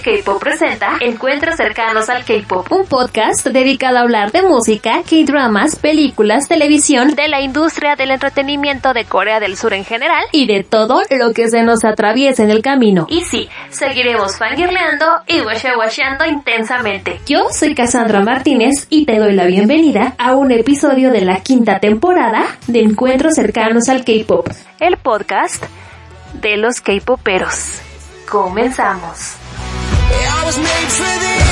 K-Pop presenta Encuentros cercanos al K-Pop, un podcast dedicado a hablar de música, K-dramas, películas, televisión, de la industria del entretenimiento de Corea del Sur en general y de todo lo que se nos atraviesa en el camino. Y sí, seguiremos fangirleando y washeando intensamente. Yo soy Cassandra Martínez y te doy la bienvenida a un episodio de la quinta temporada de Encuentros cercanos al K-Pop, el podcast de los K-Poperos. Comenzamos. I was made for this.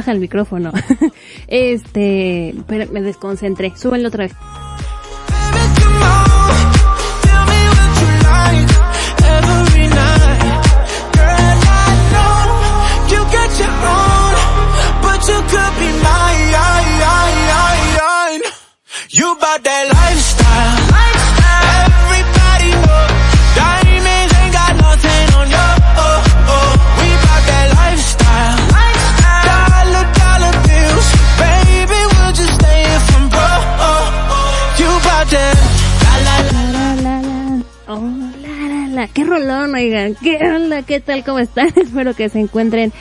Baja el micrófono. este, pero me desconcentré. Súbenlo otra vez. Qué rolón, oigan, qué onda, qué tal, cómo están, espero que se encuentren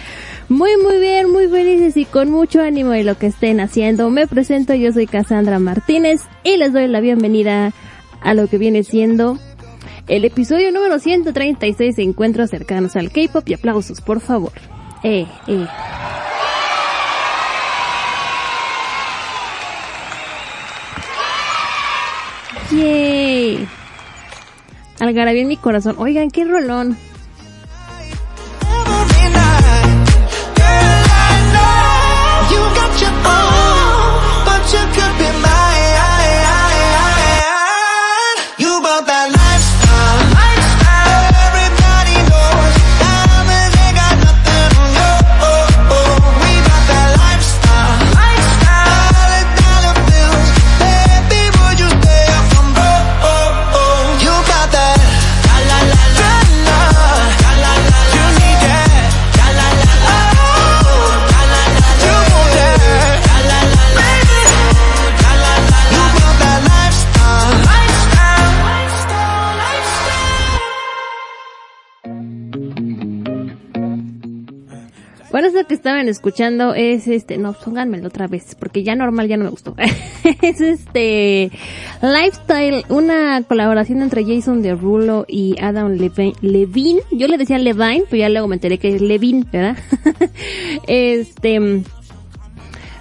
muy muy bien, muy felices y con mucho ánimo de lo que estén haciendo. Me presento, yo soy Cassandra Martínez y les doy la bienvenida a lo que viene siendo el episodio número 136 de Encuentros cercanos al K-pop y aplausos, por favor. Eh, eh. Yay. Algarabía en mi corazón. Oigan, qué rolón. Bueno, eso que estaban escuchando es este, no, pónganmelo otra vez, porque ya normal ya no me gustó. es este, Lifestyle, una colaboración entre Jason Derulo y Adam Levine. Yo le decía Levine, pero ya luego me enteré que es Levine, ¿verdad? este,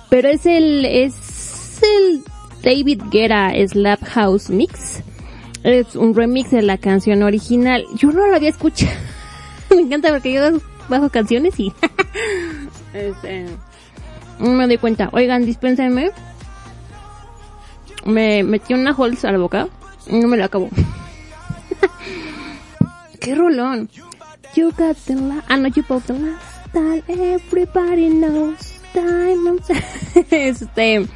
pero es el, es el David Guerra Slap House Mix. Es un remix de la canción original. Yo no lo había escuchado. me encanta porque yo bajo canciones y este, no me doy cuenta. Oigan, dispénsenme. Me metí una Holz a la boca y no me la acabo. ¡Qué rolón! You got the la ah, no, you pop the last style, everybody knows diamonds. este,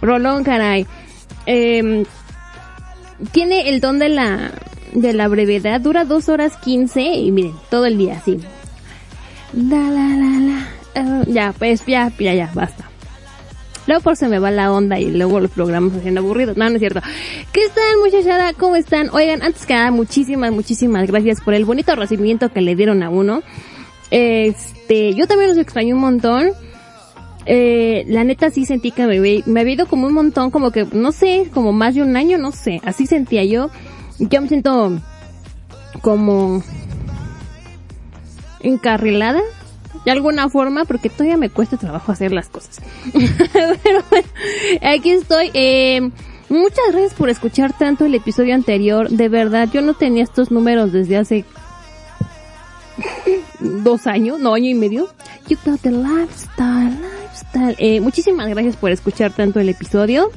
rolón, caray. Eh, tiene el don de la, de la brevedad, dura dos horas quince y miren, todo el día así. La la la la. Ah, ya, pues ya, ya, ya, basta. Luego por se me va la onda y luego los programas haciendo aburridos. No, no es cierto. ¿Qué están muchachada? ¿Cómo están? Oigan, antes que nada, muchísimas, muchísimas gracias por el bonito recibimiento que le dieron a uno. Este, yo también los extraño un montón. Eh, la neta sí sentí que me, me había ido como un montón, como que, no sé, como más de un año, no sé. Así sentía yo. Yo me siento como encarrilada de alguna forma porque todavía me cuesta trabajo hacer las cosas. Pero bueno, aquí estoy. Eh, muchas gracias por escuchar tanto el episodio anterior. De verdad, yo no tenía estos números desde hace dos años, no año y medio. You got the lifestyle, lifestyle. Eh, muchísimas gracias por escuchar tanto el episodio.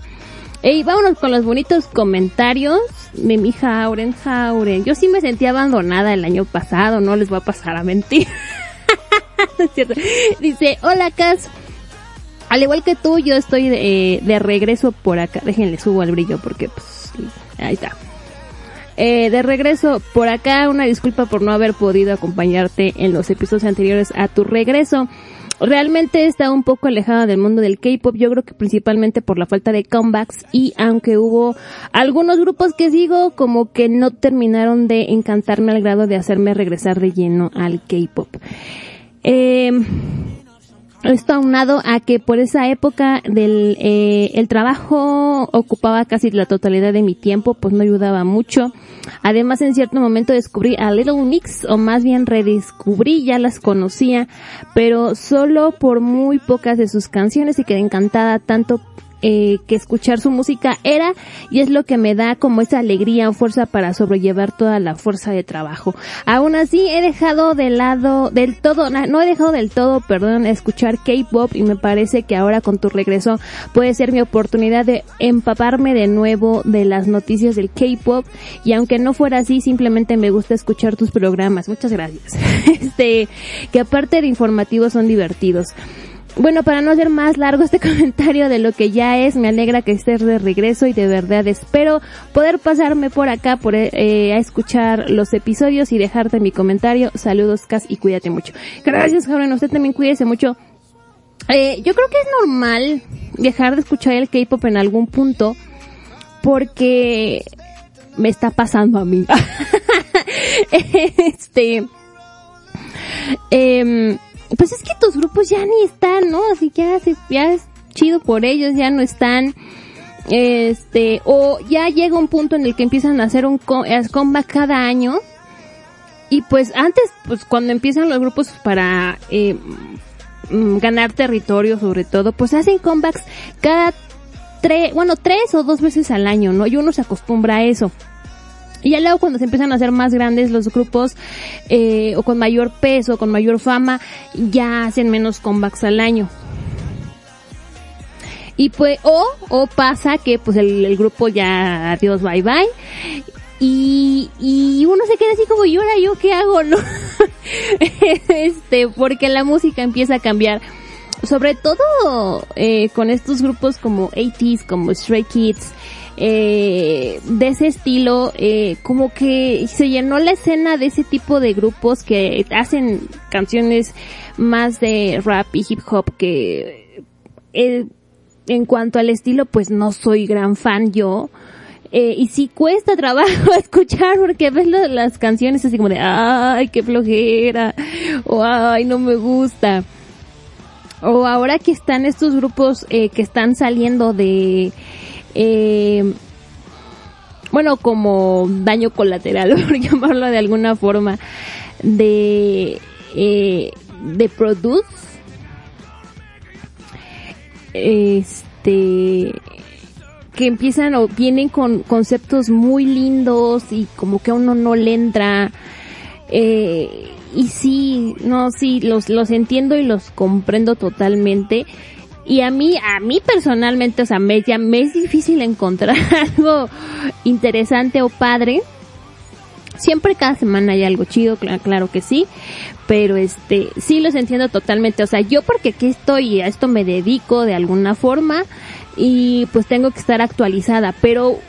Y vámonos con los bonitos comentarios de mi Jauren, Jauren. Yo sí me sentí abandonada el año pasado, no les voy a pasar a mentir. Dice, hola Cas. Al igual que tú, yo estoy de, de, regreso por acá. Déjenle subo al brillo porque pues ahí está. Eh, de regreso por acá, una disculpa por no haber podido acompañarte en los episodios anteriores a tu regreso. Realmente está un poco alejada del mundo del K-pop, yo creo que principalmente por la falta de comebacks y aunque hubo algunos grupos que sigo como que no terminaron de encantarme al grado de hacerme regresar de lleno al K-pop. Eh, esto aunado a que por esa época del eh, el trabajo ocupaba casi la totalidad de mi tiempo, pues no ayudaba mucho. Además, en cierto momento descubrí a Little Mix, o más bien redescubrí, ya las conocía, pero solo por muy pocas de sus canciones y quedé encantada tanto eh, que escuchar su música era y es lo que me da como esa alegría o fuerza para sobrellevar toda la fuerza de trabajo. Aún así he dejado de lado del todo, no he dejado del todo, perdón, escuchar K-pop y me parece que ahora con tu regreso puede ser mi oportunidad de empaparme de nuevo de las noticias del K-pop y aunque no fuera así simplemente me gusta escuchar tus programas. Muchas gracias. Este, que aparte de informativos son divertidos. Bueno, para no hacer más largo este comentario de lo que ya es, me alegra que estés de regreso y de verdad espero poder pasarme por acá por, eh, a escuchar los episodios y dejarte mi comentario. Saludos, Cas, y cuídate mucho. Gracias, Jauren. Usted también cuídese mucho. Eh, yo creo que es normal dejar de escuchar el K-pop en algún punto porque me está pasando a mí. este, eh, pues es que tus grupos ya ni están, ¿no? Así que ya, es chido por ellos, ya no están. Este, o ya llega un punto en el que empiezan a hacer un comeback cada año. Y pues antes, pues cuando empiezan los grupos para eh, mm, ganar territorio sobre todo, pues hacen comebacks cada tres, bueno, tres o dos veces al año, ¿no? Y uno se acostumbra a eso. Y ya luego cuando se empiezan a hacer más grandes los grupos, eh, o con mayor peso, con mayor fama, ya hacen menos comebacks al año. Y pues, o, o pasa que pues el, grupo ya, adiós, bye bye. Y, y uno se queda así como, ¿y ahora yo qué hago? No? este, porque la música empieza a cambiar. Sobre todo eh, con estos grupos como 80s, como Stray Kids, eh, de ese estilo, eh, como que se llenó la escena de ese tipo de grupos que hacen canciones más de rap y hip hop que eh, en cuanto al estilo pues no soy gran fan yo. Eh, y sí cuesta trabajo escuchar porque ves las canciones así como de ay qué flojera o ay no me gusta o ahora que están estos grupos que están saliendo de eh, bueno como daño colateral por llamarlo de alguna forma de eh, de produce este que empiezan o vienen con conceptos muy lindos y como que a uno no le entra eh, y sí, no, sí, los, los entiendo y los comprendo totalmente. Y a mí, a mí personalmente, o sea, me, ya me es difícil encontrar algo interesante o padre. Siempre cada semana hay algo chido, claro, que sí, pero este, sí los entiendo totalmente, o sea, yo porque aquí estoy y a esto me dedico de alguna forma y pues tengo que estar actualizada, pero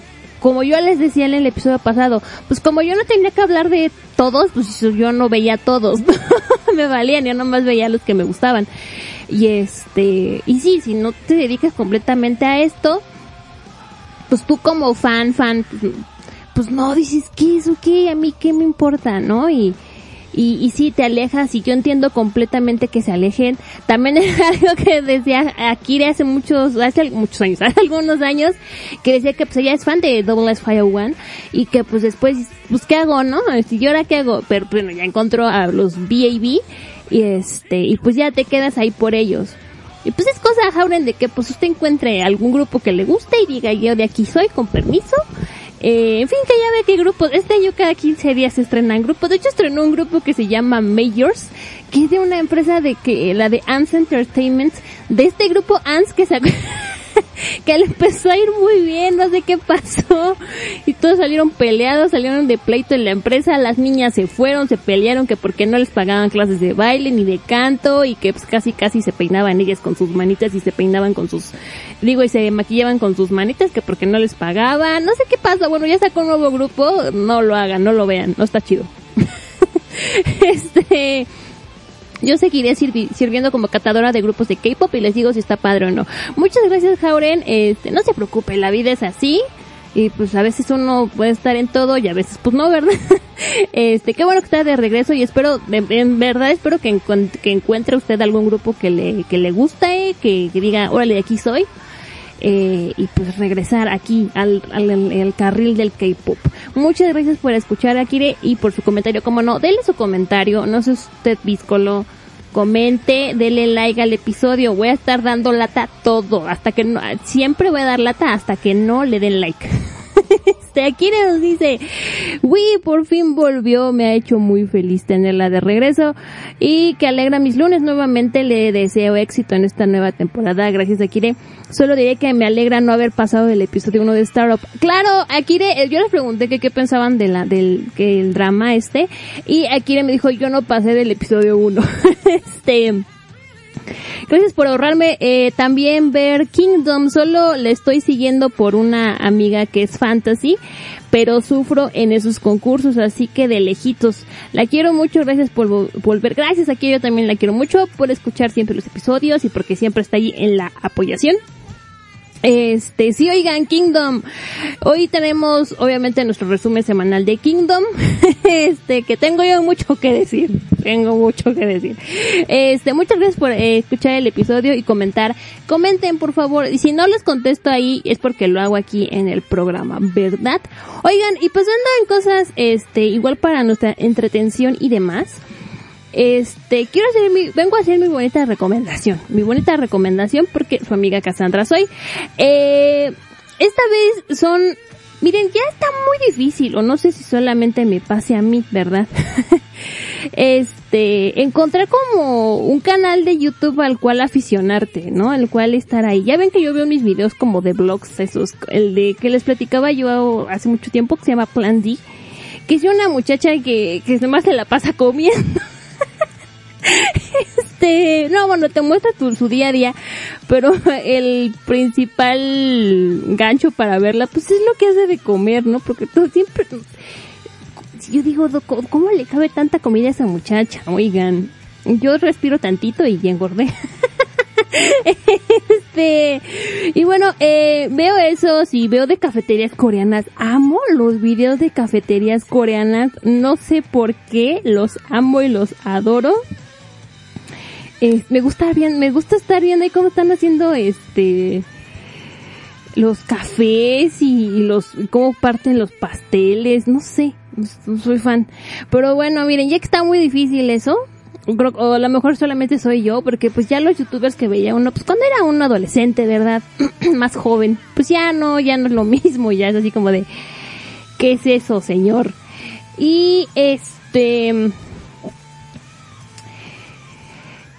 como yo les decía en el episodio pasado, pues como yo no tenía que hablar de todos, pues yo no veía todos, me valían, yo nomás veía los que me gustaban. Y este, y sí, si no te dedicas completamente a esto, pues tú como fan, fan, pues, pues no dices, ¿qué es o qué? A mí qué me importa, ¿no? Y, y, y sí te alejas y yo entiendo completamente que se alejen. También es algo que decía Akira hace muchos, hace muchos años, hace algunos años, que decía que pues ella es fan de Double S Fire One y que pues después, pues qué hago, ¿no? Si yo ahora qué hago, pero bueno, ya encontró a los BAB y este, y pues ya te quedas ahí por ellos. Y pues es cosa, Jauren, de que pues usted encuentre algún grupo que le guste y diga yo de aquí soy, con permiso. Eh, en fin, que ya ve qué grupos. Este año cada 15 días se estrenan grupos. De hecho, estrenó un grupo que se llama Majors, que es de una empresa de que, la de Ants Entertainment, de este grupo Ants que se que le empezó a ir muy bien, no sé qué pasó. Y todos salieron peleados, salieron de pleito en la empresa, las niñas se fueron, se pelearon que porque no les pagaban clases de baile ni de canto y que pues casi casi se peinaban ellas con sus manitas y se peinaban con sus, digo, y se maquillaban con sus manitas que porque no les pagaban, no sé qué pasa, bueno, ya sacó un nuevo grupo, no lo hagan, no lo vean, no está chido. este, yo seguiré sirviendo como catadora de grupos de K-pop y les digo si está padre o no. Muchas gracias, Jauren. Este, no se preocupe, la vida es así. Y pues a veces uno puede estar en todo y a veces pues no, ¿verdad? este, qué bueno que está de regreso y espero, en verdad espero que, que encuentre usted algún grupo que le, que le guste, que, que diga, órale, aquí soy. Eh, y pues regresar aquí al, al, carril del K-pop. Muchas gracias por escuchar Akire y por su comentario. Como no, denle su comentario, no sé usted víscolo, comente, dele like al episodio. Voy a estar dando lata todo, hasta que no, siempre voy a dar lata hasta que no le den like. este, nos dice, Wii por fin volvió, me ha hecho muy feliz tenerla de regreso y que alegra mis lunes nuevamente, le deseo éxito en esta nueva temporada, gracias Akire. Solo diré que me alegra no haber pasado del episodio 1 de Startup. Claro, Akire, eh, yo les pregunté que qué pensaban de del, que el drama este y Akire me dijo yo no pasé del episodio 1. este, Gracias por ahorrarme eh, también ver Kingdom. Solo le estoy siguiendo por una amiga que es fantasy, pero sufro en esos concursos, así que de lejitos. La quiero mucho, gracias por volver. Gracias aquí yo también la quiero mucho por escuchar siempre los episodios y porque siempre está ahí en la apoyación. Este, sí, oigan, Kingdom. Hoy tenemos, obviamente, nuestro resumen semanal de Kingdom. este, que tengo yo mucho que decir. Tengo mucho que decir. Este, muchas gracias por eh, escuchar el episodio y comentar. Comenten, por favor. Y si no les contesto ahí, es porque lo hago aquí en el programa, ¿verdad? Oigan, y pues ando en cosas, este, igual para nuestra entretención y demás. Este, quiero hacer mi, vengo a hacer mi bonita recomendación, mi bonita recomendación porque su amiga Cassandra soy. Eh, esta vez son, miren, ya está muy difícil, o no sé si solamente me pase a mí, ¿verdad? este, encontrar como un canal de YouTube al cual aficionarte, ¿no? Al cual estar ahí. Ya ven que yo veo mis videos como de blogs, esos, el de que les platicaba yo hace mucho tiempo que se llama Plan D, que es una muchacha que, que además se la pasa comiendo. este, no, bueno, te muestra tu, su día a día, pero el principal gancho para verla, pues es lo que hace de comer, ¿no? Porque todo siempre, yo digo, ¿cómo le cabe tanta comida a esa muchacha? Oigan, yo respiro tantito y ya engordé. este, y bueno, eh, veo eso, y veo de cafeterías coreanas. Amo los videos de cafeterías coreanas. No sé por qué, los amo y los adoro. me gusta bien, me gusta estar viendo ahí cómo están haciendo este los cafés y, los cómo parten los pasteles, no sé, soy fan. Pero bueno, miren, ya que está muy difícil eso, o a lo mejor solamente soy yo, porque pues ya los youtubers que veía uno, pues cuando era un adolescente, ¿verdad? Más joven, pues ya no, ya no es lo mismo, ya es así como de, ¿qué es eso, señor? Y este,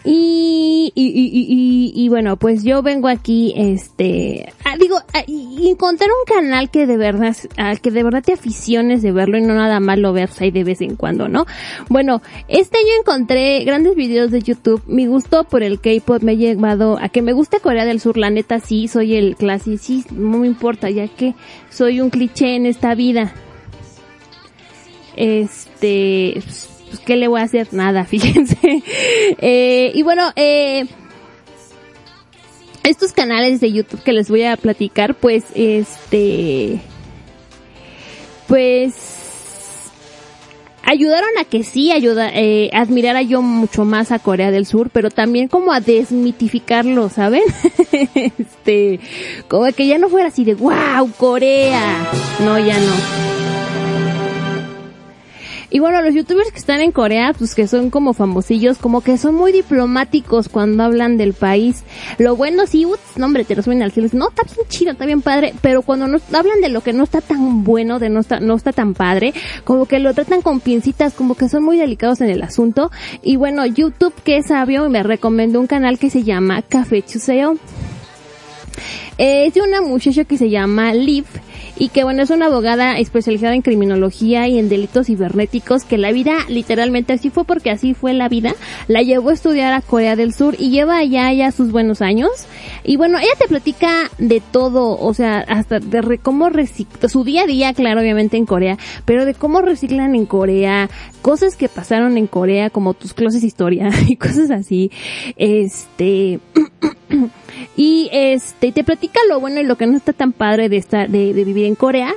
y, y, y, y, bueno, pues yo vengo aquí, este, ah, digo, a, encontrar un canal que de verdad, que de verdad te aficiones de verlo y no nada más lo veas ahí de vez en cuando, ¿no? Bueno, este año encontré grandes videos de YouTube. Mi gusto por el K-pop me ha llevado a que me guste Corea del Sur. La neta sí, soy el clásico, sí, no me importa, ya que soy un cliché en esta vida. Este, pues, ¿qué le voy a hacer? Nada, fíjense. Eh, y bueno, eh, estos canales de YouTube que les voy a platicar, pues, este, pues, ayudaron a que sí ayuda, eh, admirara yo mucho más a Corea del Sur, pero también como a desmitificarlo, ¿saben? este, como que ya no fuera así de wow, Corea. No, ya no. Y bueno, los youtubers que están en Corea, pues que son como famosillos, como que son muy diplomáticos cuando hablan del país. Lo bueno sí, uts, no hombre, te lo al cielo. No, está bien chido, está bien padre, pero cuando no, hablan de lo que no está tan bueno, de no está, no está tan padre, como que lo tratan con pincitas, como que son muy delicados en el asunto. Y bueno, YouTube, que es sabio, me recomendó un canal que se llama Café Chuseo. Es de una muchacha que se llama Liv y que bueno, es una abogada especializada en criminología y en delitos cibernéticos que la vida literalmente así fue porque así fue la vida, la llevó a estudiar a Corea del Sur y lleva allá ya sus buenos años. Y bueno, ella te platica de todo, o sea, hasta de cómo recicla, su día a día, claro, obviamente en Corea, pero de cómo reciclan en Corea, cosas que pasaron en Corea como tus closets historia y cosas así, este, y este, te platica lo bueno y lo que no está tan padre de estar, de, de vivir en Corea.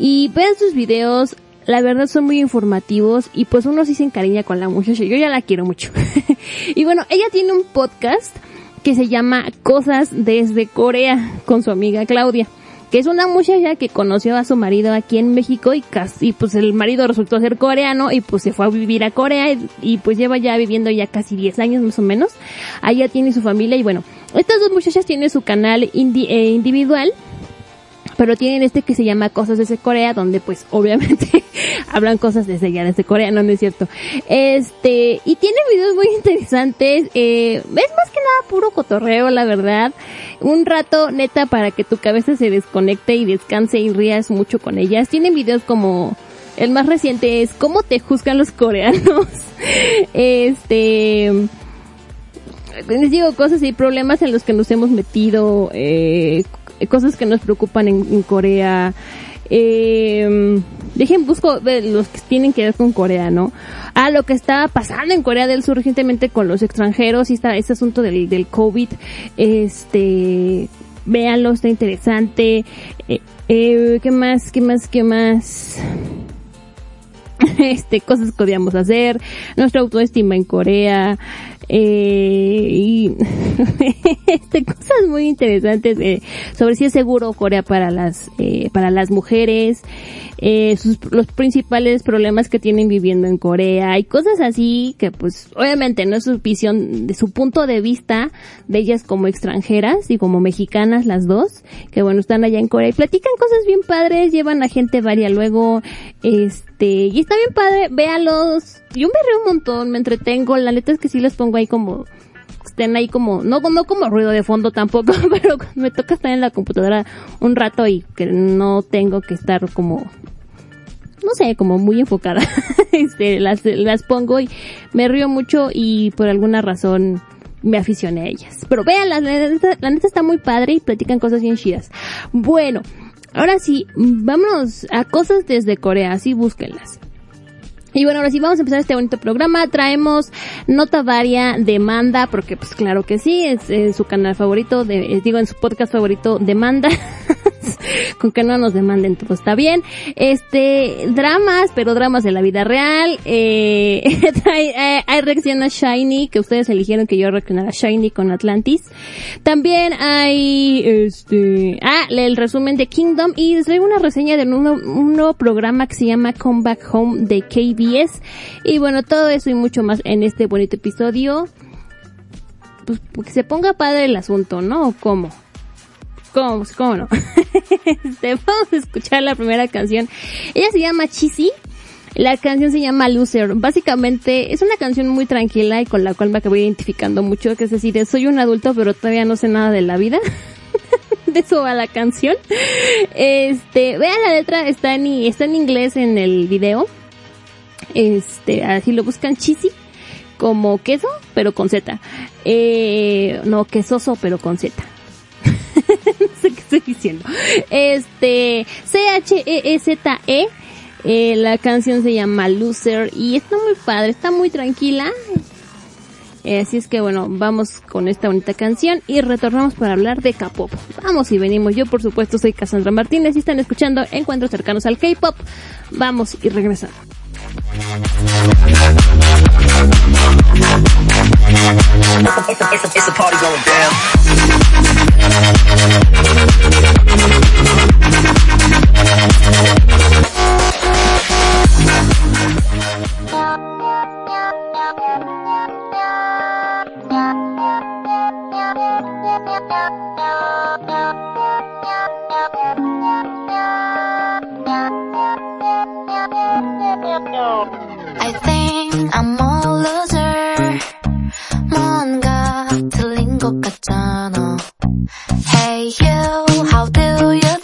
Y vean sus videos, la verdad son muy informativos y pues uno sí se encariña con la muchacha. Yo ya la quiero mucho. y bueno, ella tiene un podcast que se llama Cosas desde Corea con su amiga Claudia que es una muchacha que conoció a su marido aquí en México y casi, pues el marido resultó ser coreano y pues se fue a vivir a Corea y, pues lleva ya viviendo ya casi 10 años más o menos. Allá tiene su familia y bueno, estas dos muchachas tienen su canal eh, individual pero tienen este que se llama Cosas desde Corea, donde pues obviamente hablan cosas desde allá, desde Corea, no, no es cierto. Este, y tiene videos muy interesantes, eh, es más que nada puro cotorreo, la verdad. Un rato neta para que tu cabeza se desconecte y descanse y rías mucho con ellas. Tienen videos como, el más reciente es cómo te juzgan los coreanos. este, les digo cosas y problemas en los que nos hemos metido, eh, cosas que nos preocupan en, Corea. Eh, dejen, busco los que tienen que ver con Corea, ¿no? Ah, lo que está pasando en Corea del Sur recientemente con los extranjeros y está este asunto del, del COVID, este, véanlo, está interesante. Eh, eh, ¿Qué más? ¿Qué más? ¿Qué más? este, cosas que podíamos hacer, nuestra autoestima en Corea, eh, y este, cosas muy interesantes eh, sobre si es seguro Corea para las eh, para las mujeres. Eh, sus, los principales problemas que tienen viviendo en Corea. Y cosas así que pues obviamente no es su visión de su punto de vista de ellas como extranjeras y como mexicanas las dos que bueno están allá en Corea. Y platican cosas bien padres llevan a gente varia luego este y está bien padre véalos. Yo me río un montón me entretengo la neta es que sí les pongo ahí como estén ahí como, no, no como ruido de fondo tampoco, pero me toca estar en la computadora un rato y que no tengo que estar como, no sé, como muy enfocada. este, las, las pongo y me río mucho y por alguna razón me aficioné a ellas. Pero vean, la, la neta está muy padre y platican cosas bien chidas. Bueno, ahora sí, vámonos a cosas desde Corea, así búsquenlas. Y bueno, ahora sí vamos a empezar este bonito programa. Traemos nota varia demanda, porque pues claro que sí, es, su canal favorito, de, digo en su podcast favorito demanda. con que no nos demanden todo está bien. Este, dramas, pero dramas de la vida real. Eh, hay, hay, reacción a Shiny, que ustedes eligieron que yo reaccionara a Shiny con Atlantis. También hay, este, ah, el resumen de Kingdom y les traigo una reseña de un, un nuevo programa que se llama Come Back Home de KBS. Y bueno, todo eso y mucho más en este bonito episodio. Pues, que se ponga padre el asunto, ¿no? ¿Cómo? ¿Cómo? ¿Cómo no? vamos a escuchar la primera canción. Ella se llama Cheesy. La canción se llama Loser. Básicamente es una canción muy tranquila y con la cual me acabo identificando mucho, que es decir, soy un adulto pero todavía no sé nada de la vida. de eso va la canción. Este, vean la letra, está en, está en inglés en el video. Este, así lo buscan cheesy como queso, pero con Z. Eh, no, quesoso, pero con Z. no sé qué estoy diciendo. Este, C-H-E-E-Z-E. E, eh, la canción se llama Loser y está muy padre, está muy tranquila. Eh, así es que bueno, vamos con esta bonita canción y retornamos para hablar de K-pop. Vamos y venimos. Yo por supuesto soy Cassandra Martínez y están escuchando Encuentros cercanos al K-pop. Vamos y regresamos. I think I'm a loser 것 같잖아. Hey you, how do you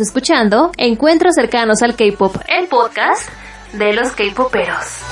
Escuchando Encuentros cercanos al K-pop, el podcast de los K-poperos.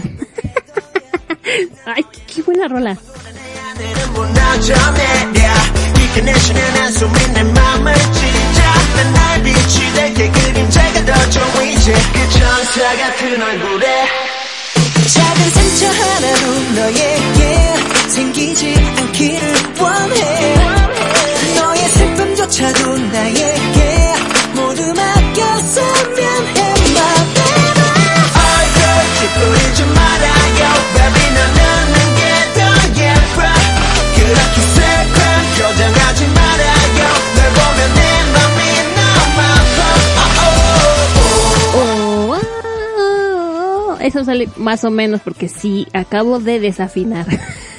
굴에 작은 상처 하나도 너에게 생기지 않기를 원해 너의 슬픔조차도 나에게 얼굴 찌푸리지 말아요 baby 너는 내게 더 예뻐 그렇게 슬픈 표정하지 말아요 널 보면 내 맘이 너무 아파 oh, oh, oh. Oh, eso sale más o menos porque sí, acabo de desafinar.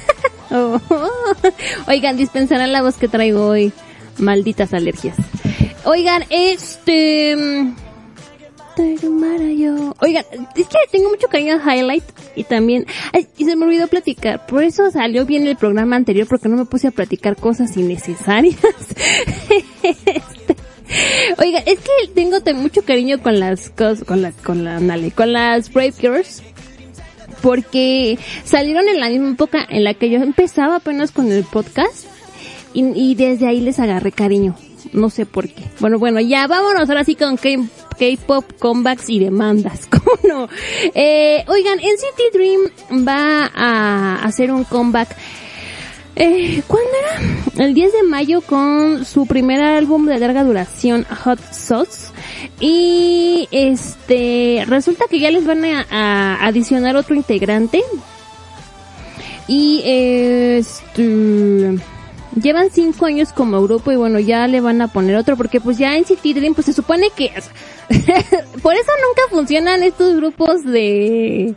Oh, Oigan, dispensarán la voz que traigo hoy. Malditas alergias. Oigan, este... Oigan, es que tengo mucho cariño al highlight y también, ay, y se me olvidó platicar, por eso salió bien el programa anterior porque no me puse a platicar cosas innecesarias. Oiga, es que tengo te- mucho cariño con las cosas, con las, con la, con las Brave Girls. Porque salieron en la misma época en la que yo empezaba apenas con el podcast. Y desde ahí les agarré cariño. No sé por qué. Bueno, bueno, ya vámonos ahora sí con K-pop comebacks y demandas. ¿Cómo no? Eh, oigan, NCT Dream va a hacer un comeback eh, ¿Cuándo era? El 10 de mayo con su primer álbum de larga duración, Hot Sauce. Y este, resulta que ya les van a, a adicionar otro integrante. Y este, llevan cinco años como grupo y bueno, ya le van a poner otro porque pues ya en Dream pues se supone que, por eso nunca funcionan estos grupos de,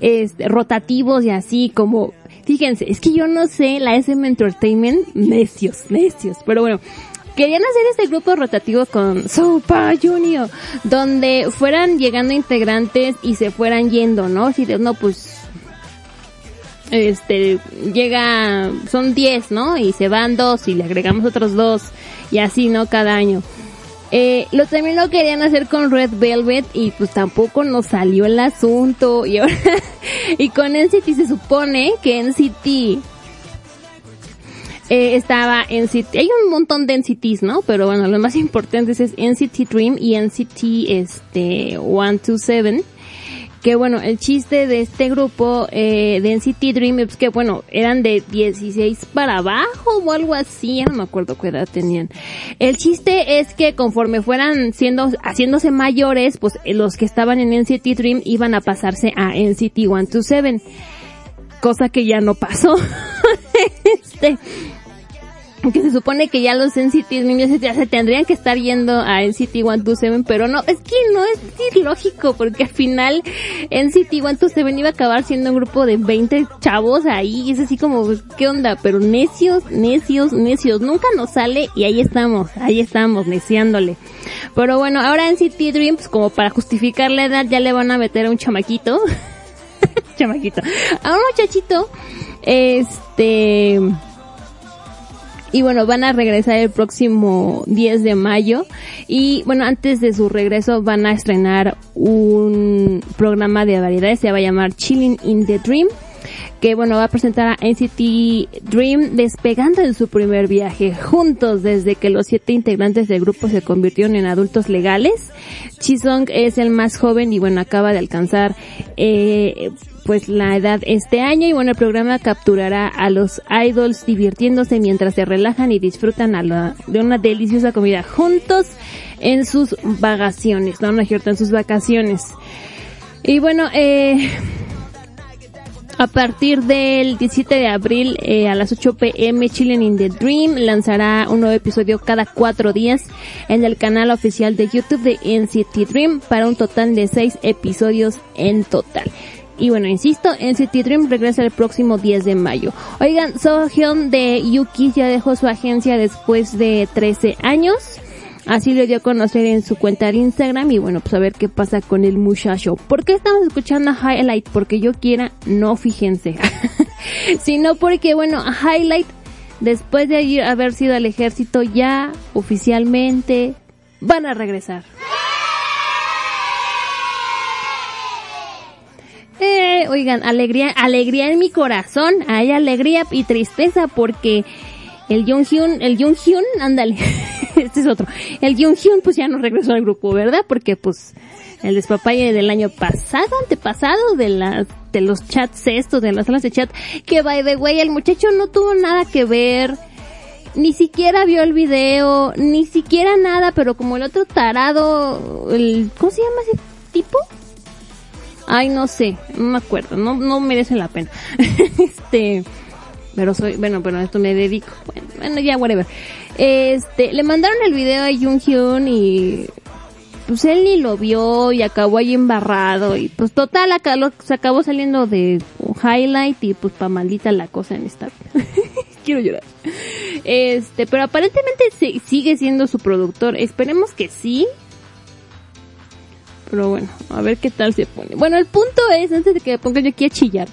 este, rotativos y así como, fíjense, es que yo no sé, la SM Entertainment, necios, necios, pero bueno, querían hacer este grupo rotativo con Super Junior, donde fueran llegando integrantes y se fueran yendo, ¿no? Si de, no, pues, este, llega, son 10, ¿no? Y se van dos y le agregamos otros dos y así, ¿no? Cada año. Eh, lo también lo querían hacer con Red Velvet y pues tampoco nos salió el asunto y ahora y con NCT se supone que NCT eh, estaba NCT, hay un montón de NCTs, ¿no? Pero bueno, los más importantes es NCT Dream y NCT este 127 que bueno, el chiste de este grupo eh, de NCT Dream es que bueno, eran de 16 para abajo o algo así, no me acuerdo qué edad tenían. El chiste es que conforme fueran siendo, haciéndose mayores, pues los que estaban en NCT Dream iban a pasarse a NCT 127. Cosa que ya no pasó. este, que se supone que ya los NCT Dream ya se, tendrían que estar yendo a NCT 127, pero no, es que no es ilógico, porque al final NCT 127 iba a acabar siendo un grupo de 20 chavos ahí, y es así como, pues, ¿qué onda? Pero necios, necios, necios, nunca nos sale y ahí estamos, ahí estamos, neciándole. Pero bueno, ahora NCT Dream, pues como para justificar la edad, ya le van a meter a un chamaquito, chamaquito, a un muchachito, este, y bueno, van a regresar el próximo 10 de mayo. Y bueno, antes de su regreso van a estrenar un programa de variedades, se va a llamar Chilling in the Dream. Que bueno, va a presentar a NCT Dream despegando en su primer viaje juntos desde que los siete integrantes del grupo se convirtieron en adultos legales. Chisong es el más joven y bueno, acaba de alcanzar eh, pues la edad este año y bueno el programa capturará a los idols divirtiéndose mientras se relajan y disfrutan de una deliciosa comida juntos en sus vacaciones, no, no en sus vacaciones. Y bueno, eh, a partir del 17 de abril eh, a las 8 pm Chilling in the Dream lanzará un nuevo episodio cada cuatro días en el canal oficial de YouTube de NCT Dream para un total de seis episodios en total. Y bueno, insisto, NCT Dream regresa el próximo 10 de mayo. Oigan, Sohyun de Yuki ya dejó su agencia después de 13 años. Así lo dio a conocer en su cuenta de Instagram y bueno, pues a ver qué pasa con el muchacho. ¿Por qué estamos escuchando a Highlight? Porque yo quiera, no fíjense. Sino porque bueno, a Highlight después de haber sido al ejército, ya oficialmente van a regresar. Eh, oigan, alegría, alegría en mi corazón, hay alegría y tristeza porque el Junghyun, el Junghyun, ándale, este es otro, el Junghyun pues ya no regresó al grupo, ¿verdad? Porque pues el despapalle del año pasado, antepasado, de las, de los chats estos, de las salas de chat, que by the way, el muchacho no tuvo nada que ver, ni siquiera vio el video, ni siquiera nada, pero como el otro tarado, el, ¿cómo se llama ese tipo? Ay, no sé, no me acuerdo, no, no merece la pena. este, pero soy, bueno, pero a esto me dedico. Bueno, bueno, ya, whatever. Este, le mandaron el video a Jung Hyun y pues él ni lo vio y acabó ahí embarrado y pues total acá lo- se acabó saliendo de highlight y pues pa maldita la cosa en esta. Quiero llorar. Este, pero aparentemente se- sigue siendo su productor. Esperemos que sí. Pero bueno, a ver qué tal se pone. Bueno, el punto es, antes de que me ponga yo aquí a chillar,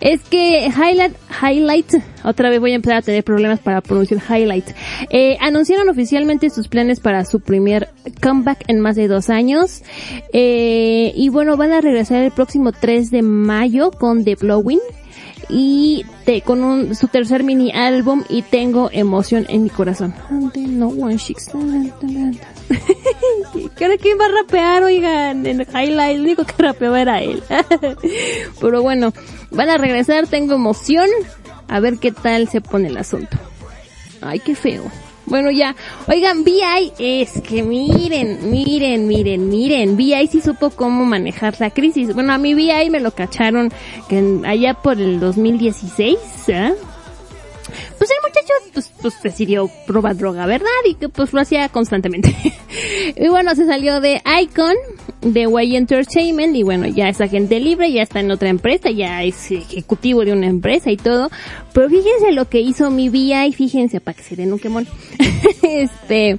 es que Highlight, Highlight, otra vez voy a empezar a tener problemas para pronunciar Highlight, eh, anunciaron oficialmente sus planes para su primer comeback en más de dos años. Eh, y bueno, van a regresar el próximo 3 de mayo con The Blowing y con un, su tercer mini álbum y tengo emoción en mi corazón. ¿Qué quién va a rapear, oigan? En Highlight, el único que rapeaba era él. Pero bueno, van a regresar, tengo emoción. A ver qué tal se pone el asunto. Ay, qué feo. Bueno, ya. Oigan, VI es que miren, miren, miren, miren. VI sí supo cómo manejar la crisis. Bueno, a mi VI me lo cacharon que allá por el 2016, ¿ah? Pues el muchacho pues, pues decidió probar droga, ¿verdad? Y que pues lo hacía constantemente. y bueno, se salió de Icon, de Way Entertainment, y bueno, ya es agente libre, ya está en otra empresa, ya es ejecutivo de una empresa y todo. Pero fíjense lo que hizo mi VI, fíjense, para que se den un quemón. este,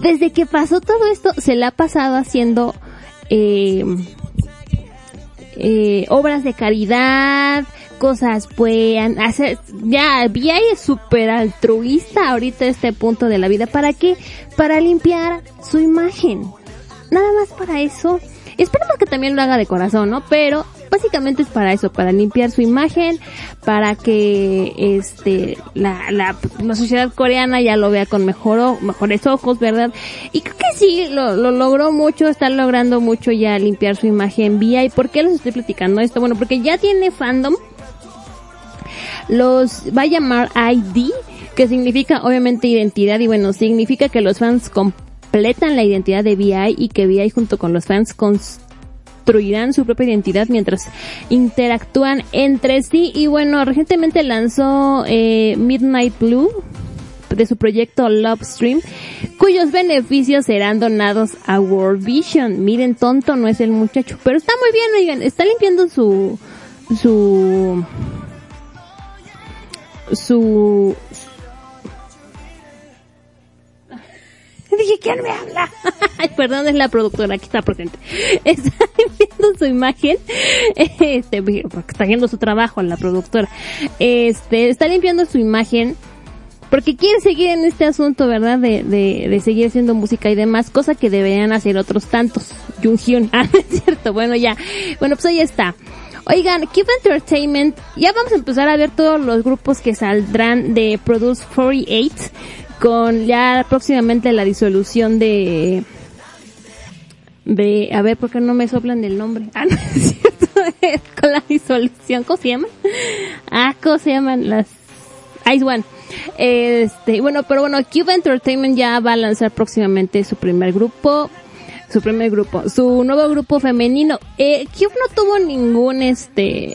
desde que pasó todo esto, se la ha pasado haciendo, eh, eh, obras de caridad, cosas puedan hacer, ya, VI es súper altruista ahorita este punto de la vida. ¿Para qué? Para limpiar su imagen. Nada más para eso. Esperemos que también lo haga de corazón, ¿no? Pero básicamente es para eso, para limpiar su imagen, para que este la, la, la sociedad coreana ya lo vea con mejor, mejores ojos, ¿verdad? Y creo que sí, lo, lo logró mucho, está logrando mucho ya limpiar su imagen vía. ¿Y por qué les estoy platicando esto? Bueno, porque ya tiene fandom, los va a llamar ID, que significa obviamente identidad y bueno, significa que los fans completan la identidad de VI y que VI junto con los fans construirán su propia identidad mientras interactúan entre sí y bueno, recientemente lanzó eh, Midnight Blue de su proyecto Love Stream, cuyos beneficios serán donados a World Vision. Miren, tonto no es el muchacho, pero está muy bien, oigan, está limpiando su su su Dije, ¿quién me habla? Perdón, es la productora, aquí está presente. Está limpiando su imagen, este, porque está haciendo su trabajo la productora. Este, está limpiando su imagen porque quiere seguir en este asunto, ¿verdad? De, de, de seguir haciendo música y demás, cosa que deberían hacer otros tantos. Junghyun, ah, no es cierto, bueno ya. Bueno, pues ahí está. Oigan, Cube Entertainment, ya vamos a empezar a ver todos los grupos que saldrán de Produce 48 con ya próximamente la disolución de de a ver por qué no me soplan el nombre ah no es cierto con la disolución ¿cómo se llaman? ah ¿cómo se llaman las Ice One. Este bueno pero bueno Cube Entertainment ya va a lanzar próximamente su primer grupo su primer grupo, su nuevo grupo femenino. Eh, Cube no tuvo ningún, este,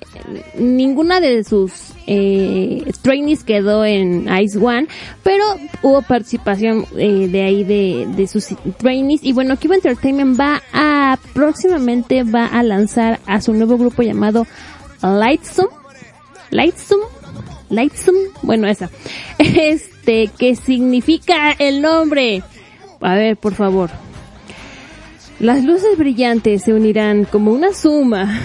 ninguna de sus eh, trainees quedó en Ice One, pero hubo participación eh, de ahí de, de sus trainees y bueno, Cube Entertainment va a, próximamente va a lanzar a su nuevo grupo llamado Lightsum, Lightsum, Lightsum, bueno esa, este, que significa el nombre. A ver, por favor. Las luces brillantes se unirán como una suma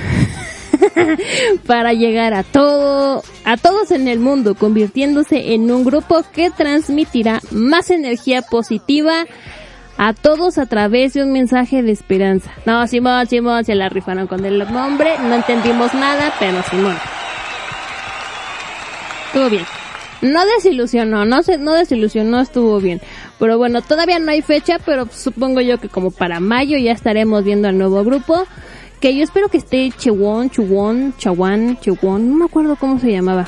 para llegar a todo, a todos en el mundo, convirtiéndose en un grupo que transmitirá más energía positiva a todos a través de un mensaje de esperanza. No, Simón, Simón, se la rifaron con el nombre, no entendimos nada, pero Simón. Estuvo bien. No desilusionó, no se, no desilusionó, estuvo bien. Pero bueno, todavía no hay fecha, pero supongo yo que como para mayo ya estaremos viendo al nuevo grupo. Que yo espero que esté Chewon, Chuwon, Chawan, Chewon, no me acuerdo cómo se llamaba.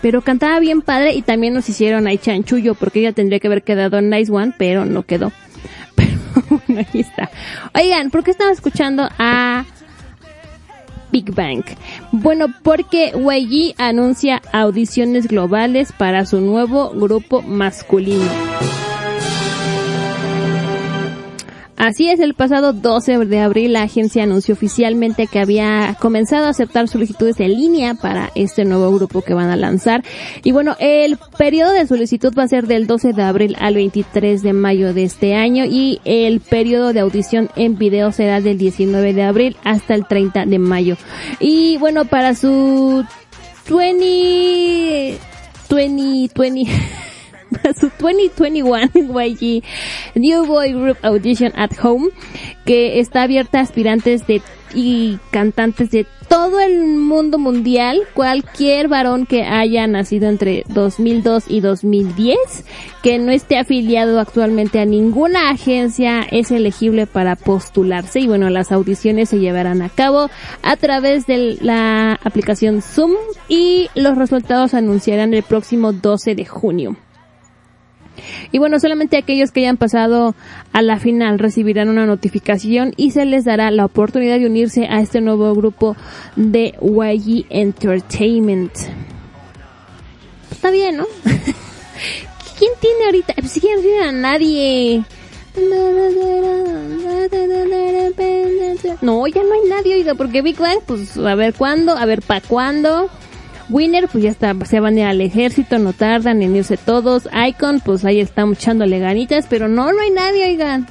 Pero cantaba bien padre y también nos hicieron ahí chanchullo porque ella tendría que haber quedado en Nice One, pero no quedó. Pero bueno, ahí está. Oigan, ¿por qué estamos escuchando a Big Bang? Bueno, porque YG anuncia audiciones globales para su nuevo grupo masculino. Así es, el pasado 12 de abril la agencia anunció oficialmente que había comenzado a aceptar solicitudes en línea para este nuevo grupo que van a lanzar. Y bueno, el periodo de solicitud va a ser del 12 de abril al 23 de mayo de este año y el periodo de audición en video será del 19 de abril hasta el 30 de mayo. Y bueno, para su 20 20 20 su 2021 YG New Boy Group Audition at Home, que está abierta a aspirantes de y cantantes de todo el mundo mundial, cualquier varón que haya nacido entre 2002 y 2010, que no esté afiliado actualmente a ninguna agencia, es elegible para postularse y bueno, las audiciones se llevarán a cabo a través de la aplicación Zoom y los resultados se anunciarán el próximo 12 de junio. Y bueno, solamente aquellos que hayan pasado a la final recibirán una notificación y se les dará la oportunidad de unirse a este nuevo grupo de YG Entertainment. Está bien, ¿no? ¿Quién tiene ahorita? Pues quieren tiene a nadie. No, ya no hay nadie, oiga, porque Big Bang, pues a ver cuándo, a ver para cuándo. Winner, pues ya está, se van a ir al ejército, no tardan en irse todos. Icon, pues ahí estamos echándole ganitas, pero no, no hay nadie, oigan.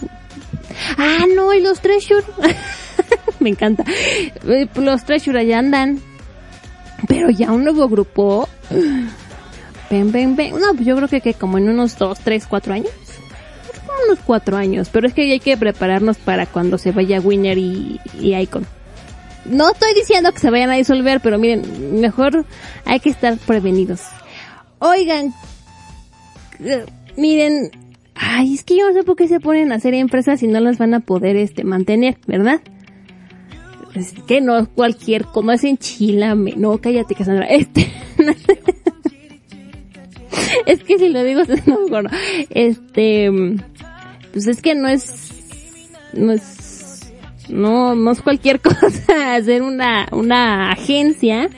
Ah, no, y los Treasure. Me encanta. Eh, Los Treasure allá andan. Pero ya un nuevo grupo. Ven, ven, ven. No, pues yo creo que, que como en unos dos, tres, cuatro años. Unos cuatro años. Pero es que hay que prepararnos para cuando se vaya Winner y, y Icon. No estoy diciendo que se vayan a disolver, pero miren, mejor hay que estar prevenidos. Oigan, eh, miren, ay, es que yo no sé por qué se ponen a hacer empresas y no las van a poder este mantener, ¿verdad? Es que no cualquier, como es en Chilame, no, cállate Cassandra, este, es que si lo digo, no me acuerdo. Este, pues es que no es, no es no, no es cualquier cosa hacer una, una agencia.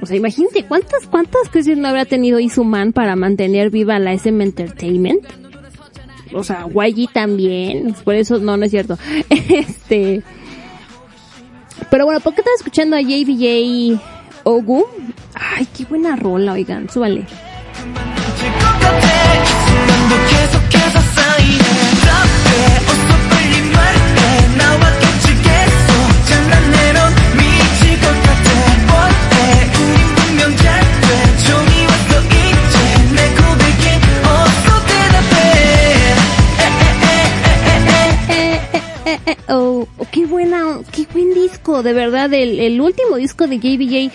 O sea, imagínate cuántas, cuántas crisis no habrá tenido Izuman para mantener viva la SM Entertainment. O sea, YG también. Por eso, no, no es cierto. Este. Pero bueno, ¿por qué estás escuchando a JBJ Ogu? Ay, qué buena rola, oigan, súbale. Oh, qué buena, qué buen disco, de verdad, el, el último disco de JBJ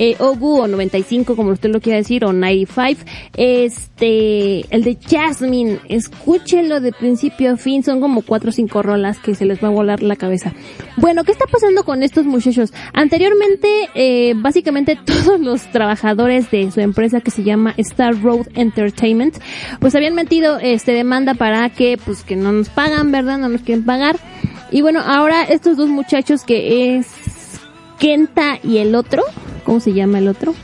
eh, Ogu o 95 como usted lo quiera decir o 95, este, el de Jasmine, escúchenlo de principio a fin, son como cuatro o cinco rolas que se les va a volar la cabeza. Bueno, ¿qué está pasando con estos muchachos? Anteriormente, eh, básicamente todos los trabajadores de su empresa que se llama Star Road Entertainment, pues habían metido este demanda para que, pues que no nos pagan, ¿verdad? No nos quieren pagar. Y bueno, ahora estos dos muchachos que es Kenta y el otro, ¿cómo se llama el otro?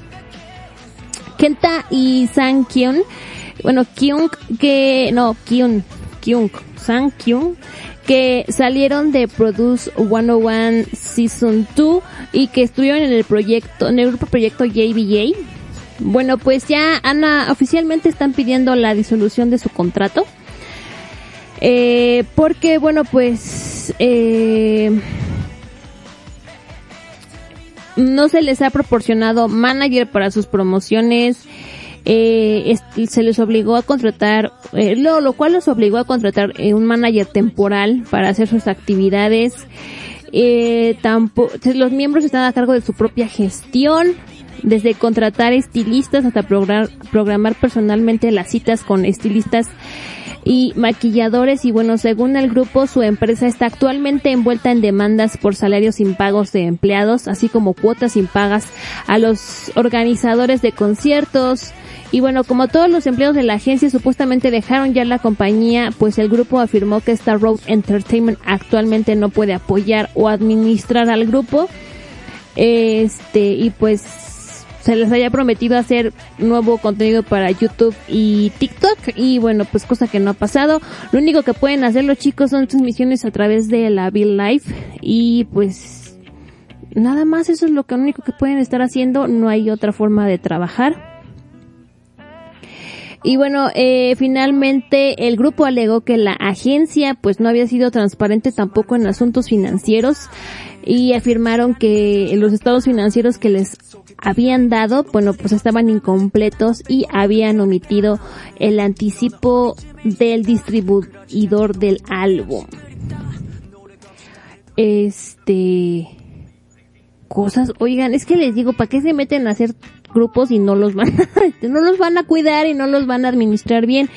Kenta y San Kyun, bueno, Kyung, que, no, Kyun, Kyung, San Kyun, que salieron de Produce 101 Season 2 y que estuvieron en el proyecto, en el grupo proyecto JBJ. Bueno, pues ya Ana oficialmente están pidiendo la disolución de su contrato. Eh, porque bueno, pues, eh, no se les ha proporcionado manager para sus promociones, eh, se les obligó a contratar, eh, lo, lo cual los obligó a contratar eh, un manager temporal para hacer sus actividades. Eh, tampoco, los miembros están a cargo de su propia gestión, desde contratar estilistas hasta programar, personalmente las citas con estilistas y maquilladores y bueno, según el grupo, su empresa está actualmente envuelta en demandas por salarios impagos de empleados, así como cuotas impagas a los organizadores de conciertos. Y bueno, como todos los empleados de la agencia supuestamente dejaron ya la compañía, pues el grupo afirmó que Star Road Entertainment actualmente no puede apoyar o administrar al grupo. Este, y pues se les haya prometido hacer nuevo contenido para YouTube y TikTok y bueno, pues cosa que no ha pasado. Lo único que pueden hacer los chicos son transmisiones a través de la Bill Life y pues nada más eso es lo que único que pueden estar haciendo, no hay otra forma de trabajar. Y bueno, eh, finalmente el grupo alegó que la agencia pues no había sido transparente tampoco en asuntos financieros y afirmaron que los estados financieros que les habían dado, bueno, pues estaban incompletos y habían omitido el anticipo del distribuidor del álbum. Este cosas, oigan, es que les digo, ¿para qué se meten a hacer grupos y no los van a, no los van a cuidar y no los van a administrar bien?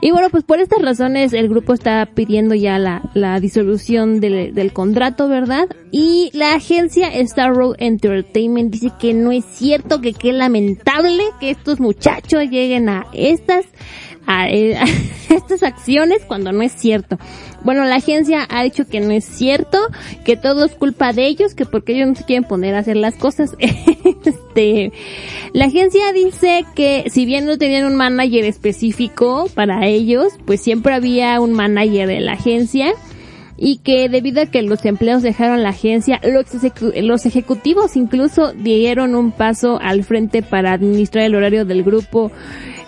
Y bueno, pues por estas razones el grupo está pidiendo ya la, la disolución del, del contrato, ¿verdad? Y la agencia Star Road Entertainment dice que no es cierto, que qué lamentable que estos muchachos lleguen a estas a, eh, a estas acciones cuando no es cierto. Bueno, la agencia ha dicho que no es cierto, que todo es culpa de ellos, que porque ellos no se quieren poner a hacer las cosas. este, la agencia dice que si bien no tenían un manager específico para ellos, pues siempre había un manager de la agencia y que debido a que los empleados dejaron la agencia, los, los ejecutivos incluso dieron un paso al frente para administrar el horario del grupo.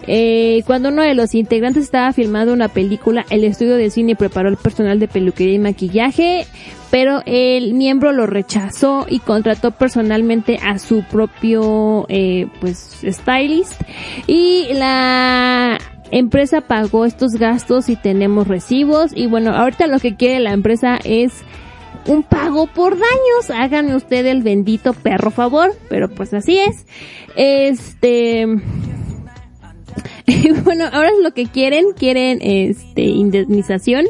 Eh, cuando uno de los integrantes estaba filmando una película, el estudio de cine preparó el personal de peluquería y maquillaje, pero el miembro lo rechazó y contrató personalmente a su propio, eh, pues, stylist. Y la empresa pagó estos gastos y tenemos recibos. Y bueno, ahorita lo que quiere la empresa es un pago por daños. Háganme usted el bendito perro favor, pero pues así es. Este, bueno, ahora es lo que quieren, quieren este indemnización.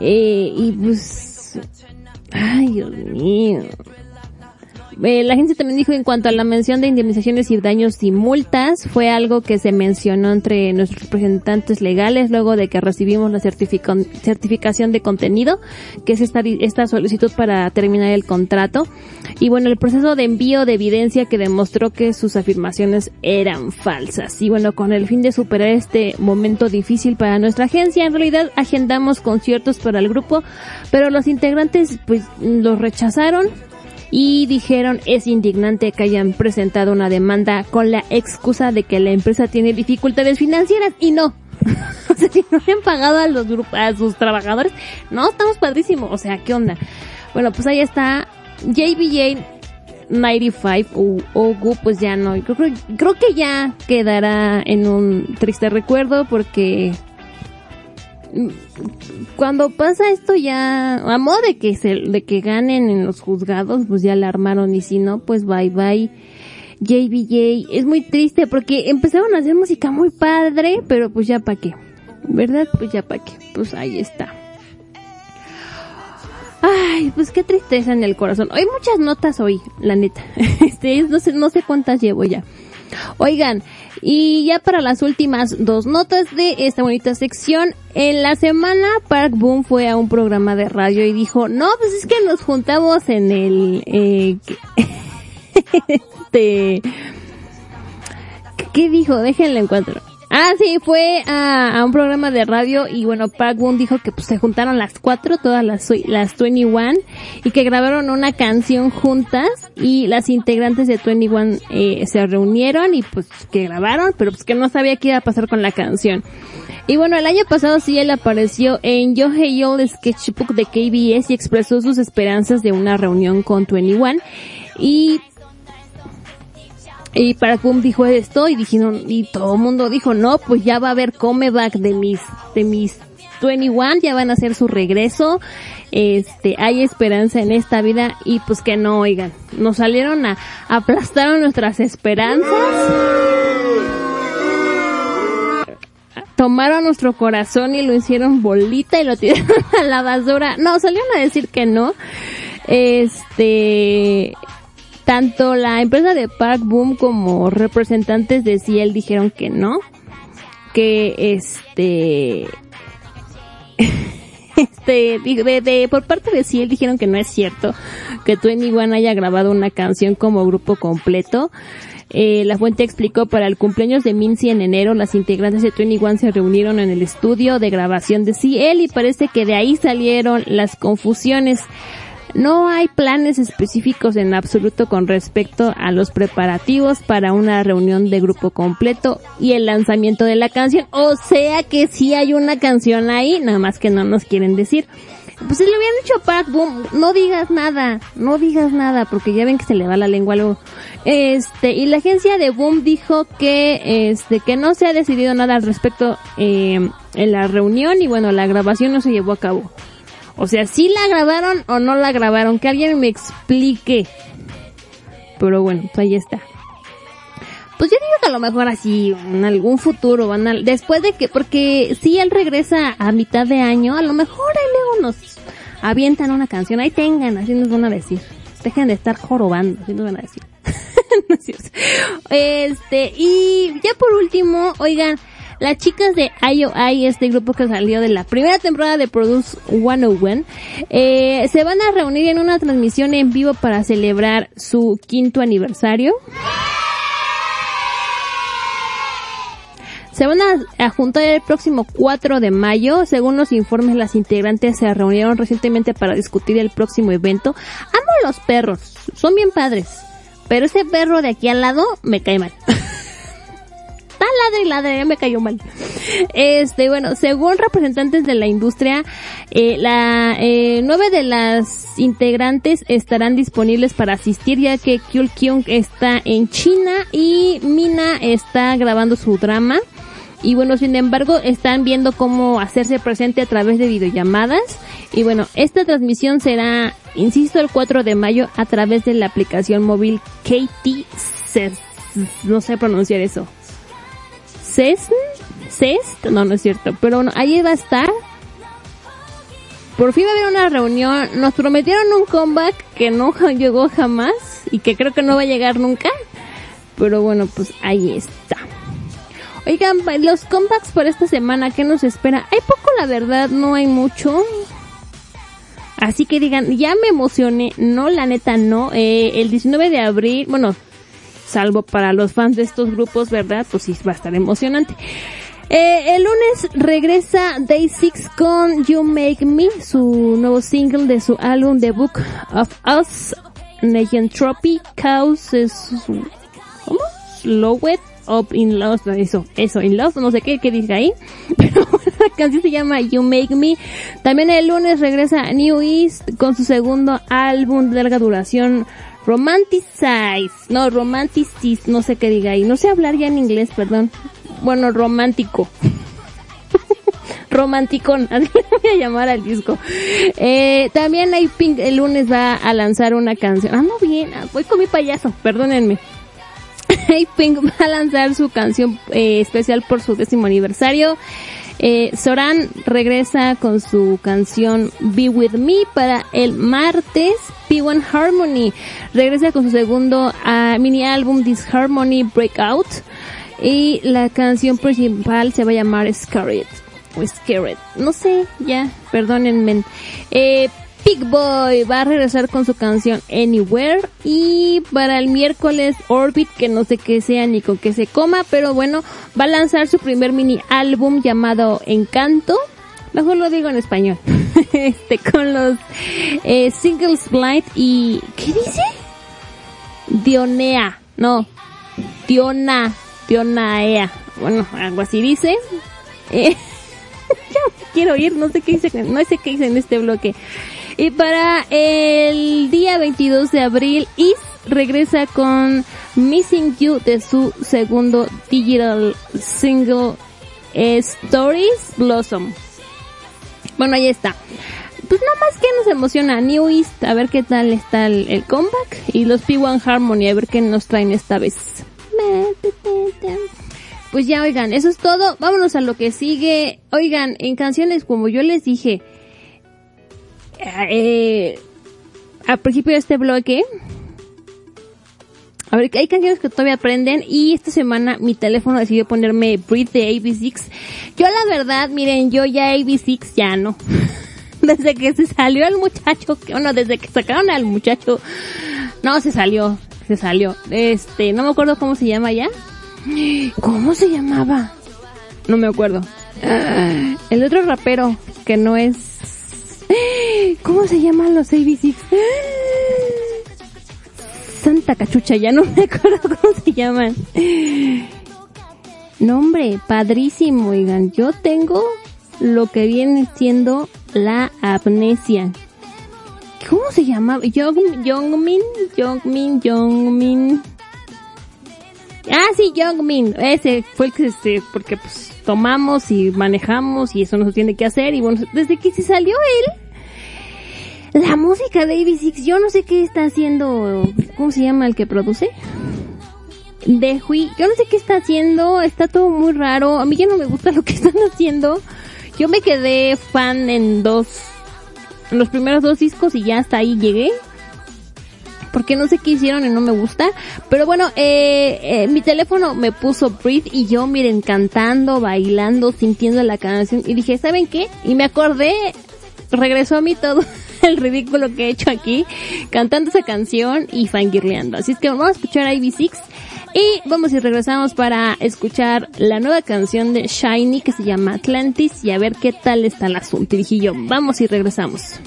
Eh, y pues ay, Dios mío. Eh, la agencia también dijo en cuanto a la mención de indemnizaciones y daños y multas, fue algo que se mencionó entre nuestros representantes legales luego de que recibimos la certifica- certificación de contenido, que es esta, esta solicitud para terminar el contrato. Y bueno, el proceso de envío de evidencia que demostró que sus afirmaciones eran falsas. Y bueno, con el fin de superar este momento difícil para nuestra agencia, en realidad agendamos conciertos para el grupo, pero los integrantes pues los rechazaron y dijeron es indignante que hayan presentado una demanda con la excusa de que la empresa tiene dificultades financieras y no. o sea, si no le han pagado a los grupos, a sus trabajadores, no, estamos padrísimos. O sea, ¿qué onda? Bueno, pues ahí está JBJ 95 o Ogu, pues ya no. Creo, creo, que ya quedará en un triste recuerdo porque cuando pasa esto ya, a modo de que se, de que ganen en los juzgados, pues ya la armaron y si no, pues bye bye. JBJ, es muy triste porque empezaron a hacer música muy padre, pero pues ya pa' qué. ¿Verdad? Pues ya pa' qué. Pues ahí está. Ay, pues qué tristeza en el corazón. Hay muchas notas hoy, la neta. Este, no sé, no sé cuántas llevo ya. Oigan, y ya para las últimas dos notas de esta bonita sección, en la semana Park Boom fue a un programa de radio y dijo, no, pues es que nos juntamos en el, eh, este, ¿qué dijo? Déjenlo encuentro. Ah, sí, fue a, un programa de radio y bueno, Park Boom dijo que pues se juntaron las cuatro, todas las, las 21 y que grabaron una canción juntas y las integrantes de 21 eh, se reunieron y pues que grabaron, pero pues que no sabía qué iba a pasar con la canción. Y bueno, el año pasado sí él apareció en Yo Hey Yo, el sketchbook de KBS y expresó sus esperanzas de una reunión con 21. Y y Park Boom dijo esto y dijeron, y todo el mundo dijo, no, pues ya va a haber comeback de mis, de mis 21, ya van a hacer su regreso, este, hay esperanza en esta vida y pues que no, oigan, nos salieron a, aplastaron nuestras esperanzas, tomaron nuestro corazón y lo hicieron bolita y lo tiraron a la basura, no, salieron a decir que no, este, tanto la empresa de Park Boom como representantes de Ciel dijeron que no, que este, este, de, de- por parte de Ciel dijeron que no es cierto que Twenty One haya grabado una canción como grupo completo. Eh, la fuente explicó para el cumpleaños de Minzy en enero, las integrantes de Twenty One se reunieron en el estudio de grabación de Ciel y parece que de ahí salieron las confusiones. No hay planes específicos en absoluto con respecto a los preparativos para una reunión de grupo completo y el lanzamiento de la canción. O sea que sí hay una canción ahí, nada más que no nos quieren decir. Pues si le hubieran dicho a Park Boom, no digas nada, no digas nada, porque ya ven que se le va la lengua luego. Este, y la agencia de Boom dijo que, este, que no se ha decidido nada al respecto, eh, en la reunión y bueno, la grabación no se llevó a cabo. O sea, si la grabaron o no la grabaron, que alguien me explique. Pero bueno, pues ahí está. Pues yo digo que a lo mejor así, en algún futuro van a, después de que, porque si él regresa a mitad de año, a lo mejor ahí luego nos avientan una canción, ahí tengan, así nos van a decir. Dejen de estar jorobando, así nos van a decir. Este, y ya por último, oigan, las chicas de IOI, este grupo que salió de la primera temporada de Produce 101, eh, se van a reunir en una transmisión en vivo para celebrar su quinto aniversario. Se van a, a juntar el próximo 4 de mayo. Según los informes, las integrantes se reunieron recientemente para discutir el próximo evento. Amo los perros, son bien padres. Pero ese perro de aquí al lado me cae mal. Está ladre y ladre, me cayó mal. Este, bueno, según representantes de la industria, eh, la, eh, nueve de las integrantes estarán disponibles para asistir ya que Kyul Kyung está en China y Mina está grabando su drama. Y bueno, sin embargo, están viendo cómo hacerse presente a través de videollamadas. Y bueno, esta transmisión será, insisto, el 4 de mayo a través de la aplicación móvil KT no sé pronunciar eso. Cesn, Cest, no, no es cierto, pero bueno, ahí va a estar. Por fin va a haber una reunión. Nos prometieron un comeback que no llegó jamás y que creo que no va a llegar nunca. Pero bueno, pues ahí está. Oigan, los comebacks por esta semana, ¿qué nos espera? Hay poco, la verdad, no hay mucho. Así que digan, ya me emocioné. No, la neta no. Eh, el 19 de abril, bueno, salvo para los fans de estos grupos, ¿verdad? Pues sí, va a estar emocionante. Eh, el lunes regresa Day 6 con You Make Me, su nuevo single de su álbum The Book of Us, Negentropy Causes, ¿cómo? Slowed Up in Love, eso, eso, In Love, no sé qué, qué dice ahí, pero la canción se llama You Make Me. También el lunes regresa New East con su segundo álbum de larga duración, Romanticize, no, Romanticize, no sé qué diga ahí, no sé hablar ya en inglés, perdón. Bueno, romántico. Romanticón, así voy a llamar al disco. Eh, también Pink el lunes va a lanzar una canción. Ah, no bien, ah, voy con mi payaso, perdónenme. Pink va a lanzar su canción eh, especial por su décimo aniversario. Eh, Soran regresa con su canción Be With Me para el martes. P1 Harmony regresa con su segundo ah, mini álbum Disharmony Breakout. Y la canción principal se va a llamar Scared. O Scared. No sé, ya, perdónenme. Eh, Big Boy va a regresar con su canción Anywhere y para el miércoles Orbit, que no sé qué sea ni con qué se coma, pero bueno, va a lanzar su primer mini álbum llamado Encanto. Mejor lo digo en español. este, con los eh, singles Blind y... ¿Qué dice? Dionea. No. Diona. Dionaea. Bueno, algo así dice. Eh, ya quiero ir, no sé qué dice, no sé qué dice en este bloque. Y para el día 22 de abril, Is regresa con Missing You de su segundo digital single eh, Stories Blossom. Bueno, ahí está. Pues nada más que nos emociona New East, a ver qué tal está el, el comeback. Y los P1 Harmony, a ver qué nos traen esta vez. Pues ya, oigan, eso es todo. Vámonos a lo que sigue. Oigan, en canciones, como yo les dije, eh, al principio de este bloque, a ver, hay canciones que todavía aprenden y esta semana mi teléfono decidió ponerme Breathe de AB6. Yo la verdad, miren, yo ya AB6 ya no. Desde que se salió el muchacho, bueno, desde que sacaron al muchacho, no, se salió, se salió. Este, no me acuerdo cómo se llama ya. ¿Cómo se llamaba? No me acuerdo. Ah, El otro rapero, que no es... ¿Cómo se llaman los ABC? Santa cachucha, ya no me acuerdo cómo se llaman. No, hombre, padrísimo, oigan. Yo tengo lo que viene siendo la amnesia. ¿Cómo se llamaba? Young, Youngmin, Youngmin, Youngmin. Ah, sí, Youngmin. Ese fue el que se, porque pues tomamos y manejamos y eso no se tiene que hacer y bueno, desde que se salió él, la música de AB6, yo no sé qué está haciendo, ¿cómo se llama el que produce? De Hui, yo no sé qué está haciendo, está todo muy raro, a mí ya no me gusta lo que están haciendo. Yo me quedé fan en dos, en los primeros dos discos y ya hasta ahí llegué. Porque no sé qué hicieron y no me gusta. Pero bueno, eh, eh, mi teléfono me puso Breathe y yo, miren, cantando, bailando, sintiendo la canción. Y dije, ¿saben qué? Y me acordé, regresó a mí todo el ridículo que he hecho aquí, cantando esa canción y fangirleando. Así es que vamos a escuchar a AB6 y vamos y regresamos para escuchar la nueva canción de Shiny que se llama Atlantis y a ver qué tal está el asunto. Y dije yo, vamos y regresamos.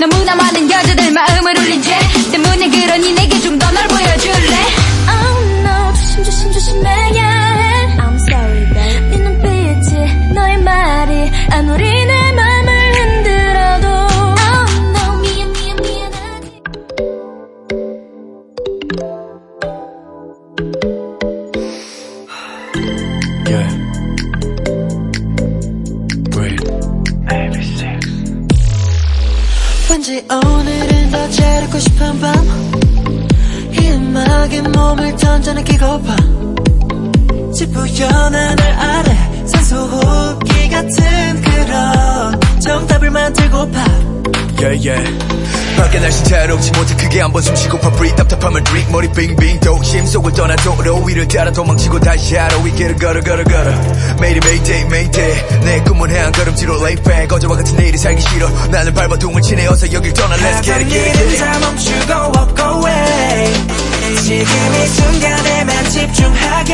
너무나 많은 여자들 마음을 울린 죄 때문에 그러니 내게 좀 더 널 보여줄래? Oh I'm sorry babe. 네 너의 말이 아무리 재롭고 싶은 밤이 음악에 몸을 던져 느끼고파 지푸연 하늘 아래 산소 호흡기 같은 그런 정답을 만들고파 yeah, yeah. 밖에 날씨 자유롭지 못해 크게 한번 숨쉬고파 breathe 답답함을 drink. 머리 빙빙. 도심 속을 떠나도록 위를 따라 도망치고 다시 하루 위길을 걸어 걸어 걸어. 매일이 mayday mayday. 내 꿈은 해안 걸음지로 back. 어제와 같은 내일이 살기 싫어. 나는 발버둥을 치네 어서 여길 떠나. Let's get it get it, get it. 다 멈추고 walk away 지금 이 순간에만 집중하게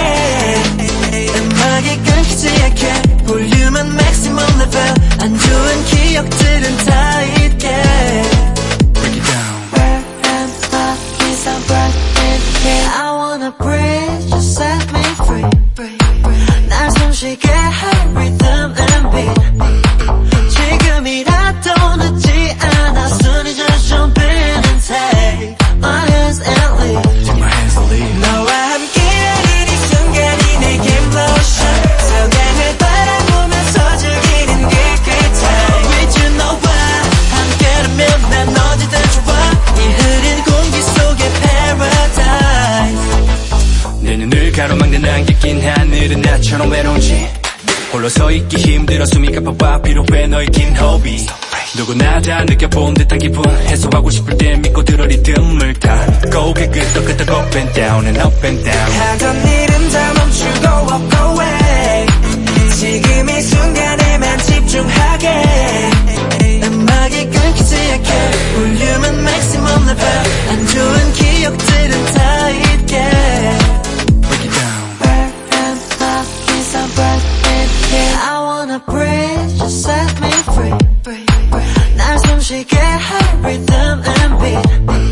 음악이 끊기지 않게 볼륨은 maximum level 안 좋은 기억들은 다 잊게 break it down Where am I? Is I'm right in here I wanna breathe, just set me free 날 숨쉬게 할 rhythm and beat 지금이라도 늦지 않아 순위 just jump in and take my hands and 눈을 가로막는 안개 낀 하늘은 나처럼 외로운지. 홀로 서 있기 힘들어 숨이 가빠와 필요해 너의 긴 호흡이 누구나 다 느껴본 듯한 기분. 해소하고 싶을 때 믿고 들어 리듬을 타. 고개 끄덕끄덕 up and down and up and down. 하던 일은 다 멈추고 walk away. 지금 이 순간에만 집중하게. 음악이 끊기지 않게 볼륨은 maximum level. 안 좋은 기억들은 다 잊게 wanna breathe, just set me free 날 숨쉬게 할 rhythm and beat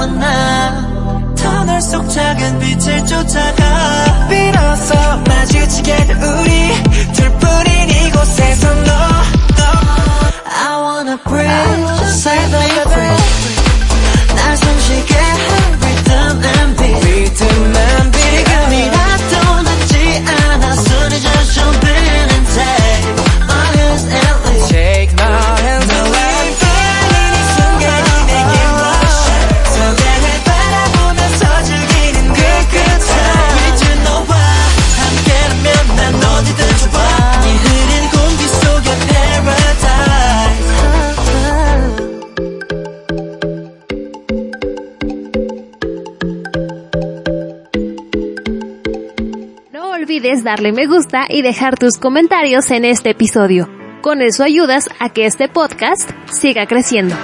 너와 나? 터널 속 작은 빛을 쫓아가. 빌어서 darle me gusta y dejar tus comentarios en este episodio. Con eso ayudas a que este podcast siga creciendo.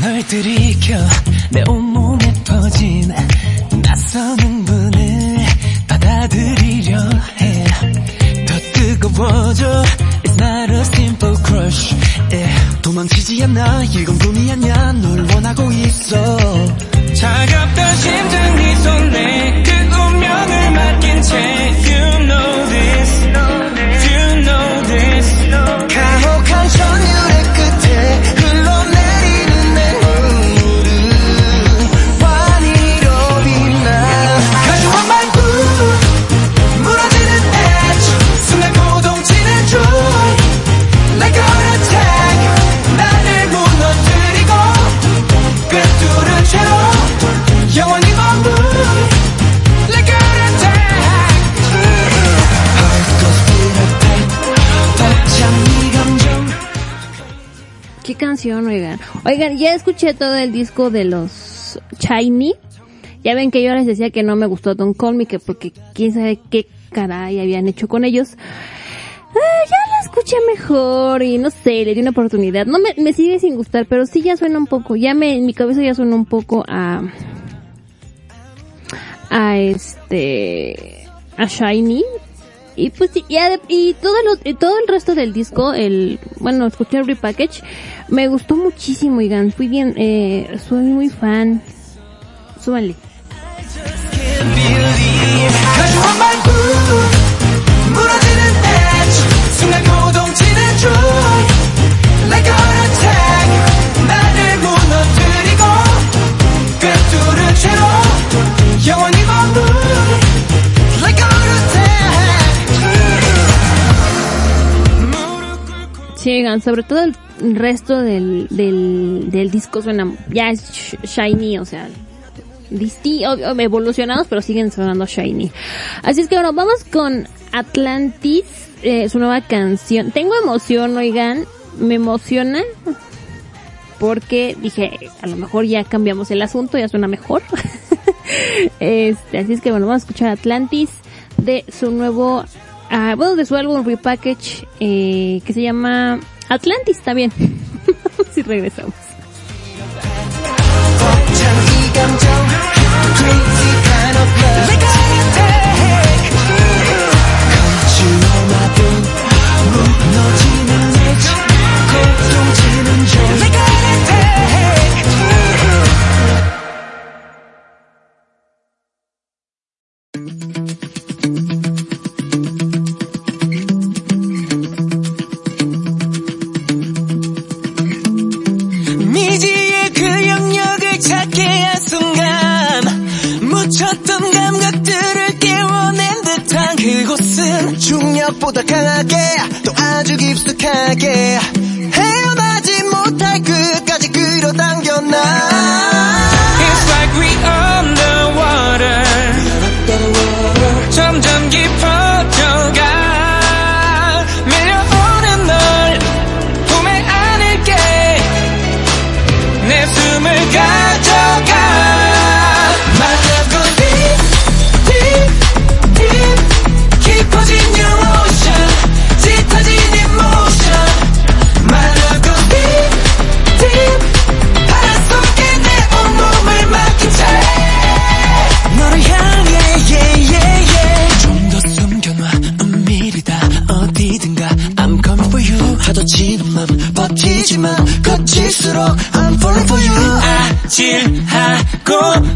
널 들이켜 내 온몸에 퍼진 낯선 흥분을 받아들이려 해더 뜨거워져 도망치지 않아. 이건 꿈이 아니야. 널 원하고 있어. 차갑던 심장이 oigan? Oigan, ya escuché todo el disco de los Shiny. Ya ven que yo les decía que no me gustó Don Call Me, que porque quién sabe qué caray habían hecho con ellos. Ah, ya la escuché mejor y no sé, le di una oportunidad. No me, me sigue sin gustar, pero sí ya suena un poco, ya me, en mi cabeza ya suena un poco a, a este, a Shiny. Y pues sí, ya de- y todo lo, y todo el resto del disco, el, bueno, escuché el repackage, me gustó muchísimo, oigan, fui bien, eh, soy muy fan. Súbanle. 가져와 Oigan, sobre todo el resto del, del, disco suena, ya es sh- shiny, o sea, evolucionados, pero siguen sonando shiny. Así es que bueno, vamos con Atlantis, eh, su nueva canción. Tengo emoción, oigan, me emociona porque dije, a lo mejor ya cambiamos el asunto, ya suena mejor. este, así es que bueno, vamos a escuchar Atlantis de su nuevo, uh, bueno, de su álbum Repackage eh, que se llama Atlantis también. si regresamos. 거칠수록 I'm falling for you 아찔하고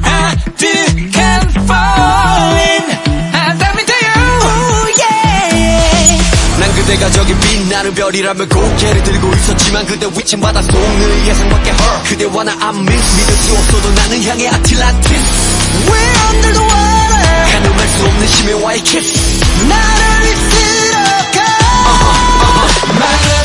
아득한 falling I'm coming to you Ooh, yeah. 난 그대가 저기 빛나는 별이라면 고개를 들고 있었지만 그대 위친 바닷속을 예상 밖의 her 그대와 나 I'm miss 믿을 수 없어도 나는 향해 아틀란티스 We're under the water 가늠할 수 없는 심해와의 kiss 나를 이끌어가 My love goes deep,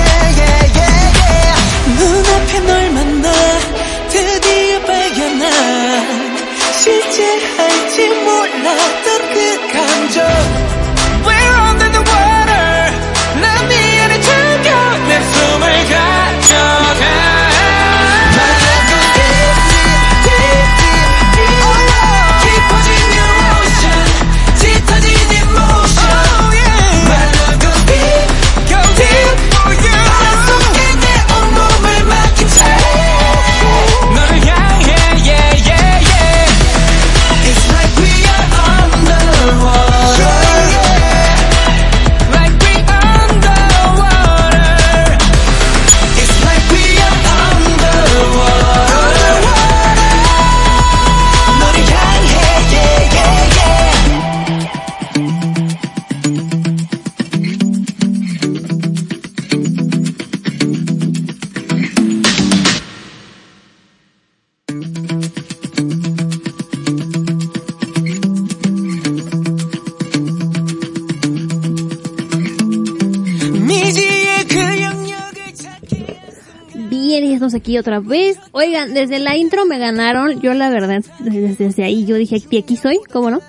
aquí otra vez. Oigan, desde la intro me ganaron. Yo la verdad, desde, ahí yo dije, aquí, aquí soy, ¿cómo no?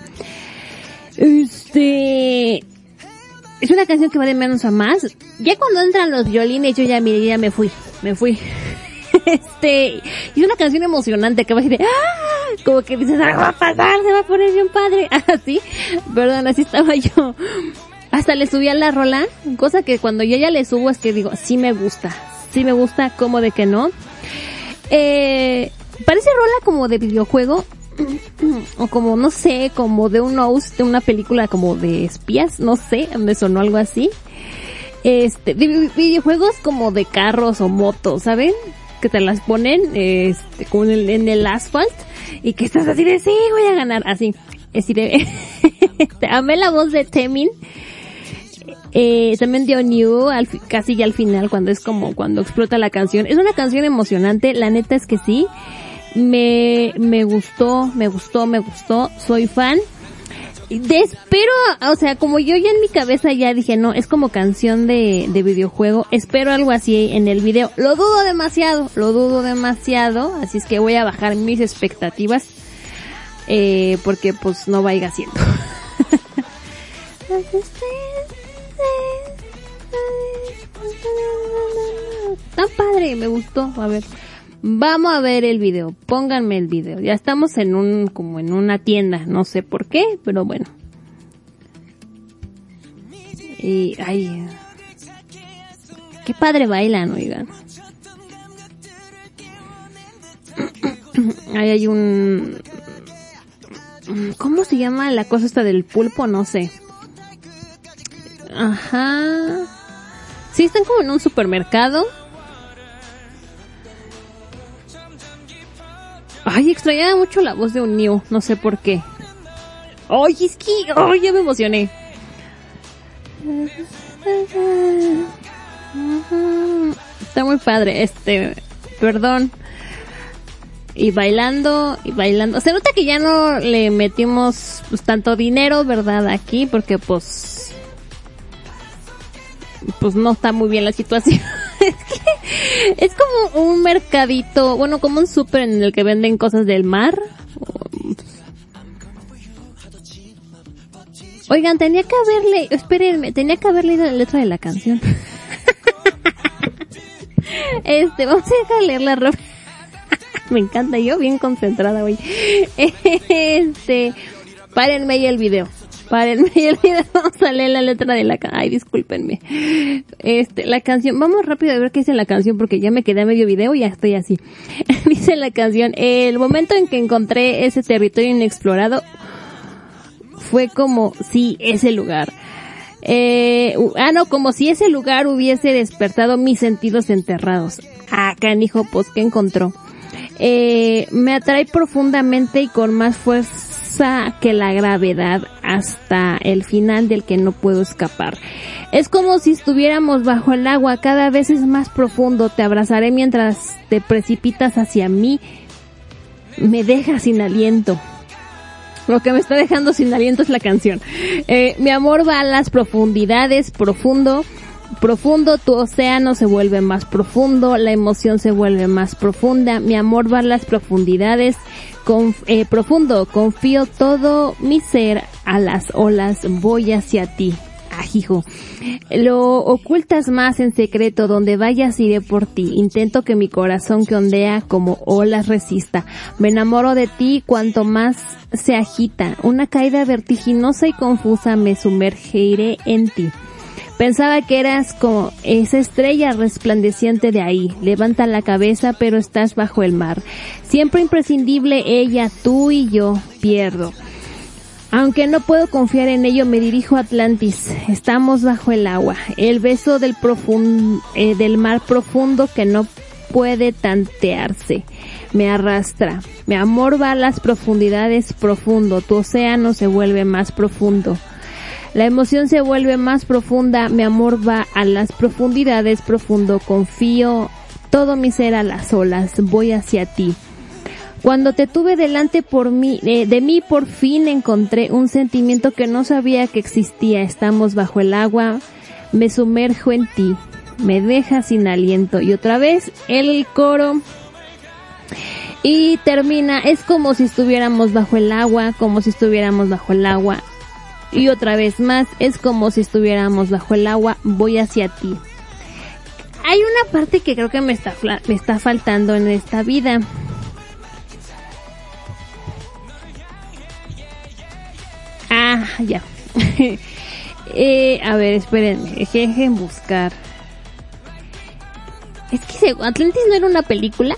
Este... Es una canción que va de menos a más. Ya cuando entran los violines, yo ya, mire, ya me fui, me fui. Este, y es una canción emocionante que va a decir, ¡ah! como que dices, "Ah, va a pasar, se va a poner bien padre. Así, perdón, así estaba yo. Hasta le subí a la rola, cosa que cuando yo ya le subo es que digo, sí me gusta, sí me gusta, como de que no. Eh, parece rola como de videojuego, o como, no sé, como de un host de una película como de espías, no sé, me sonó algo así. Este, vi- videojuegos como de carros o motos, ¿saben? Que te las ponen, este, como en el, en el asfalt, y que estás así de, sí, voy a ganar, así. Así de, amé la voz de Temin. Eh, también dio New al, casi ya al final cuando es como cuando explota la canción. Es una canción emocionante, la neta es que sí. Me, me gustó, me gustó, me gustó, soy fan. Espero, o sea, como yo ya en mi cabeza ya dije, no, es como canción de, de videojuego, espero algo así en el video. Lo dudo demasiado, lo dudo demasiado, así es que voy a bajar mis expectativas, eh, porque pues no vaya siendo. Tan padre, me gustó. A ver, vamos a ver el video. Pónganme el video. Ya estamos en un, como en una tienda. No sé por qué, pero bueno. Y, ay. Qué padre bailan, oigan. Ahí hay un... ¿Cómo se llama la cosa esta del pulpo? No sé. Ajá. Sí, están como en un supermercado. Ay, extrañaba mucho la voz de un Neo, no sé por qué. Ay, es que, ay, ya me emocioné. Está muy padre, este, perdón. Y bailando, y bailando. Se nota que ya no le metimos pues, tanto dinero, ¿verdad? Aquí, porque pues pues no está muy bien la situación. es que es como un mercadito, bueno, como un súper en el que venden cosas del mar. Oigan, tenía que haberle, espérenme, tenía que haber leído la letra de la canción. este, vamos a dejar de leer la ropa. Me encanta, yo bien concentrada hoy. Este, párenme ahí el video. Párenme ahí el. Vamos a leer la letra de la canción. Ay, discúlpenme. Este, la canción. Vamos rápido a ver qué dice la canción porque ya me quedé a medio video y ya estoy así. dice la canción, el momento en que encontré ese territorio inexplorado fue como si ese lugar. Eh, ah, no, como si ese lugar hubiese despertado mis sentidos enterrados. Ah, canijo, pues, ¿qué encontró? Eh, me atrae profundamente y con más fuerza que la gravedad hasta el final del que no puedo escapar. Es como si estuviéramos bajo el agua, cada vez es más profundo, te abrazaré mientras te precipitas hacia mí, me deja sin aliento. Lo que me está dejando sin aliento es la canción. Eh, mi amor va a las profundidades, profundo, profundo, tu océano se vuelve más profundo, la emoción se vuelve más profunda, mi amor va a las profundidades, eh, profundo, confío todo mi ser a las olas, voy hacia ti. Ajijo. Lo ocultas más en secreto, donde vayas iré por ti. Intento que mi corazón que ondea como olas resista. Me enamoro de ti cuanto más se agita. Una caída vertiginosa y confusa me sumergiré en ti. Pensaba que eras como esa estrella resplandeciente de ahí. Levanta la cabeza, pero estás bajo el mar. Siempre imprescindible ella, tú y yo, pierdo. Aunque no puedo confiar en ello, me dirijo a Atlantis. Estamos bajo el agua. El beso del profun- eh, del mar profundo que no puede tantearse. Me arrastra. Mi amor va a las profundidades profundo. Tu océano se vuelve más profundo. La emoción se vuelve más profunda. Mi amor va a las profundidades profundo. Confío todo mi ser a las olas. Voy hacia ti. Cuando te tuve delante por mí, eh, de mí por fin encontré un sentimiento que no sabía que existía. Estamos bajo el agua, me sumerjo en ti. me deja sin aliento. Y otra vez el coro. Y termina, es como si estuviéramos bajo el agua, como si estuviéramos bajo el agua. Y otra vez más, es como si estuviéramos bajo el agua, voy hacia ti. Hay una parte que creo que me está, me está faltando en esta vida. Ah, ya. eh, a ver, espérenme, dejen buscar. Es que Atlantis no era una película.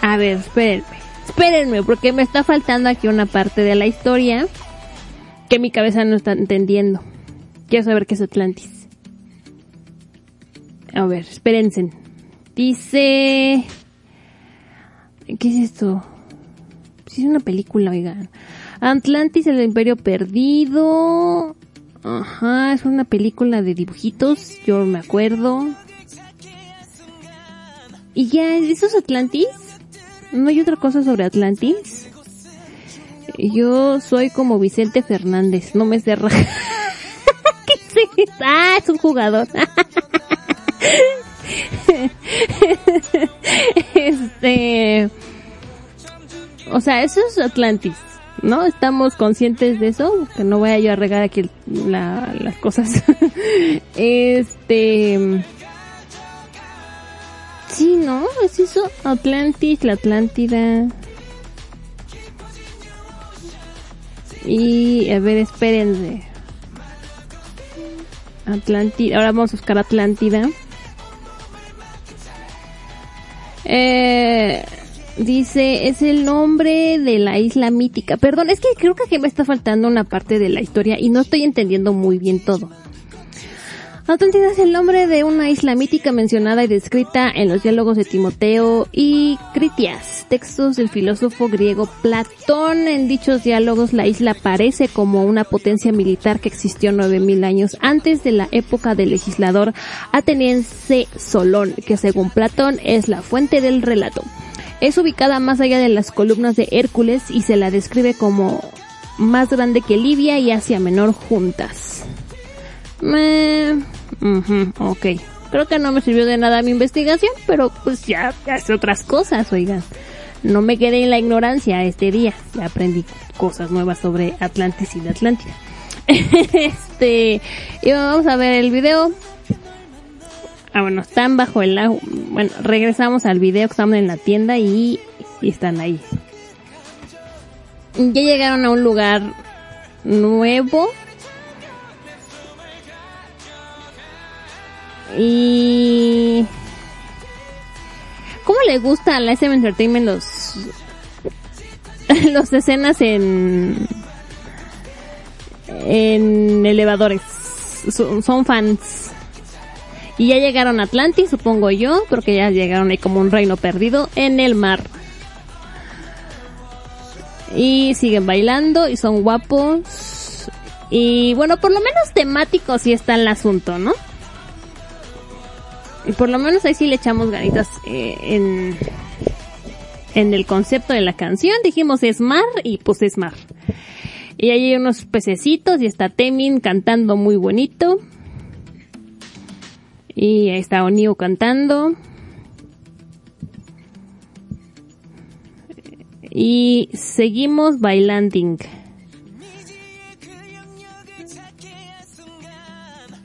A ver, espérenme. Espérenme, porque me está faltando aquí una parte de la historia que mi cabeza no está entendiendo. Quiero saber qué es Atlantis. A ver, espérense. Dice... ¿Qué es esto? Sí, es una película, oigan. Atlantis, el imperio perdido. Ajá, es una película de dibujitos, yo me acuerdo. Y ya, ¿eso es Atlantis? ¿No hay otra cosa sobre Atlantis? Yo soy como Vicente Fernández, no me sé ¿Qué es? Ah, es un jugador. este... O sea, eso es Atlantis, ¿no? Estamos conscientes de eso, que no vaya yo a regar aquí la- las cosas. este... Sí, ¿no? Es eso, Atlantis, la Atlántida. Y, a ver, espérense. Atlántida, ahora vamos a buscar Atlántida. Eh, dice, es el nombre de la isla mítica. Perdón, es que creo que aquí me está faltando una parte de la historia y no estoy entendiendo muy bien todo. Atlántida es el nombre de una isla mítica mencionada y descrita en los diálogos de Timoteo y Critias, textos del filósofo griego Platón. En dichos diálogos la isla aparece como una potencia militar que existió 9000 años antes de la época del legislador ateniense Solón, que según Platón es la fuente del relato. Es ubicada más allá de las columnas de Hércules y se la describe como más grande que Libia y Asia Menor juntas. Me... ujú, ok. Creo que no me sirvió de nada mi investigación, pero pues ya, hace otras cosas, oigan. No me quedé en la ignorancia este día. Ya aprendí cosas nuevas sobre Atlantis y la Atlántida. este, y vamos a ver el video. Ah, bueno, están bajo el agua. Bueno, regresamos al video estamos en la tienda y están ahí. Ya llegaron a un lugar nuevo. Y... ¿Cómo le gusta a la SM Entertainment los... los escenas en... en elevadores? Son, fans. Y ya llegaron a Atlantis, supongo yo, porque ya llegaron ahí como un reino perdido en el mar. Y siguen bailando y son guapos. Y bueno, por lo menos temático sí está el asunto, ¿no? Y por lo menos ahí sí le echamos ganitas eh, en, en el concepto de la canción. Dijimos es mar y pues es mar. Y ahí hay unos pececitos y está Temin cantando muy bonito. Y ahí está Onio cantando. Y seguimos bailando.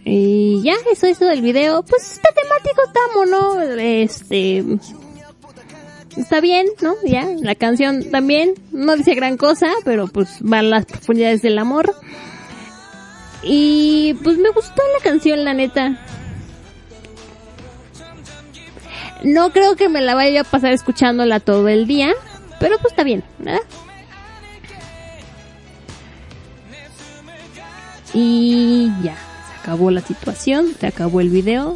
Y ya, eso eso del video. Pues está temático, está mono. Este. Está bien, ¿no? Ya, la canción también. No dice gran cosa, pero pues van las profundidades del amor. Y pues me gustó la canción, la neta. No creo que me la vaya a pasar escuchándola todo el día, pero pues está bien, ¿verdad? Y ya, acabó la situación, se acabó el video.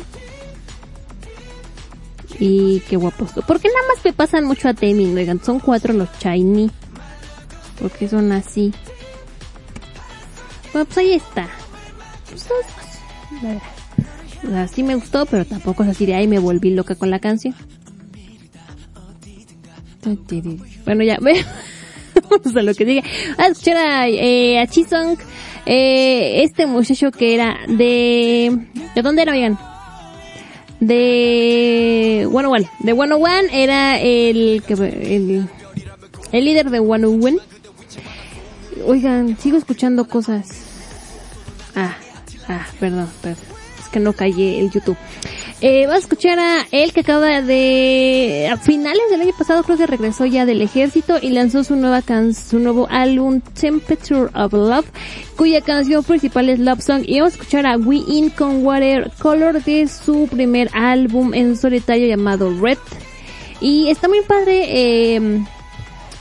Y qué guapo esto. ¿Por qué nada más me pasan mucho a Temin? Oigan, son cuatro los shiny. Porque son así. Bueno, pues ahí está. Pues, pues. O sea, me gustó, pero tampoco es así de ahí me volví loca con la canción. Bueno, ya. Vamos a lo que diga. A escuchar a, eh, a Chisong Eh, este muchacho que era de... ¿De dónde era, oigan? De... 101. De 101 era el... el, el líder de 101. Oigan, sigo escuchando cosas. Ah, ah, perdón, perdón. Que no callé el YouTube. Eh, vas a escuchar a él que acaba de, a finales del año pasado creo que regresó ya del ejército y lanzó su nueva can su nuevo álbum Temperature of Love, cuya canción principal es Love Song y vamos a escuchar a We In con Watercolor de su primer álbum en solitario llamado Red. Y está muy padre, eh,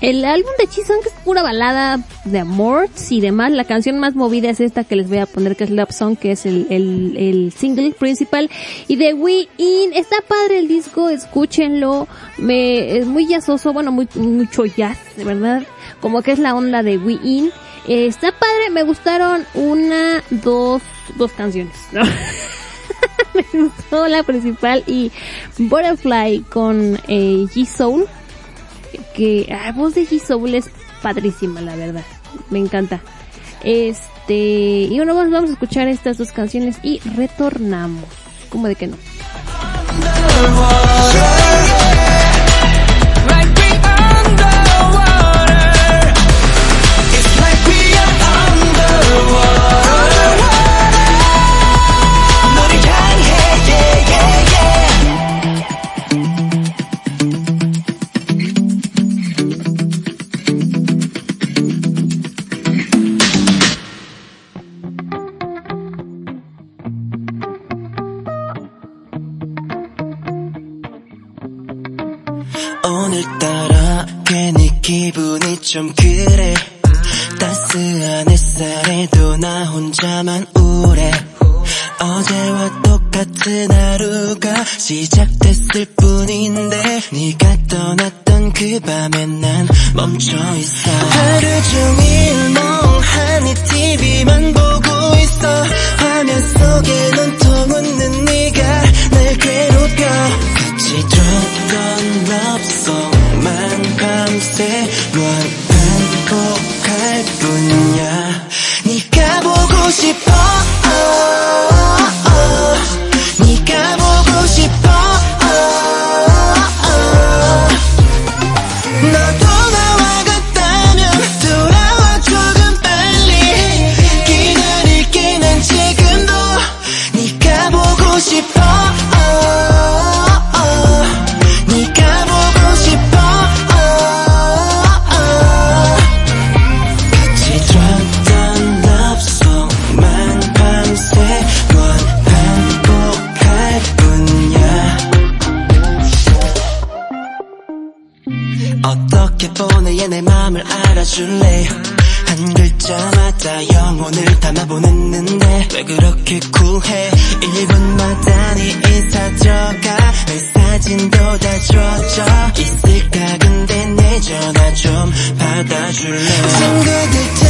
el álbum de Chison que es pura balada de amor y demás. La canción más movida es esta que les voy a poner que es Love Song, que es el, el, el single principal. Y de We In, está padre el disco, escúchenlo. Me, es muy jazzoso, bueno, muy, mucho jazz, de verdad. Como que es la onda de We In. Eh, está padre, me gustaron una, dos, dos canciones, ¿no? me gustó la principal y Butterfly con eh, G-Soul que ah, voz de G-Soul es padrísima, la verdad. Me encanta. Este, y bueno, vamos, vamos a escuchar estas dos canciones y retornamos. ¿Cómo de que no? 오늘따라 괜히 기분이 좀 그래. 따스한 햇살에도 나 혼자만 우울해. 어제와 똑같은 하루가 시작됐을 뿐인데 네가 떠났던 그 밤에 난 멈춰있어. 하루 종일 멍하니 TV만 보고 있어. 화면 속에 눈통 웃는 네가 날 괴롭혀. 같이 들었던 럽송만 밤새 넌 반복할 뿐이야 네가 보고 싶어 打湿了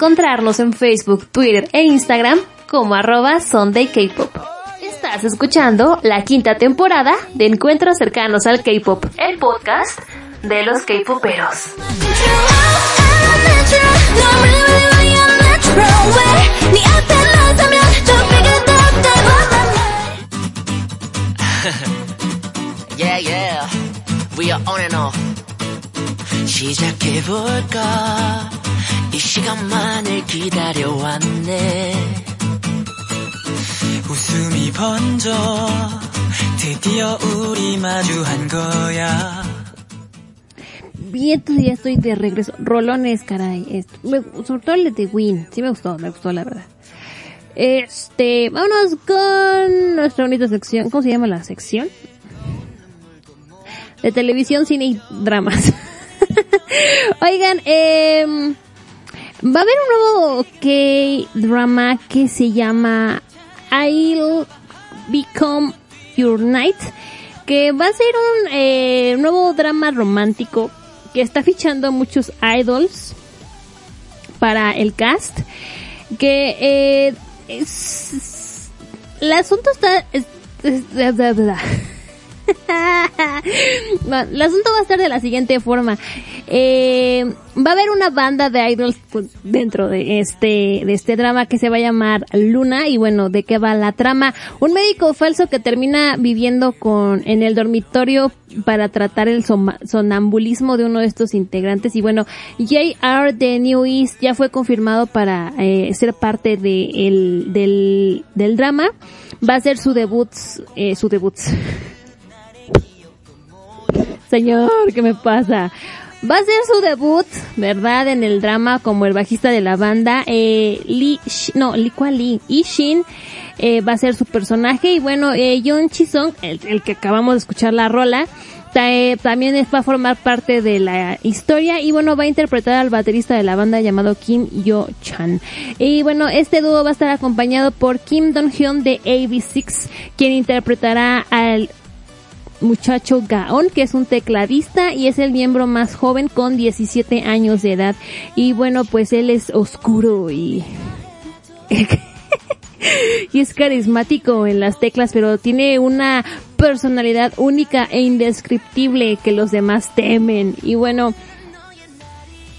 encontrarnos en Facebook, Twitter e Instagram como arroba Sunday K-Pop. Estás escuchando la quinta temporada de Encuentros cercanos al K-Pop, el podcast de los K-Poperos. Yeah, yeah. We are on and off. 시작해볼까? 이 시간만을 기다려왔네. 웃음이 번져. 드디어 우리 마주한 거야. Bien, entonces ya estoy de regreso. Rolones, caray. Esto, me- sobre todo el de The Win. Sí me gustó, me gustó la verdad. Este, vámonos con nuestra bonita sección. ¿Cómo se llama la sección? De televisión, cine y dramas. Oigan, eh, va a haber un nuevo K-drama que se llama I'll Become Your Night, que va a ser un eh, nuevo drama romántico que está fichando muchos idols para el cast, que eh, es, el asunto está... es- es- Va, el asunto va a estar de la siguiente forma. Eh, va a haber una banda de idols pues, dentro de este, de este drama que se va a llamar Luna y bueno, ¿de qué va la trama? Un médico falso que termina viviendo con, en el dormitorio para tratar el sonambulismo de uno de estos integrantes y bueno, J.R. de New East ya fue confirmado para eh, ser parte de el, del, del drama. Va a ser su debut, eh, su debut. Señor, ¿qué me pasa? Va a ser su debut, ¿verdad? En el drama como el bajista de la banda. Eh, Lee, Sh- no, Lee, ¿cuál Lee? Ishin eh, va a ser su personaje. Y bueno, eh, Yoon Chi-sung, el, el que acabamos de escuchar la rola, ta- eh, también va a formar parte de la historia. Y bueno, va a interpretar al baterista de la banda llamado Kim Yo-chan. Y bueno, este dúo va a estar acompañado por Kim Dong-hyun de AB6, quien interpretará al muchacho Gaon, que es un tecladista y es el miembro más joven con 17 años de edad. Y bueno, pues él es oscuro y... y es carismático en las teclas, pero tiene una personalidad única e indescriptible que los demás temen. Y bueno,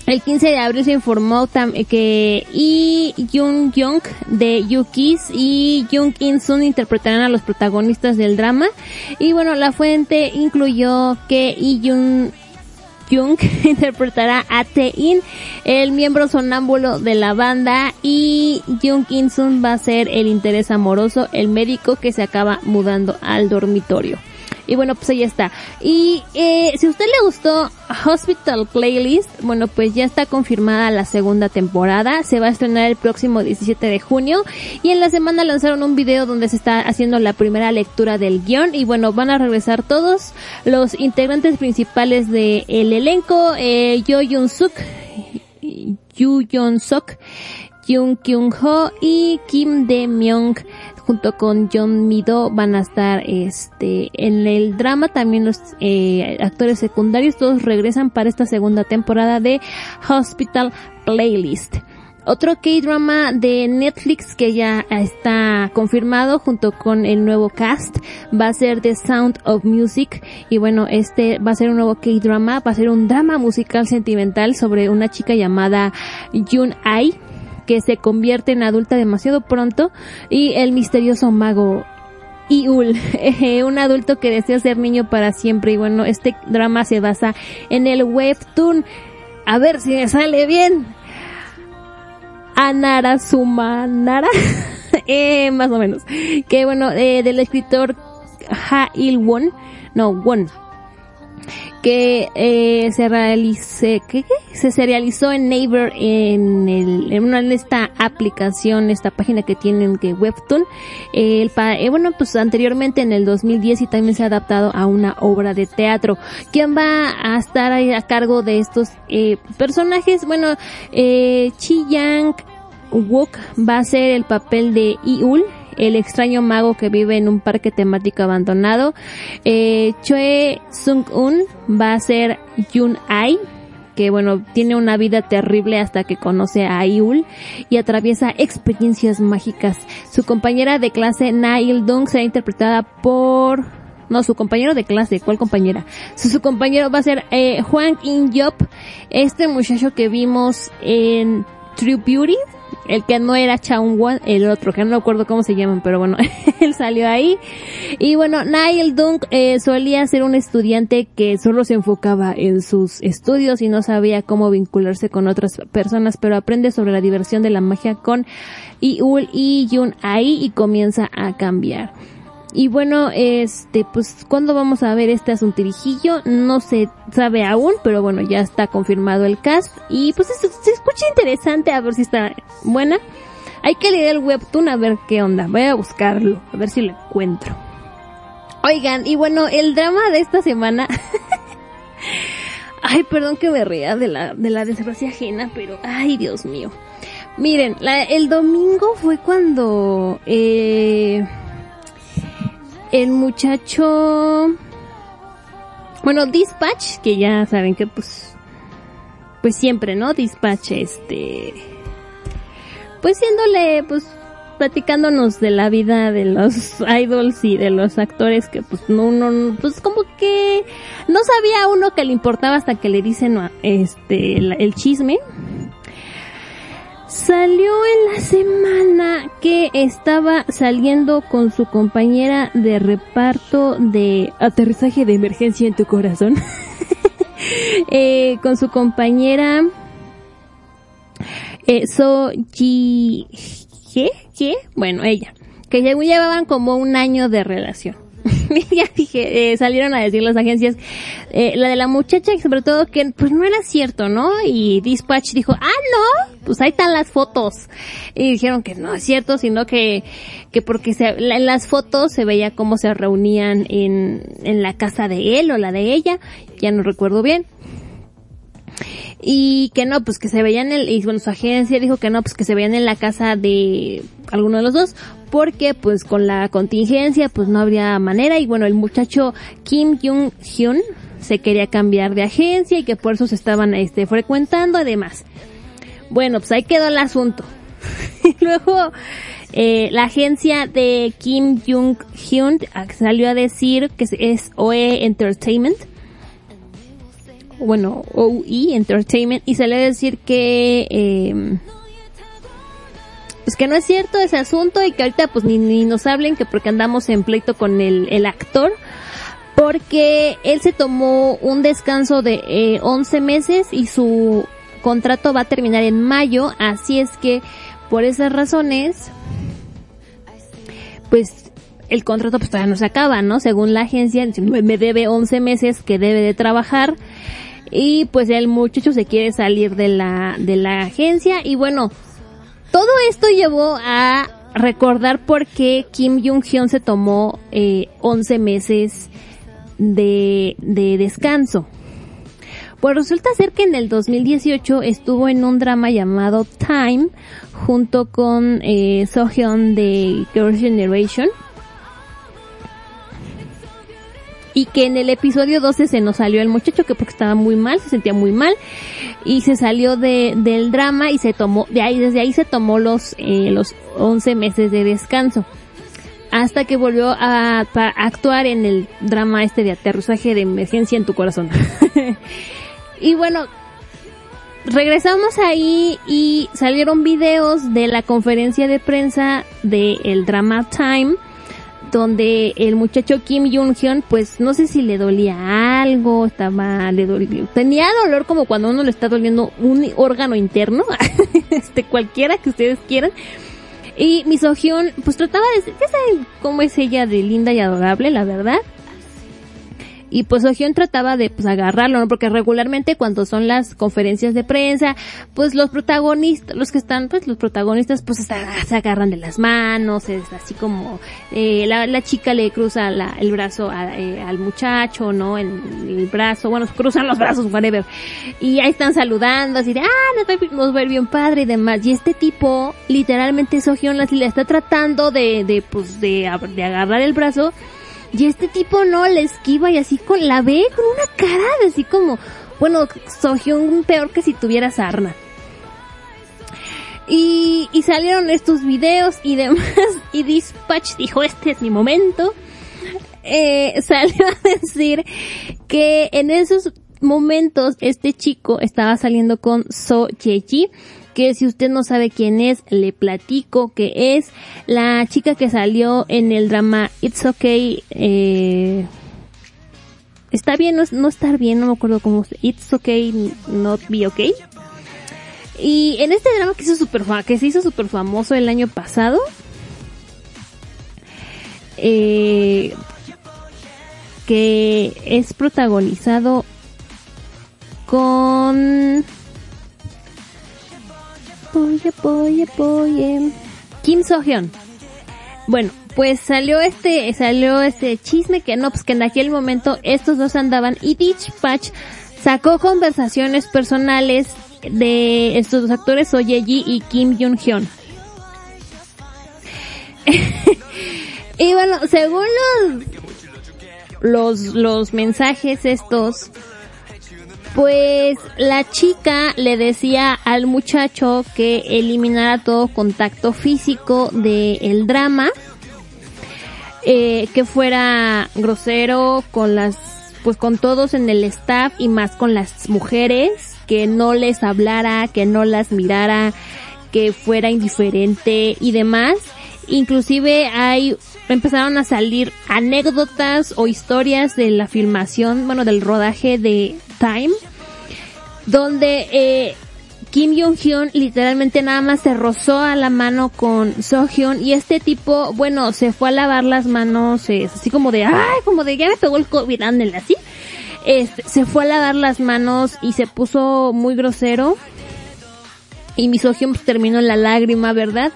el 15 de abril se informó que Lee Jung Young de Yukis y Jung In Sun interpretarán a los protagonistas del drama. Y bueno, la fuente incluyó que Lee Jung Jung interpretará a Tae-in, el miembro sonámbulo de la banda, y Jung In Sun va a ser el interés amoroso, el médico que se acaba mudando al dormitorio. Y bueno, pues ahí está. Y eh, si a usted le gustó Hospital Playlist, bueno, pues ya está confirmada la segunda temporada. Se va a estrenar el próximo 17 de junio. Y en la semana lanzaron un video donde se está haciendo la primera lectura del guion. Y bueno, van a regresar todos los integrantes principales del elenco. Eh, Yo Yun Suk, Yu Yeon Sok, Jung Kyung Ho y Kim De Myung junto con John Mido van a estar este en el drama. También los eh, actores secundarios todos regresan para esta segunda temporada de Hospital Playlist. Otro K-drama de Netflix que ya está confirmado junto con el nuevo cast va a ser The Sound of Music. Y bueno, este va a ser un nuevo K-drama, va a ser un drama musical sentimental sobre una chica llamada Jun Ai que se convierte en adulta demasiado pronto y el misterioso mago Iul, un adulto que desea ser niño para siempre. Y bueno, este drama se basa en el webtoon. A ver si me sale bien. Anara Sumanara, eh, más o menos. Que bueno, eh, del escritor Ha Il Won, no, Won, que eh, se realice, ¿qué, qué? se en Naver en, el, en, una, esta aplicación, esta página que tienen que Webtoon. Eh, el eh, bueno, pues anteriormente en el 2010 y también se ha adaptado a una obra de teatro. ¿Quién va a estar a cargo de estos eh, personajes? Bueno, eh, Chi Yang va a ser el papel de Iul, el extraño mago que vive en un parque temático abandonado. Eh, Choi Sung-un va a ser Yun Ai, que bueno, tiene una vida terrible hasta que conoce a Iul y atraviesa experiencias mágicas. Su compañera de clase, Na Il Dung, será interpretada por no, su compañero de clase, ¿cuál compañera? Su, su compañero va a ser eh, Juan In Yop, este muchacho que vimos en True Beauty, el que no era Chaungwan, el otro, que no me acuerdo cómo se llaman, pero bueno, él salió ahí. Y bueno, Niall Dunk eh, solía ser un estudiante que solo se enfocaba en sus estudios y no sabía cómo vincularse con otras personas, pero aprende sobre la diversión de la magia con Iul y Yun Ai y comienza a cambiar. Y bueno, este, pues, ¿cuándo vamos a ver este asuntirijillo? No se sabe aún, pero bueno, ya está confirmado el cast. Y pues se, se escucha interesante, a ver si está buena. Hay que leer el webtoon a ver qué onda. Voy a buscarlo, a ver si lo encuentro. Oigan, y bueno, el drama de esta semana. ay, perdón que me ría de la, de la desgracia ajena, pero ay, Dios mío. Miren, la- el domingo fue cuando, eh, el muchacho, bueno, Dispatch, que ya saben que pues, pues siempre, ¿no? Dispatch, este, pues siéndole, pues, platicándonos de la vida de los idols y de los actores que pues no, no, pues como que no sabía uno que le importaba hasta que le dicen este, el, el chisme. Salió en la semana que estaba saliendo con su compañera de reparto de aterrizaje de emergencia en tu corazón. Eh, con su compañera eh, So ¿Qué? Bueno, ella. Que llevaban como un año de relación. ya dije, eh, salieron a decir las agencias, eh, la de la muchacha y sobre todo que pues no era cierto, ¿no? Y Dispatch dijo, ah, no, pues ahí están las fotos. Y dijeron que no es cierto, sino que, que porque se, en las fotos se veía cómo se reunían en, en la casa de él o la de ella, ya no recuerdo bien y que no, pues que se veían en y bueno, su agencia dijo que no, pues que se veían en la casa de alguno de los dos, porque pues con la contingencia pues no habría manera y bueno, el muchacho Kim Jung Hyun se quería cambiar de agencia y que por eso se estaban este frecuentando además. Bueno, pues ahí quedó el asunto. y luego eh, la agencia de Kim Jung Hyun salió a decir que es OE Entertainment bueno, OE Entertainment, y sale a decir que, eh, pues que no es cierto ese asunto y que ahorita pues ni, ni nos hablen que porque andamos en pleito con el, el actor, porque él se tomó un descanso de eh, 11 meses y su contrato va a terminar en mayo, así es que por esas razones, pues el contrato pues todavía no se acaba, ¿no? Según la agencia, me debe 11 meses que debe de trabajar y pues el muchacho se quiere salir de la, de la agencia y bueno, todo esto llevó a recordar por qué Kim Jung-hyun se tomó eh, 11 meses de, de descanso. Pues resulta ser que en el 2018 estuvo en un drama llamado Time junto con eh, Sohyun de Girls' Generation. Y que en el episodio 12 se nos salió el muchacho que porque estaba muy mal, se sentía muy mal y se salió de, del drama y se tomó, de ahí, desde ahí se tomó los, eh, los 11 meses de descanso. Hasta que volvió a, actuar en el drama este de aterrizaje de emergencia en tu corazón. y bueno, regresamos ahí y salieron videos de la conferencia de prensa del drama Time donde el muchacho Kim Jong Hyun pues no sé si le dolía algo, estaba le dolía, tenía dolor como cuando uno le está doliendo un órgano interno, este cualquiera que ustedes quieran. Y mi Sohyun pues trataba de ya saben cómo es ella de linda y adorable, la verdad. Y pues Sohyun trataba de pues agarrarlo, ¿no? Porque regularmente cuando son las conferencias de prensa, pues los protagonistas, los que están, pues los protagonistas pues se, agarran de las manos, es así como eh, la, la chica le cruza la- el brazo a- eh, al muchacho, ¿no? El brazo, bueno, cruzan los brazos, whatever. Y ahí están saludando, así de, ah, nos va, a ir bien padre y demás. Y este tipo, literalmente Sohyun la- está tratando de, de pues, de, de agarrar el brazo y este tipo no le esquiva y así con la ve con una cara así como, bueno, Sohyun peor que si tuviera sarna. Y, salieron estos videos y demás y Dispatch dijo este es mi momento. Eh, salió a decir que en esos momentos este chico estaba saliendo con So que si usted no sabe quién es, le platico que es la chica que salió en el drama It's Okay, eh, está bien, no, es- no estar bien, no me acuerdo cómo se, It's Okay, Not Be Okay. Y en este drama que, hizo super, que se hizo súper famoso el año pasado, eh, que es protagonizado con Poye, poye, poye. Kim. Bueno, pues salió este, salió este chisme que no, pues que en aquel momento estos dos andaban y Dispatch sacó conversaciones personales de estos dos actores, So Ye-ji y Kim Jung-hyun. y bueno, según los, los, los mensajes estos, pues la chica le decía al muchacho que eliminara todo contacto físico del drama, eh, que fuera grosero con las, pues con todos en el staff y más con las mujeres, que no les hablara, que no las mirara, que fuera indiferente y demás. Inclusive hay, empezaron a salir anécdotas o historias de la filmación, bueno, del rodaje de Time, donde eh, Kim Jong-hyun literalmente nada más se rozó a la mano con So-hyun y este tipo, bueno, se fue a lavar las manos, es así como de, ay, como de, ya me pegó el COVID, ándale, así. Este, se fue a lavar las manos y se puso muy grosero. Y mi So-hyun pues, terminó en la lágrima, ¿verdad?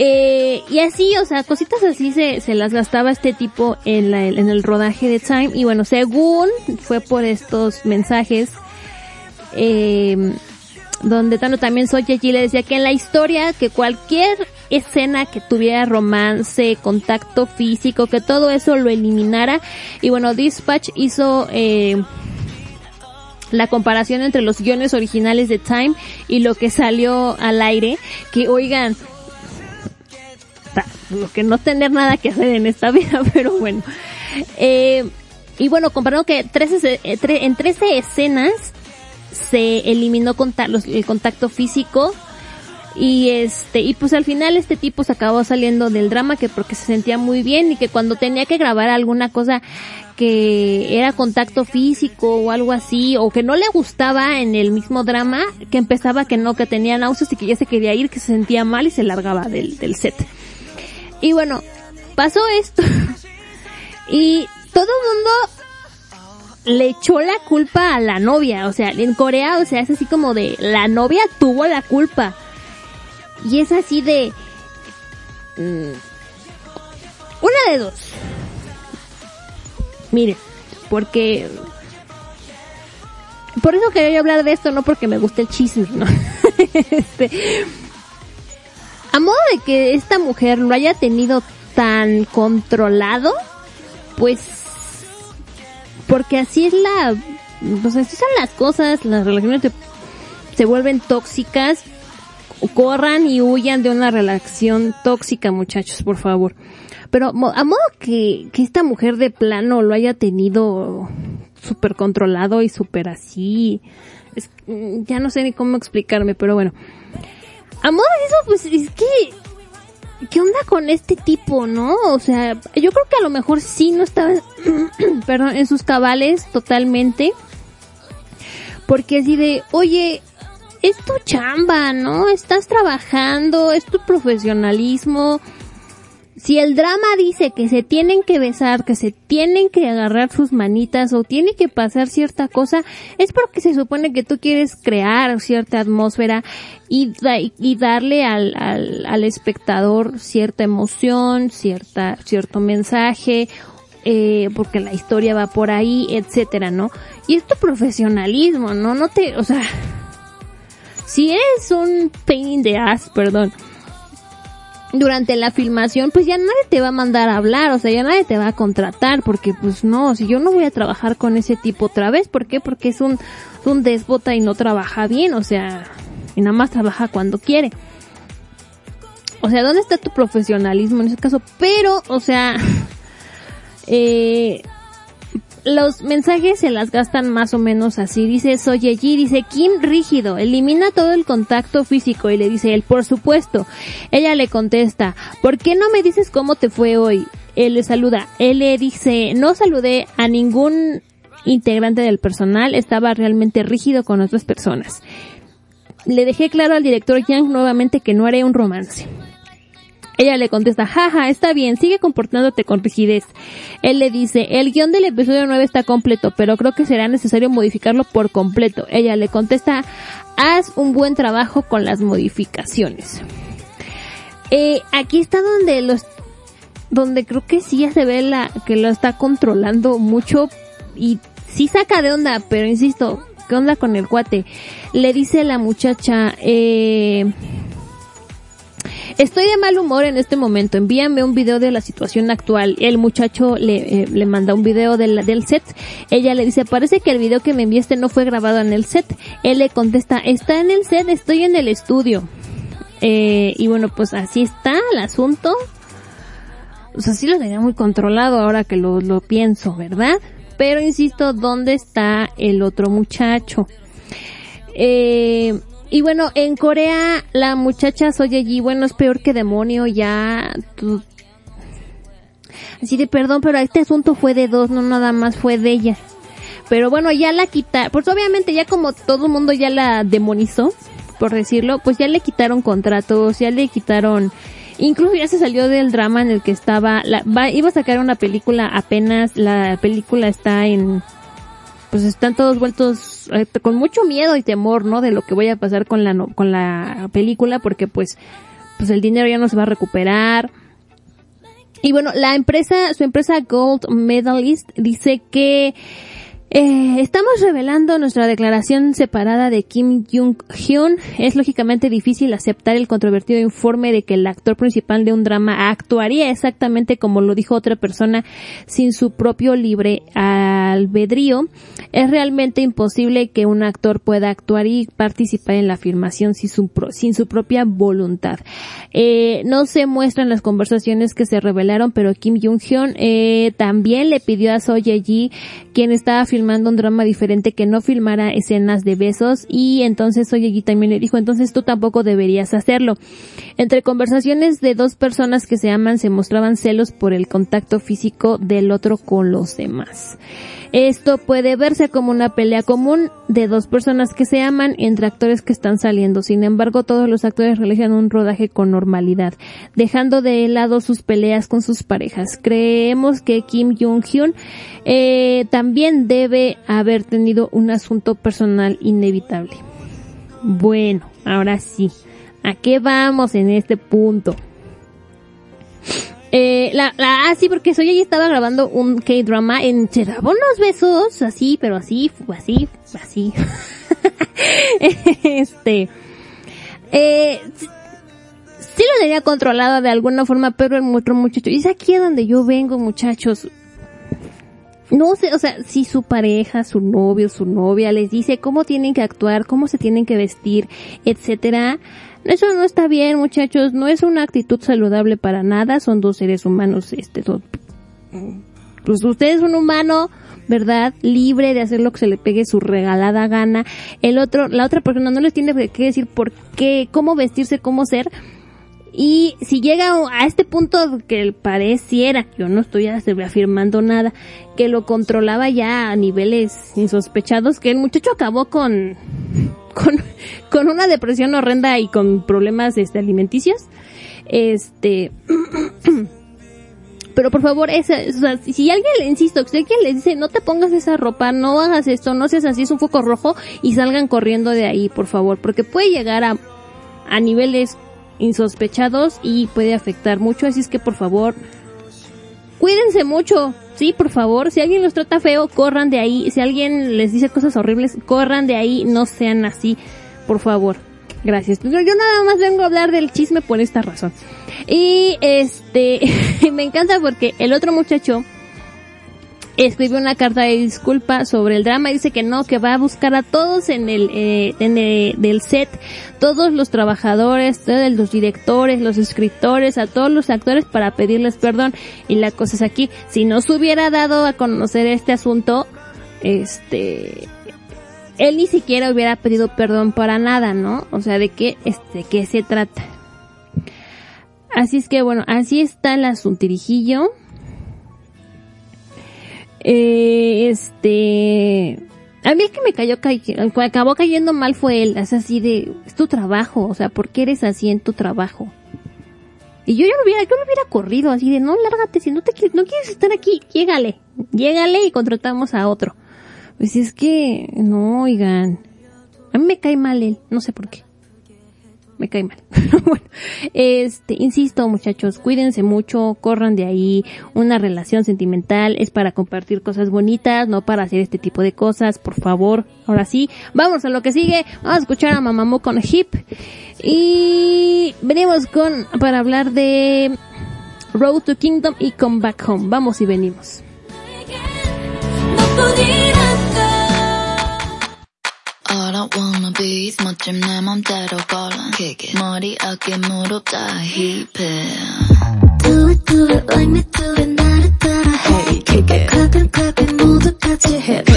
Eh, y así, o sea, cositas así se, se las gastaba este tipo en, la, en el rodaje de Time. Y bueno, según fue por estos mensajes, eh, donde Tano también Soy allí le decía que en la historia que cualquier escena que tuviera romance, contacto físico, que todo eso lo eliminara. Y bueno, Dispatch hizo eh, la comparación entre los guiones originales de Time y lo que salió al aire. Que oigan, ta- lo que no tener nada que hacer en esta vida, pero bueno. Eh, y bueno, comparando que 13, se- eh, en 13 escenas se eliminó el contacto físico y este y pues al final este tipo se acabó saliendo del drama que porque se sentía muy bien y que cuando tenía que grabar alguna cosa que era contacto físico o algo así o que no le gustaba en el mismo drama que empezaba que no que tenía náuseas y que ya se quería ir que se sentía mal y se largaba del, del set y bueno pasó esto y todo mundo le echó la culpa a la novia, o sea, en Corea, o sea, es así como de, la novia tuvo la culpa. Y es así de, mm, una de dos. Mire, porque, por eso quería hablar de esto, no porque me guste el chisme, ¿no? Este, a modo de que esta mujer lo haya tenido tan controlado, pues porque así es la, pues así son las cosas, las relaciones se, vuelven tóxicas, corran y huyan de una relación tóxica, muchachos, por favor. Pero a modo que, que esta mujer de plano lo haya tenido súper controlado y súper así, es- mm, ya no sé ni cómo explicarme, pero bueno. A modo de eso, pues es que ¿qué onda con este tipo, no? O sea, yo creo que a lo mejor sí no estaba, perdón, en sus cabales totalmente. Porque así de, oye, es tu chamba, ¿no? Estás trabajando, es tu profesionalismo. Si el drama dice que se tienen que besar, que se tienen que agarrar sus manitas o tiene que pasar cierta cosa, es porque se supone que tú quieres crear cierta atmósfera y, y darle al, al, al espectador cierta emoción, cierta, cierto mensaje, eh, porque la historia va por ahí, etcétera, ¿no? Y es tu profesionalismo, ¿no? No te, o sea, si eres un pain in the ass, perdón, durante la filmación, pues ya nadie te va a mandar a hablar, o sea, ya nadie te va a contratar, porque pues no, si yo no voy a trabajar con ese tipo otra vez, ¿por qué? Porque es un, un déspota y no trabaja bien, o sea, y nada más trabaja cuando quiere. O sea, ¿dónde está tu profesionalismo en ese caso? Pero, o sea, eh, los mensajes se las gastan más o menos así. Dice Soy allí, dice Kim rígido, elimina todo el contacto físico y le dice él, por supuesto. Ella le contesta, ¿por qué no me dices cómo te fue hoy? Él le saluda, él le dice, no saludé a ningún integrante del personal, estaba realmente rígido con otras personas. Le dejé claro al director Yang nuevamente que no haré un romance. Ella le contesta, jaja, está bien, sigue comportándote con rigidez. Él le dice, el guion del episodio 9 está completo, pero creo que será necesario modificarlo por completo. Ella le contesta, haz un buen trabajo con las modificaciones. Eh, aquí está donde los, donde creo que sí ya se ve la, que lo está controlando mucho y sí saca de onda, pero insisto, ¿qué onda con el cuate? Le dice la muchacha, eh, Estoy de mal humor en este momento. Envíame un video de la situación actual. El muchacho le, eh, le manda un video del, set. Ella le dice, parece que el video que me enviaste no fue grabado en el set. Él le contesta, está en el set, estoy en el estudio. Eh, y bueno, pues así está el asunto. O sea, sí lo tenía muy controlado ahora que lo, lo pienso, ¿verdad? Pero insisto, ¿dónde está el otro muchacho? Eh, y bueno, en Corea la muchacha Soy allí, bueno, es peor que demonio, ya Así de perdón, pero este asunto fue de dos, no nada más fue de ella. pero bueno, ya la quita, pues obviamente ya como todo el mundo ya la demonizó, por decirlo, pues ya le quitaron contratos, ya le quitaron, incluso ya se salió del drama en el que estaba, la, iba a sacar una película apenas, la película está en, pues están todos vueltos eh, con mucho miedo y temor, ¿no? De lo que vaya a pasar con la, no- con la película, porque pues, pues el dinero ya no se va a recuperar. Y bueno, la empresa, su empresa Gold Medalist dice que eh, estamos revelando nuestra declaración separada de Kim Jong-hyun. Es lógicamente difícil aceptar el controvertido informe de que el actor principal de un drama actuaría exactamente como lo dijo otra persona sin su propio libre albedrío. Es realmente imposible que un actor pueda actuar y participar en la filmación sin su, propia voluntad. Eh, no se muestran las conversaciones que se revelaron, pero Kim Jong-hyun eh, también le pidió a Seo Ye-ji, quien estaba filmando un drama diferente, que no filmara escenas de besos y entonces Seo Ye-ji también le dijo, entonces tú tampoco deberías hacerlo. Entre conversaciones de dos personas que se aman se mostraban celos por el contacto físico del otro con los demás. Esto puede verse como una pelea común de dos personas que se aman entre actores que están saliendo. Sin embargo, todos los actores realizan un rodaje con normalidad, dejando de lado sus peleas con sus parejas. Creemos que Kim Jong-hyun eh, también debe haber tenido un asunto personal inevitable. Bueno, ahora sí. ¿A qué vamos en este punto? Eh, la, la, ah, sí, porque soy ella estaba grabando un K-drama en se daba unos besos, así, pero así, así, así. este, eh, sí lo tenía controlado de alguna forma, pero el otro muchacho, y es aquí a donde yo vengo, muchachos. No sé, o sea, si su pareja, su novio, su novia les dice cómo tienen que actuar, cómo se tienen que vestir, etcétera, eso no está bien, muchachos, no es una actitud saludable para nada, son dos seres humanos, este, son- pues usted es un humano, ¿verdad? Libre de hacer lo que se le pegue su regalada gana. El otro, la otra persona no les tiene que decir por qué, cómo vestirse, cómo ser. Y si llega a este punto que pareciera, yo no estoy afirmando nada, que lo controlaba ya a niveles insospechados, que el muchacho acabó con, con, con una depresión horrenda y con problemas este, alimenticios. Este, pero por favor, esa, si alguien le insisto, si alguien le dice no te pongas esa ropa, no hagas esto, no seas así, es un foco rojo y salgan corriendo de ahí, por favor, porque puede llegar a, a niveles insospechados y puede afectar mucho, así es que por favor, cuídense mucho, sí, por favor, si alguien los trata feo, corran de ahí, si alguien les dice cosas horribles, corran de ahí, no sean así, por favor. Gracias. Yo, yo nada más vengo a hablar del chisme por esta razón. Y este, me encanta porque el otro muchacho escribió una carta de disculpa sobre el drama dice que no, que va a buscar a todos en el, eh, en el del set, todos los trabajadores, todos los directores, los escritores, a todos los actores para pedirles perdón. Y la cosa es aquí, si no se hubiera dado a conocer este asunto, este, él ni siquiera hubiera pedido perdón para nada, ¿no? O sea, de qué, este, qué se trata. Así es que bueno, así está el asuntirijillo. Eh, este, a mí el que me cayó, cay- acabó cayendo mal fue él, es así de, es tu trabajo, o sea, ¿por qué eres así en tu trabajo? Y yo ya lo hubiera, yo lo hubiera corrido así de, no, lárgate, si no te quieres, no quieres estar aquí, llégale, llégale y contratamos a otro. Pues es que, no, oigan, a mí me cae mal él, no sé por qué. Me cae mal. bueno, este, insisto muchachos, cuídense mucho, corran de ahí. Una relación sentimental es para compartir cosas bonitas, no para hacer este tipo de cosas, por favor. Ahora sí, vamos a lo que sigue. Vamos a escuchar a Mamamoo con Hip. Y venimos con, para hablar de Road to Kingdom y Come Back Home. Vamos y venimos. All I wanna be is 멋진 내 맘대로 걸어 Kick it. 머리 어깨 무릎 다 힙해 Do it, do it like me, do it 나를 따라 Hey, kick it. Clap it, 모두 같이 hip,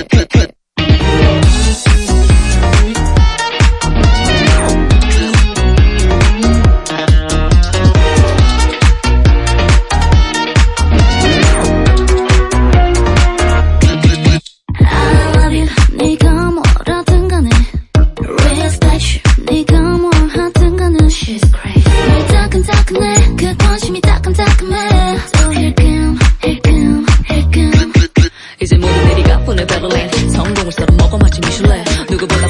덕분에 배불린 성공을 썰어먹어 마치 미슐랭 누구보다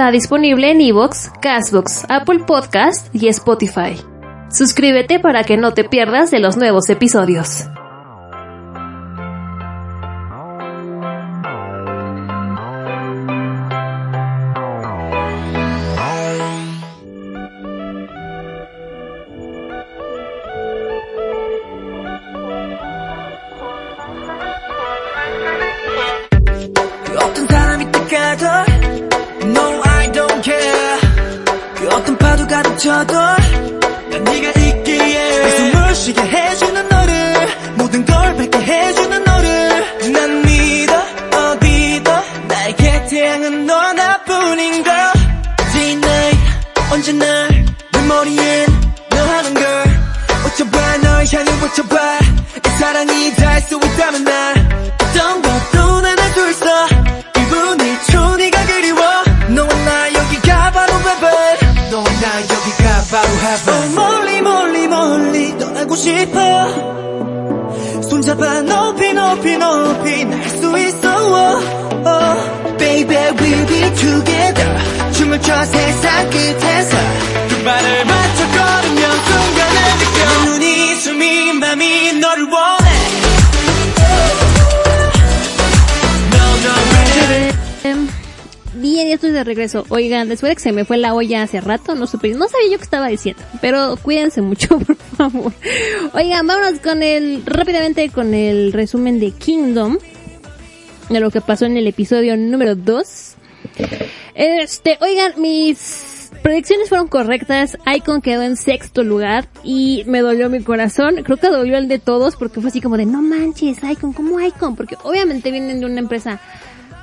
está disponible en Evox, Castbox, Apple Podcast y Spotify. Suscríbete para que no te pierdas de los nuevos episodios. Bien, ya estoy de regreso. Oigan, después de que se me fue la olla hace rato, no supe, no sabía yo qué estaba diciendo, pero cuídense mucho, por favor. Oigan, vámonos con el, rápidamente con el resumen de Kingdom, de lo que pasó en el episodio número 2. Este, oigan, mis predicciones fueron correctas, Icon quedó en sexto lugar y me dolió mi corazón, creo que dolió el de todos porque fue así como de no manches Icon, ¿cómo Icon? Porque obviamente vienen de una empresa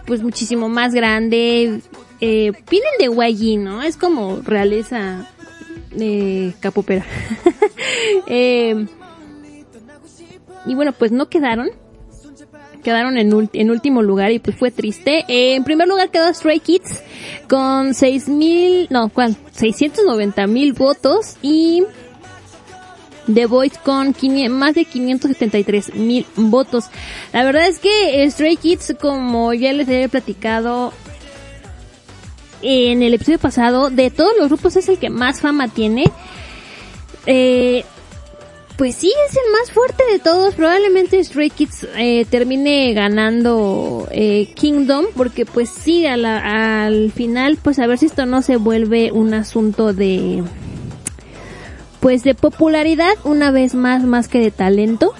pues muchísimo más grande, eh, vienen de Guayi, ¿no? Es como realeza eh, capopera. eh, y bueno, pues no quedaron, quedaron en, último lugar y pues fue triste. En primer lugar quedó Stray Kids con seis mil, no, ¿cuál? 690 mil votos y The Voice con 500 más de 573 mil votos. La verdad es que Stray Kids, como ya les había platicado en el episodio pasado, de todos los grupos es el que más fama tiene. Eh, pues sí, es el más fuerte de todos. Probablemente Stray Kids eh, termine ganando eh, Kingdom, porque pues sí, a la- al final, pues a ver si esto no se vuelve un asunto de, pues de popularidad una vez más, más que de talento.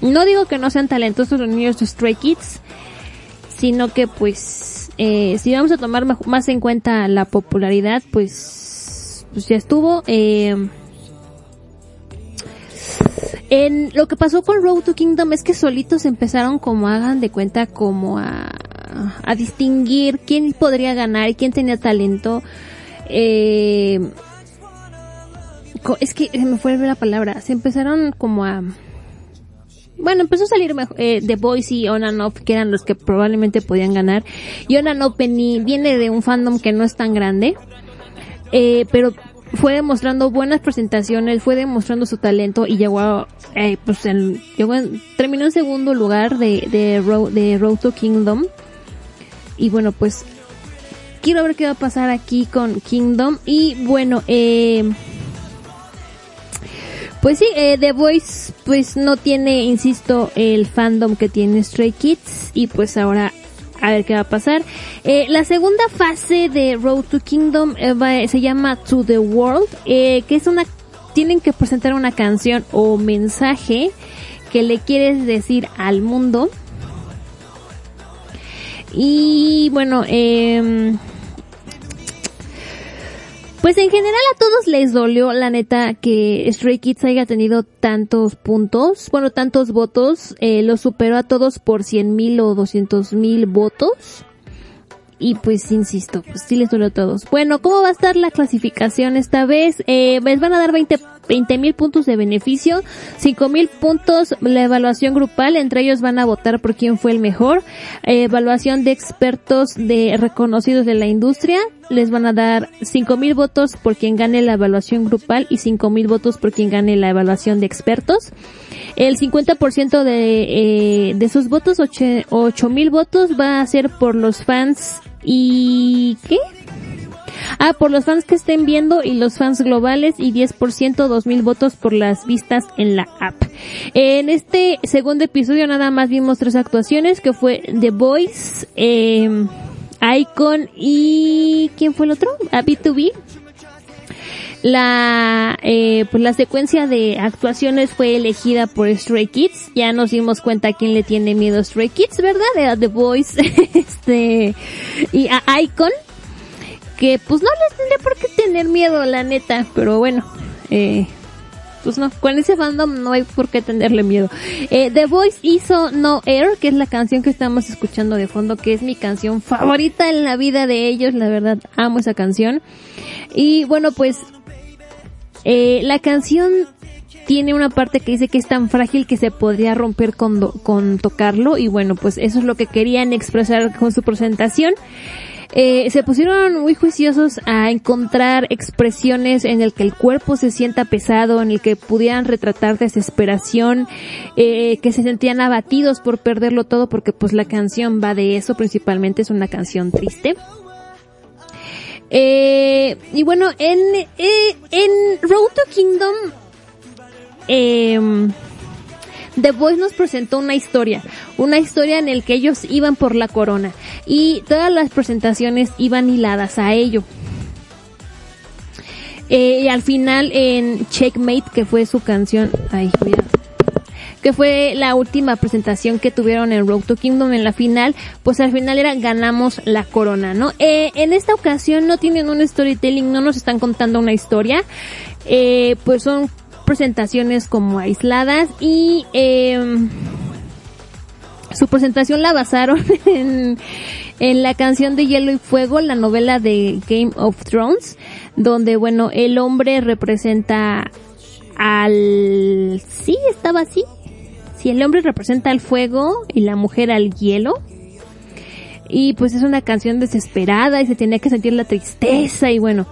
No digo que no sean talentosos los niños de Stray Kids, sino que pues eh, si vamos a tomar más en cuenta la popularidad, pues, pues ya estuvo. Eh, en lo que pasó con Road to Kingdom es que solitos empezaron como hagan de cuenta como a, a distinguir quién podría ganar y quién tenía talento. Eh, es que se me fue la palabra. Se empezaron como a bueno, empezó a salir mejo- eh, The Voice y On and Off, que eran los que probablemente podían ganar. Y On and Off viene de un fandom que no es tan grande, eh, pero fue demostrando buenas presentaciones, fue demostrando su talento y llegó a, eh, pues en, llegó en- terminó en segundo lugar de, Road, de Road to Kingdom. Y bueno, pues quiero ver qué va a pasar aquí con Kingdom. Y bueno, eh, pues sí, eh, The Voice pues no tiene, insisto, el fandom que tiene Stray Kids y pues ahora a ver qué va a pasar. Eh, la segunda fase de Road to Kingdom eh, se llama To the World, eh, que es una, tienen que presentar una canción o mensaje que le quieres decir al mundo. Y bueno, eh, pues en general a todos les dolió, la neta, que Stray Kids haya tenido tantos puntos, bueno, tantos votos, eh, lo superó a todos por 100 mil o 200 mil votos. Y pues insisto, pues sí les dolió a todos. Bueno, ¿cómo va a estar la clasificación esta vez? Eh, les van a dar 20 mil puntos de beneficio, 5 mil puntos la evaluación grupal, entre ellos van a votar por quién fue el mejor, Eh, evaluación de expertos de reconocidos de la industria, les van a dar 5 mil votos por quien gane la evaluación grupal y 5 mil votos por quien gane la evaluación de expertos. El 50% de, eh, de esos votos, 8 mil votos, va a ser por los fans y... ¿qué? Ah, por los fans que estén viendo y los fans globales y 10%, 2000 votos por las vistas en la app. En este segundo episodio nada más vimos tres actuaciones que fue The Voice, eh, Icon y ¿quién fue el otro? A B2B. La, eh, pues la secuencia de actuaciones fue elegida por Stray Kids. Ya nos dimos cuenta a quién le tiene miedo Stray Kids, ¿verdad? Era The Voice, este, y a Icon que pues no les tendría por qué tener miedo, la neta, pero bueno, eh, pues no, con ese fandom no hay por qué tenerle miedo. Eh, The Voice hizo No Air, que es la canción que estamos escuchando de fondo, que es mi canción favorita en la vida de ellos, la verdad, amo esa canción. Y bueno, pues, eh, la canción tiene una parte que dice que es tan frágil que se podría romper con, con tocarlo y bueno, pues eso es lo que querían expresar con su presentación. Eh, se pusieron muy juiciosos a encontrar expresiones en el que el cuerpo se sienta pesado, en el que pudieran retratar desesperación, eh, que se sentían abatidos por perderlo todo, porque pues la canción va de eso, principalmente es una canción triste. Eh, y bueno, en, eh, en Road to Kingdom, eh, The Voice nos presentó una historia, una historia en el que ellos iban por la corona y todas las presentaciones iban hiladas a ello. Eh, y al final en Checkmate, que fue su canción, ay, mira, que fue la última presentación que tuvieron en Road to Kingdom en la final, pues al final era ganamos la corona, ¿no? Eh, en esta ocasión no tienen un storytelling, no nos están contando una historia, eh, pues son presentaciones como aisladas y eh, su presentación la basaron en, en la canción de Hielo y Fuego, la novela de Game of Thrones, donde bueno, el hombre representa al... Sí, estaba así. si el hombre representa al fuego y la mujer al hielo. Y pues es una canción desesperada y se tenía que sentir la tristeza y bueno,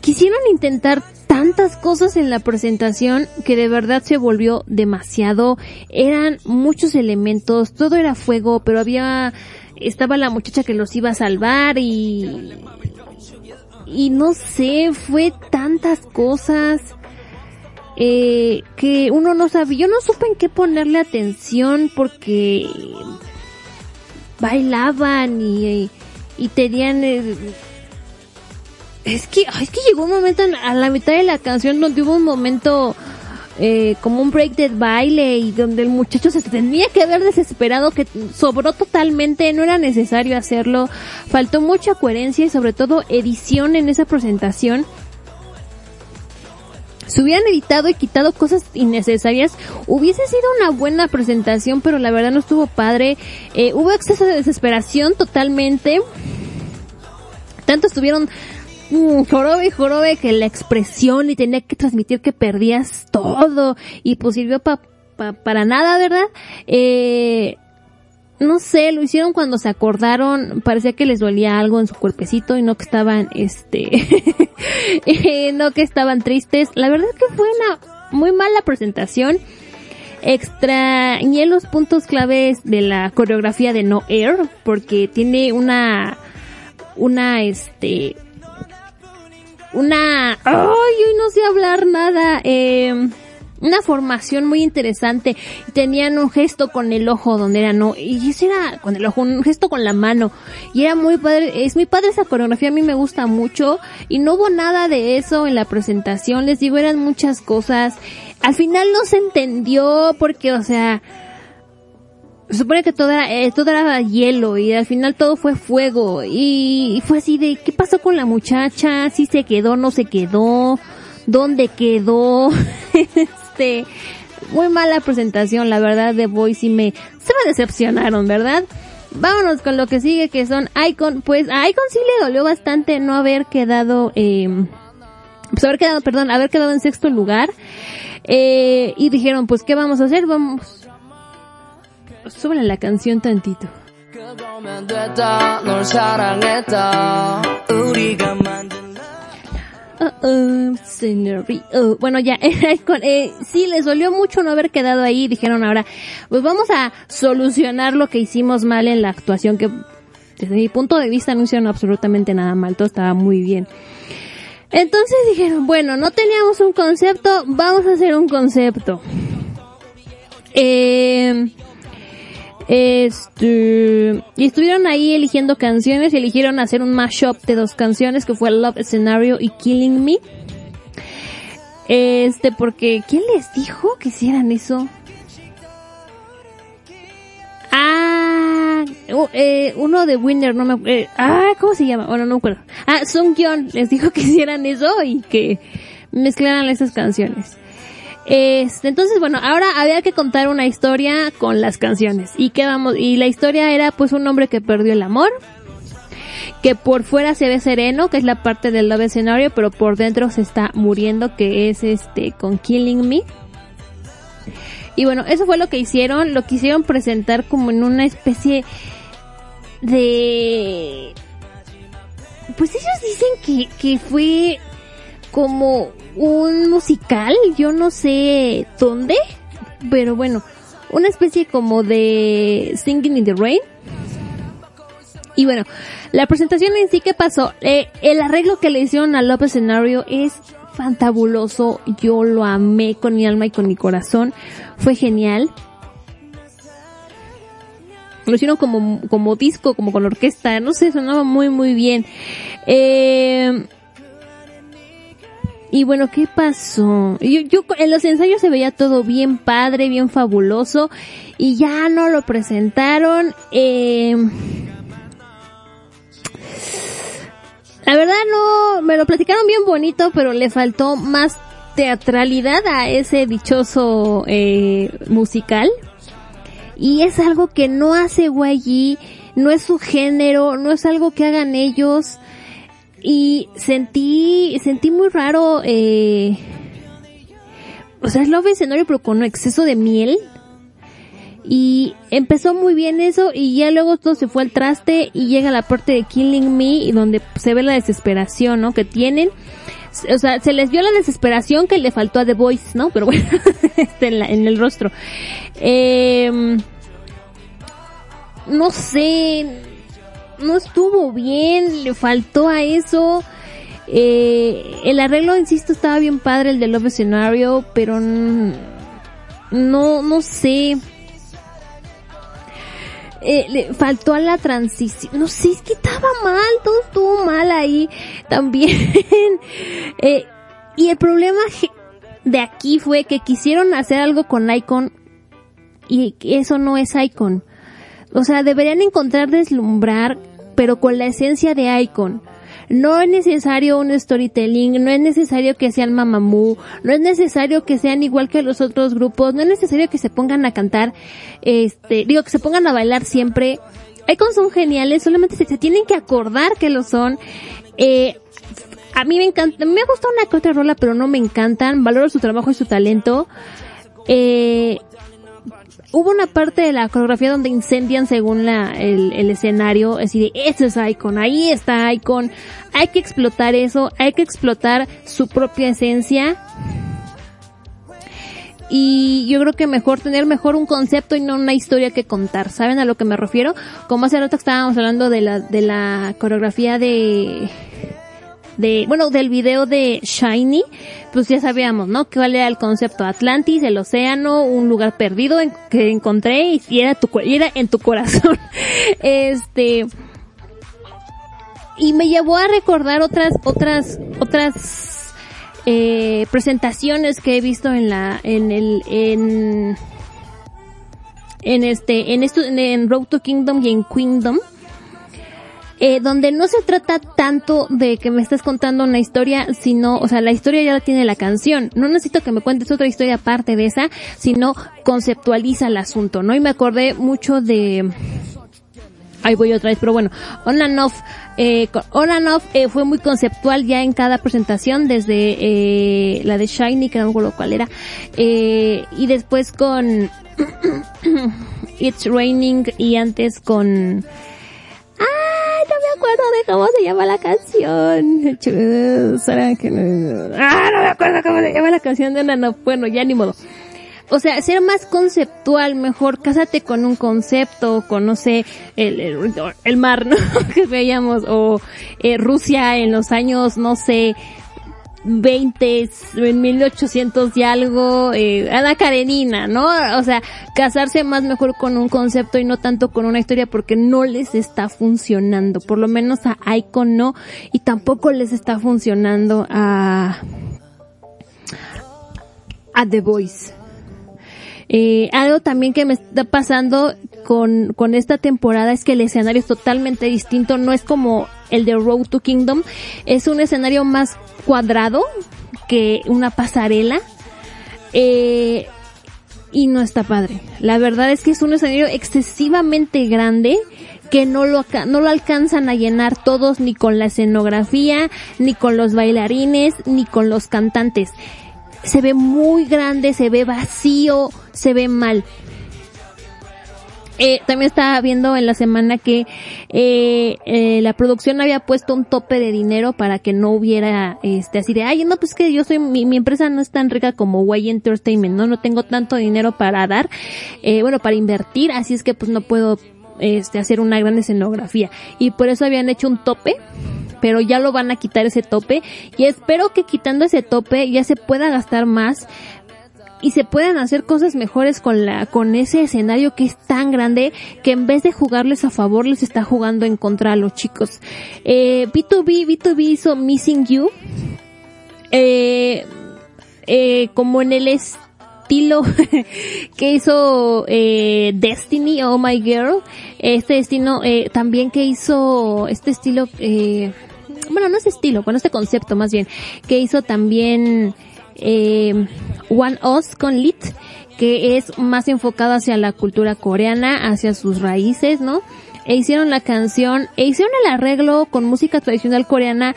quisieron intentar tantas cosas en la presentación que de verdad se volvió demasiado. Eran muchos elementos, todo era fuego, pero había, estaba la muchacha que los iba a salvar y, y no sé, fue tantas cosas. Eh, que uno no sabía, yo no supe en qué ponerle atención porque bailaban y, y tenían eh, es que es que llegó un momento en- a la mitad de la canción donde hubo un momento eh, como un break de baile y donde el muchacho se tenía que ver desesperado que sobró totalmente, no era necesario hacerlo, faltó mucha coherencia y sobre todo edición en esa presentación. Si hubieran editado y quitado cosas innecesarias, hubiese sido una buena presentación, pero la verdad no estuvo padre. Eh, hubo exceso de desesperación totalmente. Tanto estuvieron mm, jorobe jorobe que la expresión y tenía que transmitir que perdías todo y pues sirvió pa, pa- para nada, ¿verdad? Eh, no sé, lo hicieron cuando se acordaron, parecía que les dolía algo en su cuerpecito y no que estaban, este, eh, no que estaban tristes. La verdad es que fue una muy mala presentación. Extrañé los puntos claves de la coreografía de No Air porque tiene una, una, este, una, ay, hoy no sé hablar nada, eh, una formación muy interesante. Tenían un gesto con el ojo donde era no, y ese era con el ojo, un gesto con la mano. Y era muy padre, es muy padre esa coreografía, a mí me gusta mucho. Y no hubo nada de eso en la presentación, les digo, eran muchas cosas. Al final no se entendió porque, o sea, supone que todo era, eh, todo era hielo y al final todo fue fuego y, y fue así de ¿qué pasó con la muchacha? si se quedó, no se quedó, dónde quedó, este, muy mala presentación, la verdad de Boys y me, se me decepcionaron, ¿verdad? Vámonos con lo que sigue que son Icon, pues a Icon sí le dolió bastante no haber quedado, eh, pues haber quedado, perdón, haber quedado en sexto lugar, eh, y dijeron pues ¿qué vamos a hacer? Vamos, sobre la canción tantito. Uh bueno, ya, eh, eh, sí, les dolió mucho no haber quedado ahí. Dijeron ahora, pues vamos a solucionar lo que hicimos mal en la actuación, que desde mi punto de vista no hicieron absolutamente nada mal, todo estaba muy bien. Entonces dijeron, bueno, no teníamos un concepto, vamos a hacer un concepto. Eh, este, y estuvieron ahí eligiendo canciones y eligieron hacer un mashup de dos canciones que fue Love Scenario y Killing Me. Este, porque, ¿quién les dijo que hicieran eso? Ah, eh, uno de Winner, no me eh, ah, ¿cómo se llama? Bueno, no me acuerdo. Ah, Sung Kyun les dijo que hicieran eso y que mezclaran esas canciones. Este, entonces, bueno, ahora había que contar una historia con las canciones. Y qué vamos, y la historia era pues un hombre que perdió el amor, que por fuera se ve sereno, que es la parte del love escenario, pero por dentro se está muriendo, que es este con Killing Me. Y bueno, eso fue lo que hicieron, lo quisieron presentar como en una especie de pues ellos dicen que, que fue como un musical, yo no sé dónde, pero bueno, una especie como de Singing in the Rain. Y bueno, la presentación en sí que pasó, eh, el arreglo que le hicieron a Love Scenario es fantabuloso, yo lo amé con mi alma y con mi corazón, fue genial. Lo hicieron como, como disco, como con orquesta, no sé, sonaba muy muy bien. Eh, y bueno, ¿qué pasó? Yo, yo en los ensayos se veía todo bien padre, bien fabuloso y ya no lo presentaron. Eh, la verdad no, me lo platicaron bien bonito, pero le faltó más teatralidad a ese dichoso eh, musical. Y es algo que no hace YG, no es su género, no es algo que hagan ellos y sentí sentí muy raro eh, o sea, es Love Scenario pero con exceso de miel. Y empezó muy bien eso y ya luego todo se fue al traste y llega la parte de Killing Me y donde se ve la desesperación, ¿no? Que tienen. O sea, se les vio la desesperación que le faltó a The Voice, ¿no? Pero bueno, este, en, la- en el rostro. Eh, no sé, no estuvo bien, le faltó a eso. Eh, el arreglo, insisto, estaba bien padre, el de Love Scenario, pero no, no sé. Eh, le faltó a la transición, no sé, es que estaba mal, todo estuvo mal ahí también. Eh, y el problema de aquí fue que quisieron hacer algo con Icon y eso no es Icon. O sea, deberían encontrar deslumbrar, pero con la esencia de Icon. No es necesario un storytelling, no es necesario que sean Mamamoo, no es necesario que sean igual que los otros grupos, no es necesario que se pongan a cantar, este, digo, que se pongan a bailar siempre. Icon son geniales, solamente se, se tienen que acordar que lo son. Eh, a mí me encanta, me gusta una que otra rola, pero no me encantan, valoro su trabajo y su talento. Eh, hubo una parte de la coreografía donde incendian según la, el, el escenario, es decir, ese es Icon, ahí está Icon, hay que explotar eso, hay que explotar su propia esencia. Y yo creo que mejor tener mejor un concepto y no una historia que contar. ¿Saben a lo que me refiero? Como hace rato estábamos hablando de la, de la coreografía de, de, bueno, del video de Shiny, pues ya sabíamos, ¿no? Que era el concepto Atlantis, el océano, un lugar perdido que encontré y, era tu, y era en tu corazón. este, y me llevó a recordar otras, otras, otras, eh, presentaciones que he visto en la, en el, en, en este, en esto, en Road to Kingdom y en Kingdom eh, donde no se trata tanto de que me estés contando una historia, sino, o sea, la historia ya la tiene la canción. No necesito que me cuentes otra historia aparte de esa, sino conceptualiza el asunto, ¿no? Y me acordé mucho de, ahí voy otra vez, pero bueno, On and Off, eh, On and Off eh, fue muy conceptual ya en cada presentación, desde eh, la de Shiny, que no me cuál era, eh, y después con It's Raining y antes con... ¡Ay, no me acuerdo de cómo se llama la canción! ¿Será que no? ¡Ah, no me acuerdo cómo se llama la canción de Nano! Bueno, ya ni modo. O sea, ser más conceptual, mejor cásate con un concepto, con, no sé, el, el, el mar, ¿no? que veíamos, o eh, Rusia en los años, no sé, 20, en 1800 y algo, eh, Ana Karenina, ¿no? O sea, casarse más mejor con un concepto y no tanto con una historia porque no les está funcionando, por lo menos a Icon no, y tampoco les está funcionando a, a The Voice. Eh, algo también que me está pasando con, con esta temporada es que el escenario es totalmente distinto, no es como el de Road to Kingdom, es un escenario más cuadrado que una pasarela, eh, y no está padre. La verdad es que es un escenario excesivamente grande que no lo, no lo alcanzan a llenar todos ni con la escenografía, ni con los bailarines, ni con los cantantes se ve muy grande, se ve vacío, se ve mal. Eh, también estaba viendo en la semana que eh, eh, la producción había puesto un tope de dinero para que no hubiera este así de ay no pues que yo soy mi, empresa no es tan rica como Way Entertainment no no tengo tanto dinero para dar eh, bueno para invertir así es que pues no puedo este hacer una gran escenografía y por eso habían hecho un tope pero ya lo van a quitar ese tope. Y espero que quitando ese tope ya se pueda gastar más y se puedan hacer cosas mejores con la con ese escenario que es tan grande que en vez de jugarles a favor les está jugando en contra a los chicos. Eh, B2B, B2B hizo Missing You eh, eh, como en el estilo que hizo eh, Destiny, Oh My Girl, este destino eh, también que hizo este estilo eh, bueno, no es estilo, bueno, este concepto más bien, que hizo también eh, One Us con Lit, que es más enfocado hacia la cultura coreana, hacia sus raíces, ¿no? E hicieron la canción, e hicieron el arreglo con música tradicional coreana,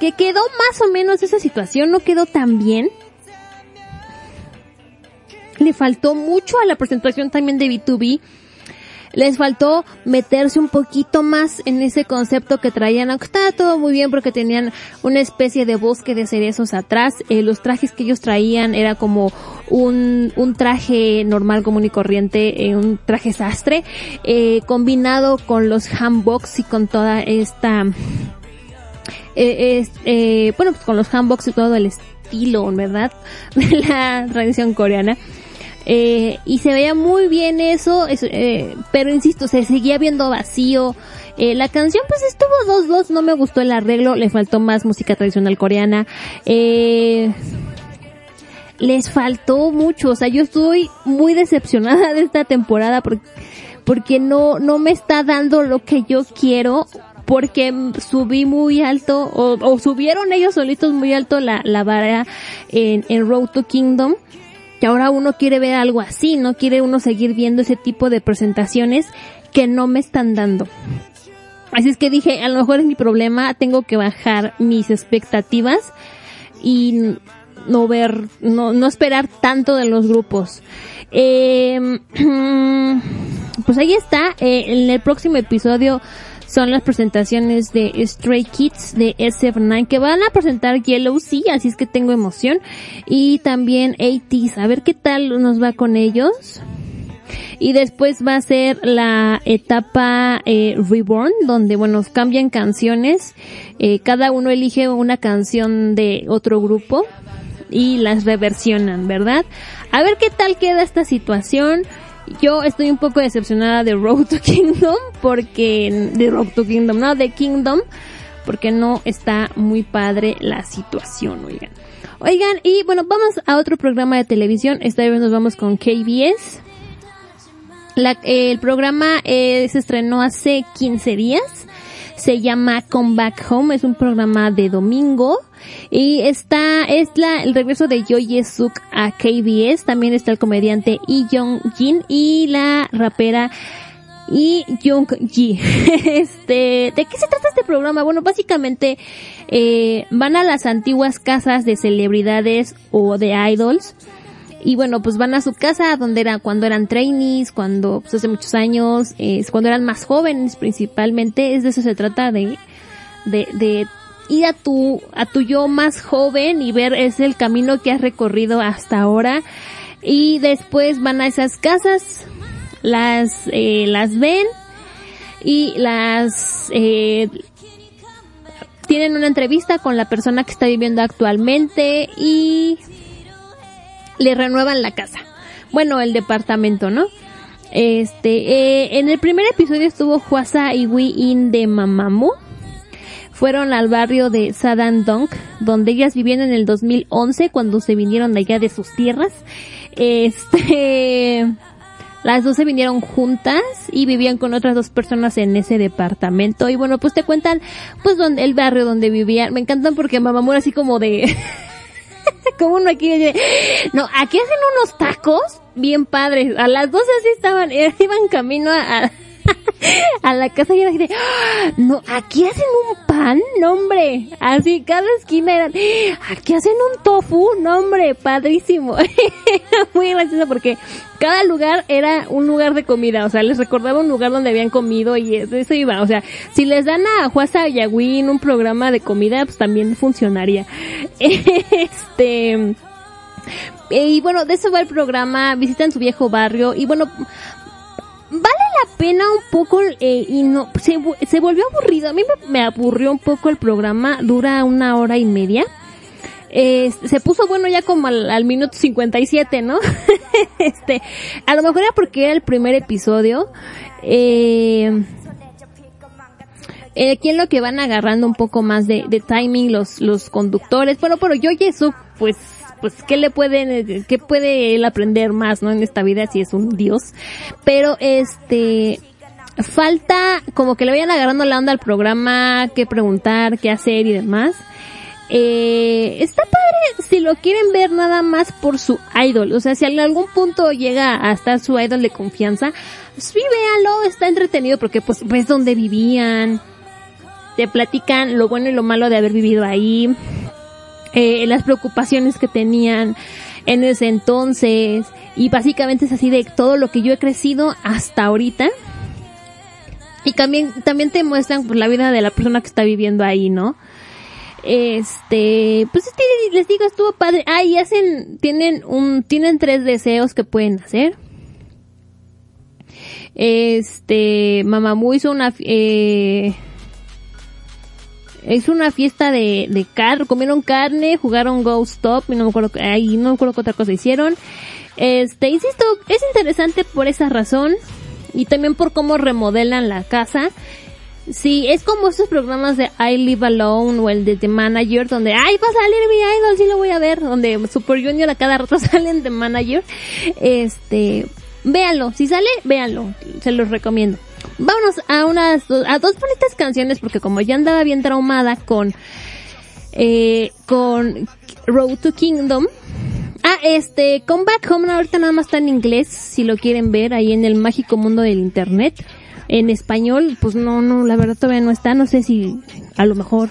que quedó más o menos esa situación, no quedó tan bien, le faltó mucho a la presentación también de B2B. Les faltó meterse un poquito más en ese concepto que traían, aunque estaba todo muy bien porque tenían una especie de bosque de cerezos atrás. Eh, los trajes que ellos traían era como un, un traje normal, común y corriente, eh, un traje sastre, eh, combinado con los handbox y con toda esta eh, eh, bueno, pues con los handbox y todo el estilo, ¿verdad? De la tradición coreana. Eh, y se veía muy bien eso, es- eh, pero insisto, se seguía viendo vacío. Eh, la canción pues estuvo dos dos, no me gustó el arreglo, le faltó más música tradicional coreana. Eh, les faltó mucho, o sea, yo estoy muy decepcionada de esta temporada porque, porque no, no me está dando lo que yo quiero, porque subí muy alto, o, o subieron ellos solitos muy alto la, la vara en Road to Kingdom, que ahora uno quiere ver algo así, no quiere uno seguir viendo ese tipo de presentaciones que no me están dando. Así es que dije, a lo mejor es mi problema, tengo que bajar mis expectativas y no ver, no, no esperar tanto de los grupos. Eh, pues ahí está, eh, en el próximo episodio son las presentaciones de Stray Kids de SF9 que van a presentar Yellow Sea, así es que tengo emoción. Y también 80s, a ver qué tal nos va con ellos. Y después va a ser la etapa eh, Reborn, donde, bueno, cambian canciones. Eh, cada uno elige una canción de otro grupo y las reversionan, ¿verdad? A ver qué tal queda esta situación. Yo estoy un poco decepcionada de Road to Kingdom porque, de Road to Kingdom, no, de Kingdom, porque no está muy padre la situación, oigan. Oigan, y bueno, vamos a otro programa de televisión. Esta vez nos vamos con KBS. El programa eh, se estrenó hace 15 días. Se llama Come Back Home. Es un programa de domingo. Y está, es la, el regreso de Yo Suk a KBS. También está el comediante Lee Jong Jin y la rapera y Jung Ji. Este, ¿de qué se trata este programa? Bueno, básicamente eh, van a las antiguas casas de celebridades o de idols y bueno, pues van a su casa donde era cuando eran trainees, cuando pues hace muchos años, es cuando eran más jóvenes principalmente, es de eso se trata de de de ir a tu a tu yo más joven y ver es el camino que has recorrido hasta ahora y después van a esas casas las eh, las ven y las eh, tienen una entrevista con la persona que está viviendo actualmente y le renuevan la casa. Bueno, el departamento, ¿no? Este, eh, en el primer episodio estuvo Huasa y Wee In de Mamamoo. Fueron al barrio de Sadandong, donde ellas vivían en el 2011 cuando se vinieron de allá de sus tierras. Este, las dos se vinieron juntas y vivían con otras dos personas en ese departamento. Y bueno, pues te cuentan, pues donde, el barrio donde vivían. Me encantan porque Mamamoo era así como de, como uno aquí no, aquí hacen unos tacos bien padres. A las 12 así estaban, iban camino a, a, a la casa y era "Ah, no, aquí hacen un pan, no hombre. Así cada esquina eran, "Ah, aquí hacen un tofu, no hombre, padrísimo. Muy gracioso porque cada lugar era un lugar de comida, o sea, les recordaba un lugar donde habían comido y eso, eso iba, o sea, si les dan a Huasa y a Win un programa de comida, pues también funcionaría. Este, y bueno, de eso va el programa, visitan su viejo barrio y bueno, vale la pena un poco eh, y no se, se volvió aburrido. A mí me, aburrió un poco el programa, dura una hora y media. Eh, se puso bueno ya como al, al minuto 57, ¿no? este, a lo mejor era porque era el primer episodio. Eh, eh, aquí en lo que van agarrando un poco más de, de timing los, los conductores. Bueno, pero yo Jesús, pues, pues, ¿qué le pueden, qué puede él aprender más, no? En esta vida si es un dios. Pero, este, falta como que le vayan agarrando la onda al programa, qué preguntar, qué hacer y demás. Eh, está padre si lo quieren ver nada más por su idol. O sea, si en algún punto llega a estar su idol de confianza, pues sí, véanlo, está entretenido porque pues ves dónde vivían, te platican lo bueno y lo malo de haber vivido ahí, eh, las preocupaciones que tenían, en ese entonces. Y básicamente es así de todo lo que yo he crecido hasta ahorita. Y también, también te muestran pues, la vida de la persona que está viviendo ahí, ¿no? Este, pues les digo, estuvo padre. Ah, y hacen, tienen un, tienen tres deseos que pueden hacer. Este, Mamamoo hizo una, eh, hizo una fiesta de, de carne, comieron carne, jugaron Ghost Stop, y no me acuerdo, ahí no me acuerdo qué otra cosa hicieron. Este, insisto, es interesante por esa razón y también por cómo remodelan la casa. Sí, es como esos programas de I Live Alone o el de The Manager donde, ay, va a salir mi idol, sí lo voy a ver, donde Super Junior a cada rato salen de Manager. Este, véanlo, si sale, véanlo, se los recomiendo. Vámonos a unas, a dos bonitas canciones porque como ya andaba bien traumada con, eh, con Road to Kingdom, Ah, este, Come Back Home ahorita nada más está en inglés, si lo quieren ver ahí en el mágico mundo del internet. En español, pues no, no, la verdad todavía no está, no sé si a lo mejor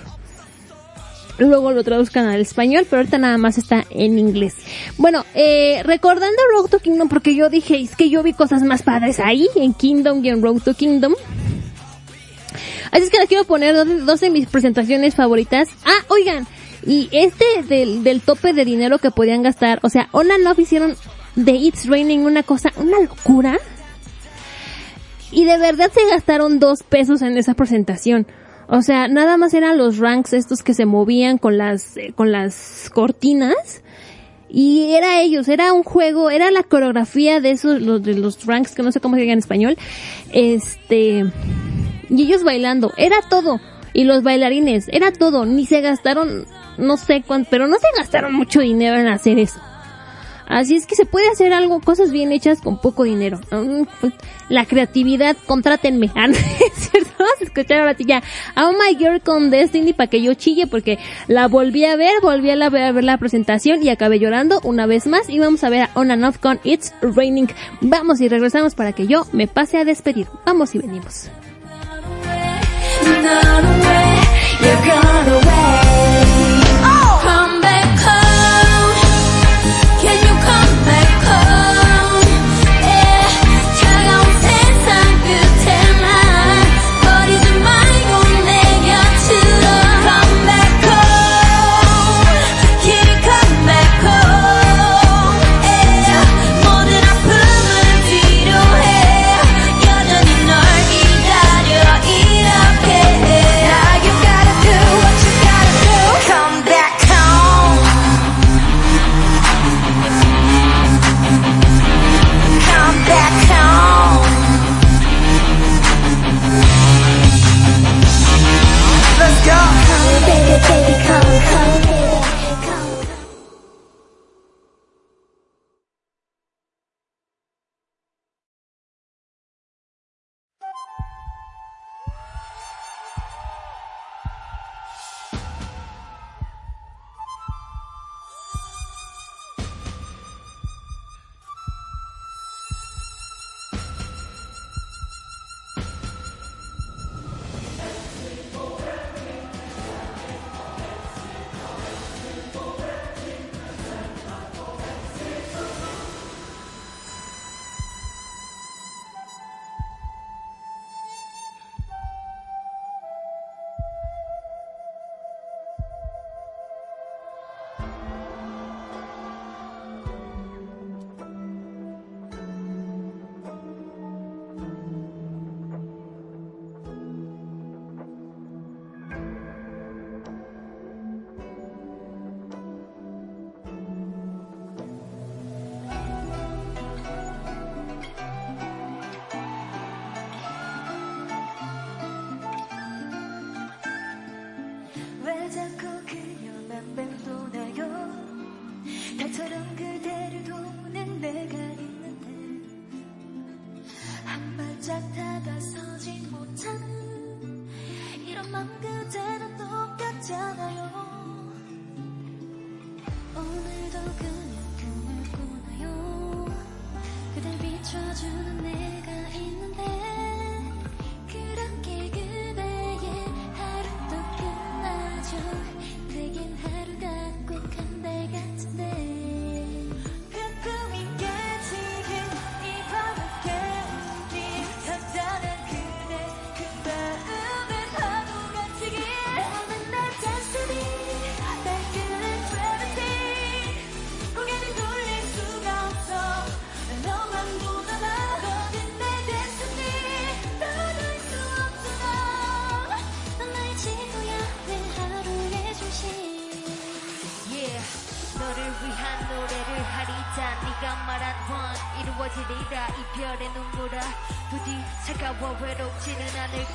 luego lo traduzcan al español, pero ahorita nada más está en inglés. Bueno, eh, recordando Road to Kingdom, porque yo dije, es que yo vi cosas más padres ahí, en Kingdom y en Road to Kingdom. Así es que les quiero poner dos, dos de mis presentaciones favoritas. Ah, oigan, y este del, del tope de dinero que podían gastar, o sea, On and Off hicieron de It's Raining una cosa, una locura. Y de verdad se gastaron dos pesos en esa presentación. O sea, nada más eran los ranks estos que se movían con las, eh, con las cortinas. Y era ellos, era un juego, era la coreografía de esos, los, de los ranks, que no sé cómo se diga en español. Este, y ellos bailando, era todo. Y los bailarines, era todo, ni se gastaron, no sé cuánto, pero no se gastaron mucho dinero en hacer eso. Así es que se puede hacer algo, cosas bien hechas con poco dinero. Mm, pues, La creatividad, contrátenme. Ah, ¿no es cierto? Vamos a escuchar ahora ya Oh My Girl con Destiny para que yo chille porque la volví a ver, volví a, la- a ver la presentación y acabé llorando una vez más y vamos a ver a On and Off con It's Raining. Vamos y regresamos para que yo me pase a despedir. Vamos y venimos.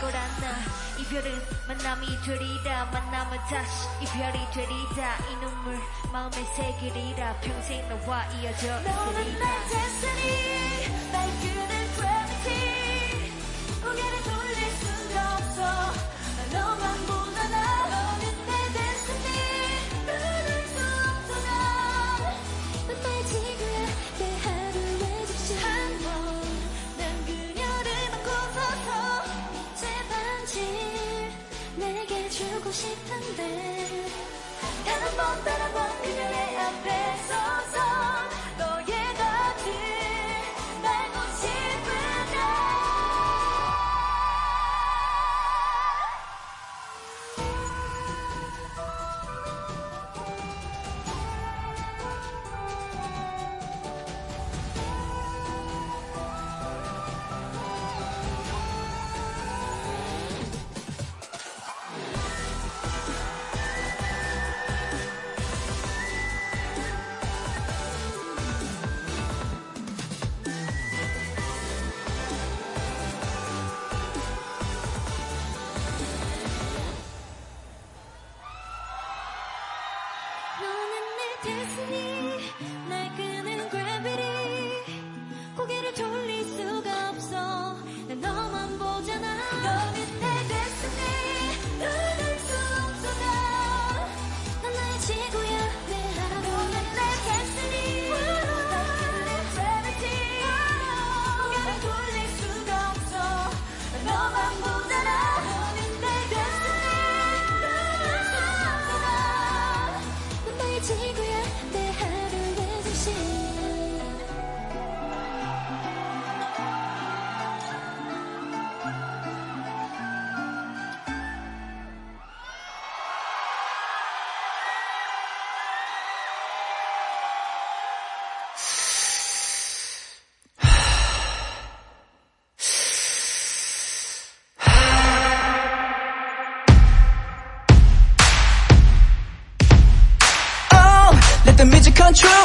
거란 나 이별은 만남이 되리라 만남은 다시 이별이 되리라 이 눈물 마음에 새기리라 평생 너와 이어져 너는 내 destiny 날 끄는 gravity volveremos.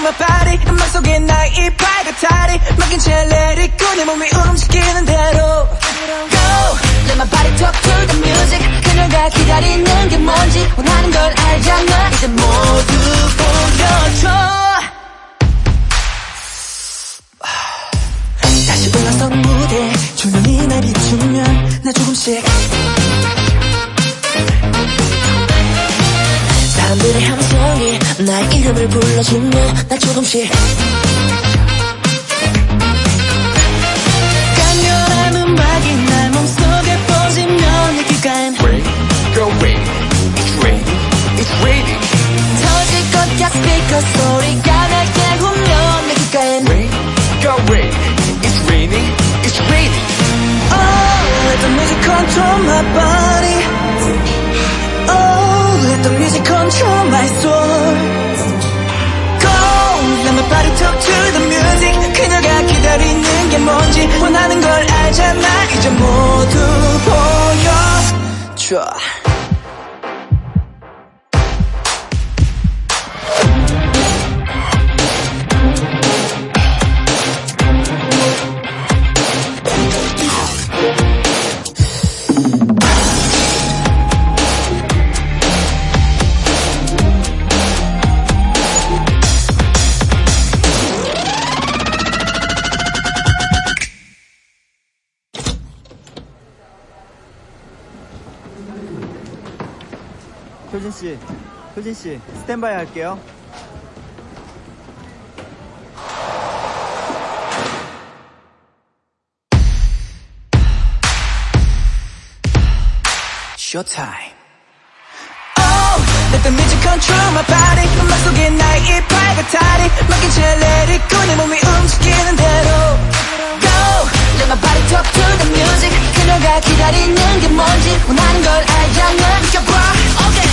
Control my body 음악 속에 나의 이 빨간 다리 막힌 채 let it go 내 몸이 움직이는 대로. Go, let my body talk to the music. 그녀가 기다리는 게 뭔지 원하는 걸 알잖아. 이제 모두 보여줘 이름을 불러주면 나 조금씩 강렬한 음악이 날 몸속에 퍼지면 내 귓가엔 Rain, go rain, it's raining, it's raining. 터질 것 같아 스피커 소리가 날 깨우면 내 귓가엔 Rain, go rain, it's raining, it's raining. Oh, let the music control my body Oh, let the music control my soul To the music. 그녀가 기다리는 게 뭔지 원하는 걸 알잖아. 이제 모두 씨, 스탠바이 할게요. Oh. Oh,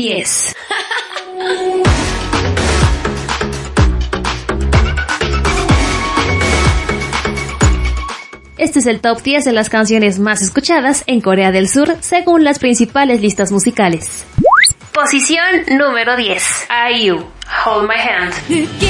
10. Este es el top 10 de las canciones más escuchadas en Corea del Sur según las principales listas musicales. Posición número 10. IU, Hold My Hand.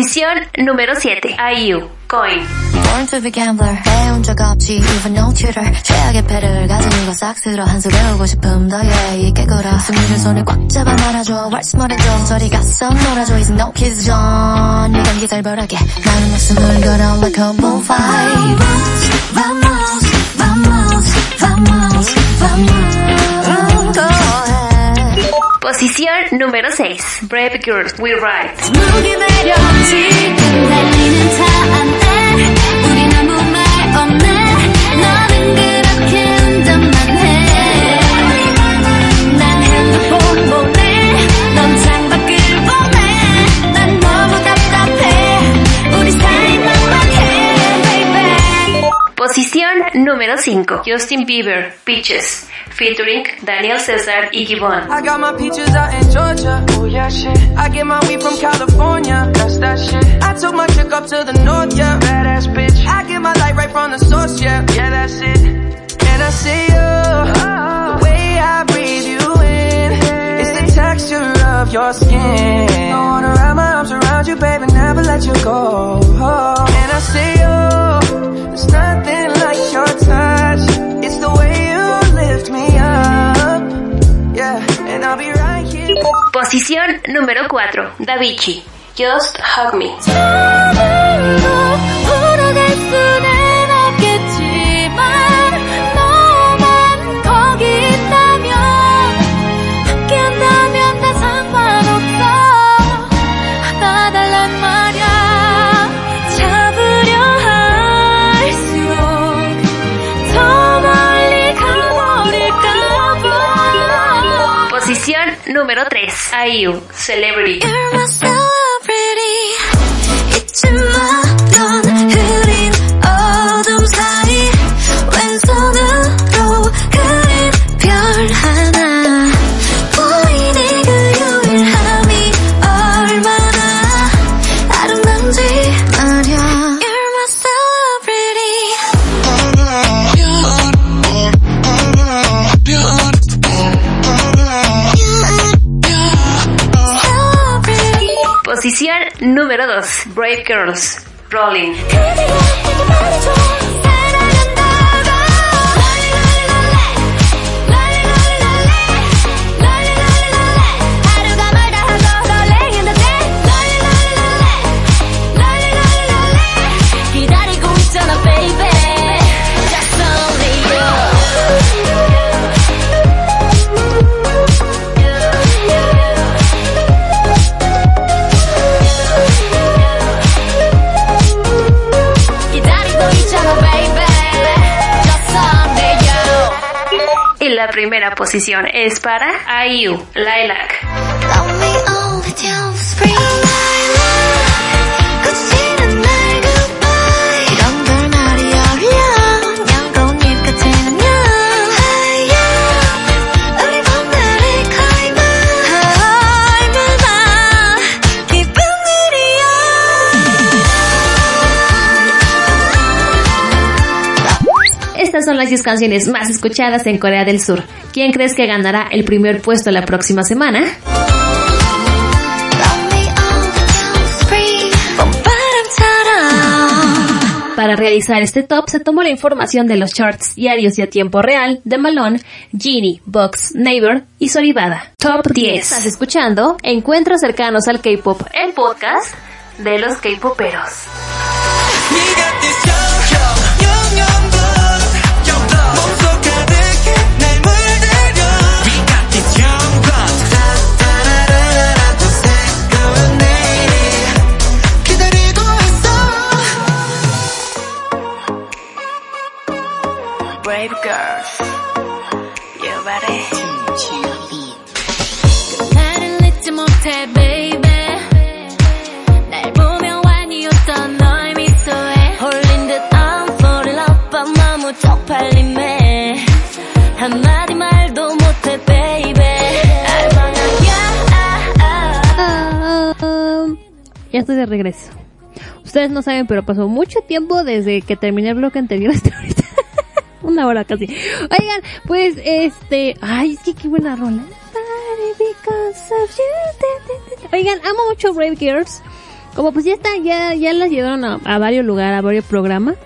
Posición número 7. IU, Coin. Born to be gambler 배운 적 없지 even no tutor 최악의 패를 가진 이거 싹 쓸어 한술 배우고 싶음 너의 이 깨거라 승리를 손에 꽉 잡아 말아줘 왈스 말해줘 저리 가서 놀아줘 It's no kiss zone 이 경기 살벌하게 나는 목숨을 걸어 like a moonfire Vamos, vamos, vamos, vamos ahead Posición número 6. Brave Girls, We Ride. Posición número 5. Justin Bieber, Peaches. Featuring Daniel Cesar y Gibbon. I got my peaches out in Georgia. Oh yeah, shit. I get my weed from California. That's that shit. I took my chick up to the north, yeah. Badass bitch. I get my light right from the source, yeah. Yeah, that's it. And I see you. The way I breathe you in. It's the texture of your skin. I wanna wrap my you, baby, never let you go. And I see you. There's nothing like your touch. It's the way you lift me up. Yeah, and I'll be right here. Posición número 4. Davichi, Just Hug Me. Número 3. IU, Celebrity. Número 2. Brave Girls, Rolling. Primera posición es para IU, Lilac. Son las 10 canciones más escuchadas en Corea del Sur. ¿Quién crees que ganará el primer puesto la próxima semana? Para realizar este top se tomó la información de los charts diarios y a tiempo real de Malone, Genie, Box, Neighbor y Soribada. Top 10. Estás escuchando Encuentros cercanos al K-pop, el podcast de los K-poperos. Brave girls, you ready? 나를 잊지 못해, baby. 날 보며 완이 웃던 너의 미소에 홀린 듯 I'm falling love, but 너무 쪽팔림에 한마디 말도 못해, baby. 알방하야. Ah, ya estoy de regreso. Ustedes no saben, pero pasó mucho tiempo desde que terminé el bloque anterior hasta ahorita. Una hora casi. Oigan, pues este, ay, es que qué buena rola. Oigan, amo mucho Brave Girls. Como pues ya está, ya, ya las llevaron a, a varios lugares, a varios programas.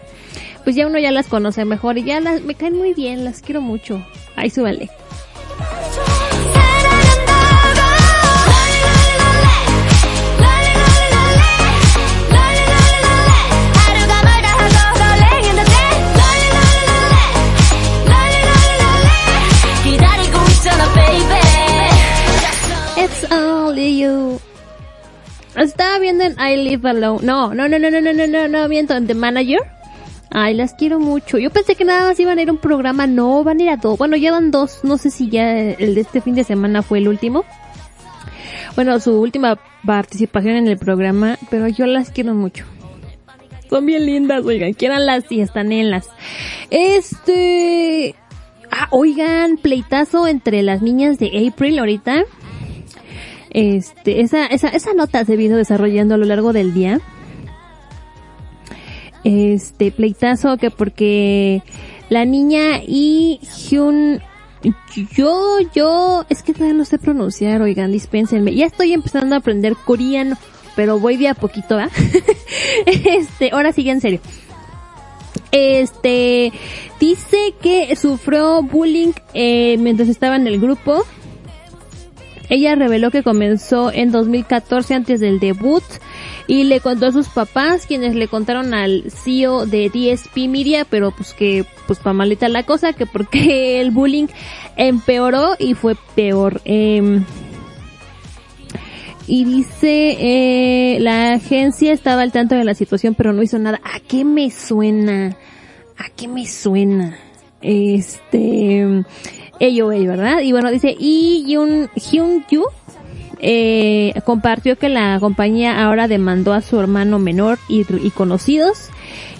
Pues ya uno ya las conoce mejor y ya las, me caen muy bien, las quiero mucho. Ahí súbale. You. Estaba viendo en I Live Alone. No, no, no, no, no, no, no, no, no, viendo en The Manager. Ay, las quiero mucho. Yo pensé que nada más iban a ir a un programa. No, van a ir a dos. Bueno, llevan dos. No sé si ya el de este fin de semana fue el último. Bueno, su última participación en el programa. Pero yo las quiero mucho. Son bien lindas, oigan. Quieranlas y están en las. Este... Ah, oigan, pleitazo entre las niñas de April ahorita. Este, esa, esa, esa nota se vino desarrollando a lo largo del día. Este, pleitazo que porque la niña y Hyun, yo, yo, es que todavía no sé pronunciar, oigan, dispénsenme. Ya estoy empezando a aprender coreano, pero voy de a poquito, ¿ah? este, ahora sigue en serio. Este, dice que sufrió bullying eh, mientras estaba en el grupo. Ella reveló que comenzó en 2014 antes del debut y le contó a sus papás, quienes le contaron al CEO de DSP Media, pero pues que, pues pa' malita la cosa, que porque el bullying empeoró y fue peor. Em, y dice, eh, la agencia estaba al tanto de la situación, pero no hizo nada. ¿A qué me suena? ¿A qué me suena? Este, ello, ¿verdad? Y bueno, dice, y Hyun, Hyun Yu, eh, compartió que la compañía ahora demandó a su hermano menor y, y conocidos.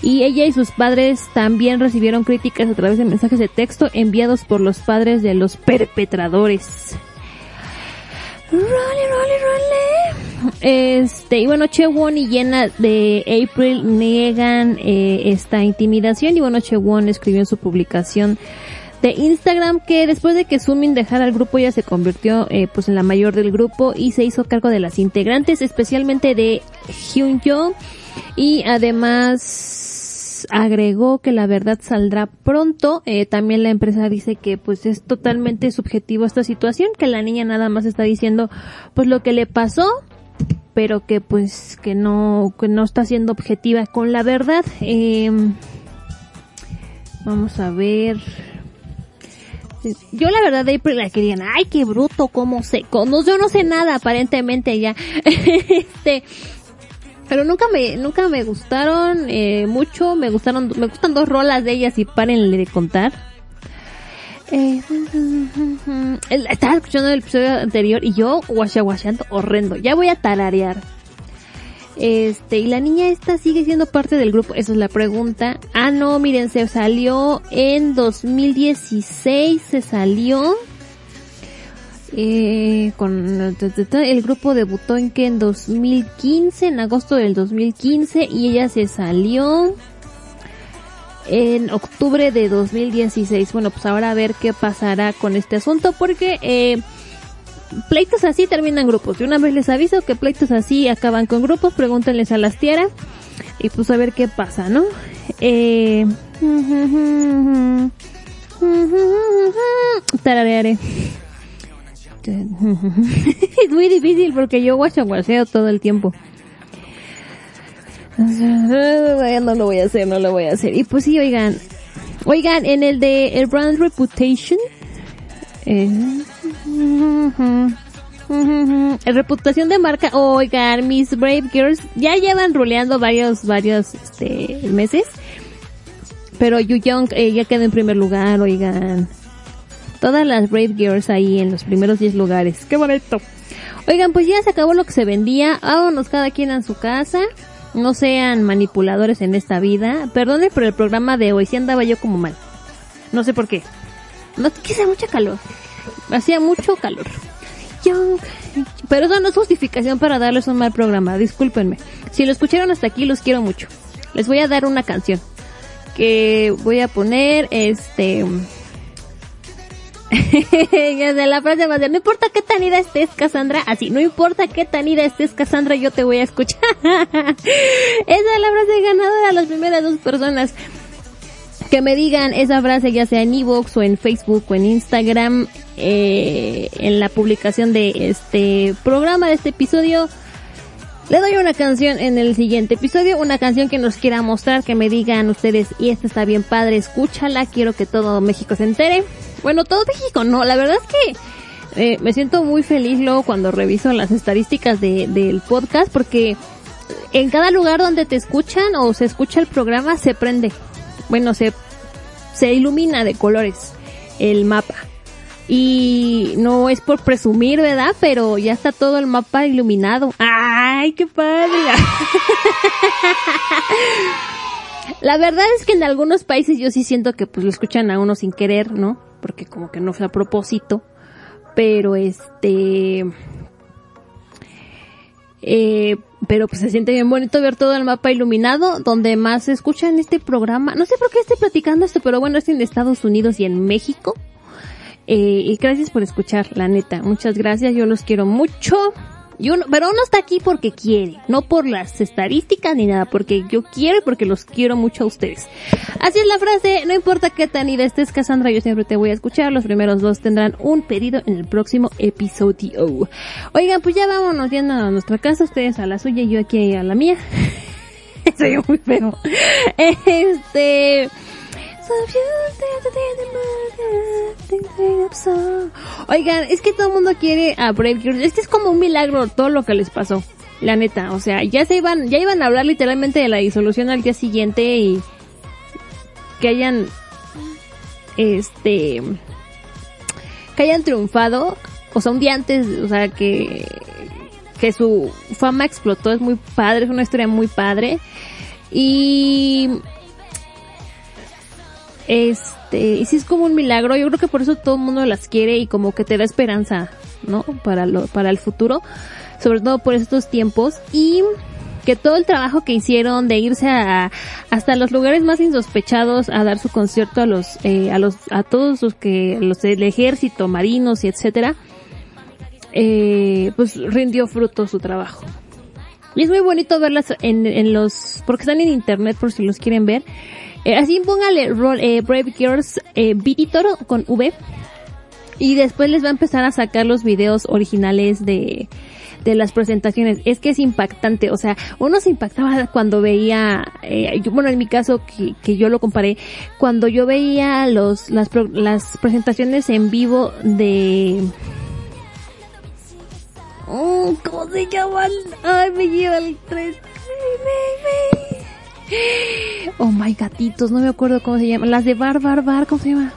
Y ella y sus padres también recibieron críticas a través de mensajes de texto enviados por los padres de los perpetradores. Role, role, role. Este, y bueno, Chewon y Jenna de April niegan eh, esta intimidación y bueno, Chewon escribió en su publicación de Instagram que después de que Sumin dejara el grupo ella se convirtió eh, pues en la mayor del grupo y se hizo cargo de las integrantes, especialmente de Hyunjo y además agregó que la verdad saldrá pronto. Eh, también la empresa dice que pues es totalmente subjetivo esta situación, que la niña nada más está diciendo pues lo que le pasó, pero que pues que no que no está siendo objetiva con la verdad. Eh, vamos a ver. Yo la verdad de April la querían, ay qué bruto, cómo sé, no, yo no sé nada aparentemente ya. este, pero nunca me, nunca me gustaron eh, mucho, me gustaron, me gustan dos rolas de ellas y párenle de contar. Eh, estaba escuchando el episodio anterior y yo guachaguachando horrendo. Ya voy a tararear. Este, y la niña esta sigue siendo parte del grupo, esa es la pregunta. Ah, no, miren, se salió en 2016, se salió. Eh, con el grupo debutó en que en 2015, en agosto del 2015, y ella se salió en octubre de 2016. Bueno, pues ahora a ver qué pasará con este asunto porque eh, pleitos así terminan grupos. De una vez les aviso que pleitos así acaban con grupos. Pregúntenles a las tierras y pues a ver qué pasa, ¿no? Eh, tararearé. es muy difícil porque yo guachaguaseo todo el tiempo. No lo voy a hacer, no lo voy a hacer. Y pues sí, oigan. Oigan, en el de el Brand Reputation. Eh, reputación de marca. Oigan, mis Brave Girls ya llevan roleando varios, varios este, meses. Pero Yu Young eh, ya quedó en primer lugar, oigan. Todas las Brave Girls ahí en los primeros 10 lugares. ¡Qué bonito! Oigan, pues ya se acabó lo que se vendía. Vámonos cada quien a su casa. No sean manipuladores en esta vida. Perdonen por el programa de hoy. Si andaba yo como mal. No sé por qué. No, que hace mucha calor. Hacía mucho calor. Young. Pero eso no es justificación para darles un mal programa. Discúlpenme. Si lo escucharon hasta aquí, los quiero mucho. Les voy a dar una canción. Que voy a poner, este... ya sé, la frase va a ser, no importa qué tan ida estés, Cassandra, así, no importa qué tan ida estés, Cassandra, yo te voy a escuchar. Esa es la frase ganadora a las primeras dos personas que me digan esa frase, ya sea en Evox o en Facebook o en Instagram, eh, en la publicación de este programa, de este episodio. Le doy una canción en el siguiente episodio, una canción que nos quiera mostrar, que me digan ustedes, y esta está bien padre, escúchala, quiero que todo México se entere. Bueno, todo México no, la verdad es que eh, me siento muy feliz luego cuando reviso las estadísticas de, del podcast, porque en cada lugar donde te escuchan o se escucha el programa se prende. Bueno, se, se ilumina de colores el mapa. Y no es por presumir, ¿verdad? Pero ya está todo el mapa iluminado. ¡Ay, qué padre! La verdad es que en algunos países yo sí siento que pues lo escuchan a uno sin querer, ¿no? Porque como que no fue a propósito. Pero este... Eh, pero pues se siente bien bonito ver todo el mapa iluminado, donde más se escucha en este programa. No sé por qué estoy platicando esto, pero bueno, es en Estados Unidos y en México. Eh, y gracias por escuchar, la neta. Muchas gracias, yo los quiero mucho. Pero uno está aquí porque quiere, no por las estadísticas ni nada, porque yo quiero y porque los quiero mucho a ustedes. Así es la frase, no importa qué tan ida estés, Cassandra, yo siempre te voy a escuchar. Los primeros dos tendrán un pedido en el próximo episodio. Oigan, pues ya vámonos yendo a nuestra casa, ustedes a la suya y yo aquí a la mía. Soy muy feo. Este... Oigan, es que todo el mundo quiere a Brave. Este es como un milagro todo lo que les pasó. La neta, o sea, ya se iban, ya iban a hablar literalmente de la disolución al día siguiente y que hayan, este, que hayan triunfado, o sea, un día antes, o sea, que, que su fama explotó, es muy padre, es una historia muy padre. Y este, y si es como un milagro, yo creo que por eso todo el mundo las quiere y como que te da esperanza, ¿no? Para lo, para el futuro, sobre todo por estos tiempos y que todo el trabajo que hicieron de irse a, hasta los lugares más insospechados a dar su concierto a los, eh, a los, a todos los que, los del ejército, marinos y etcétera, eh, pues rindió fruto su trabajo. Y es muy bonito verlas en, en los, porque están en internet por si los quieren ver. Eh, así póngale Roll- eh, Brave Girls eh, Visitor con V. Y después les va a empezar a sacar los videos originales de, de las presentaciones. Es que es impactante. O sea, uno se impactaba cuando veía, eh, yo- bueno, en mi caso, que, que yo lo comparé, cuando yo veía los, las, las presentaciones en vivo de, Oh, ¿Cómo se llaman? Ay, me lleva el tren. Oh my gatitos, no me acuerdo cómo se llaman. Las de Bar Bar Bar, ¿cómo se llama?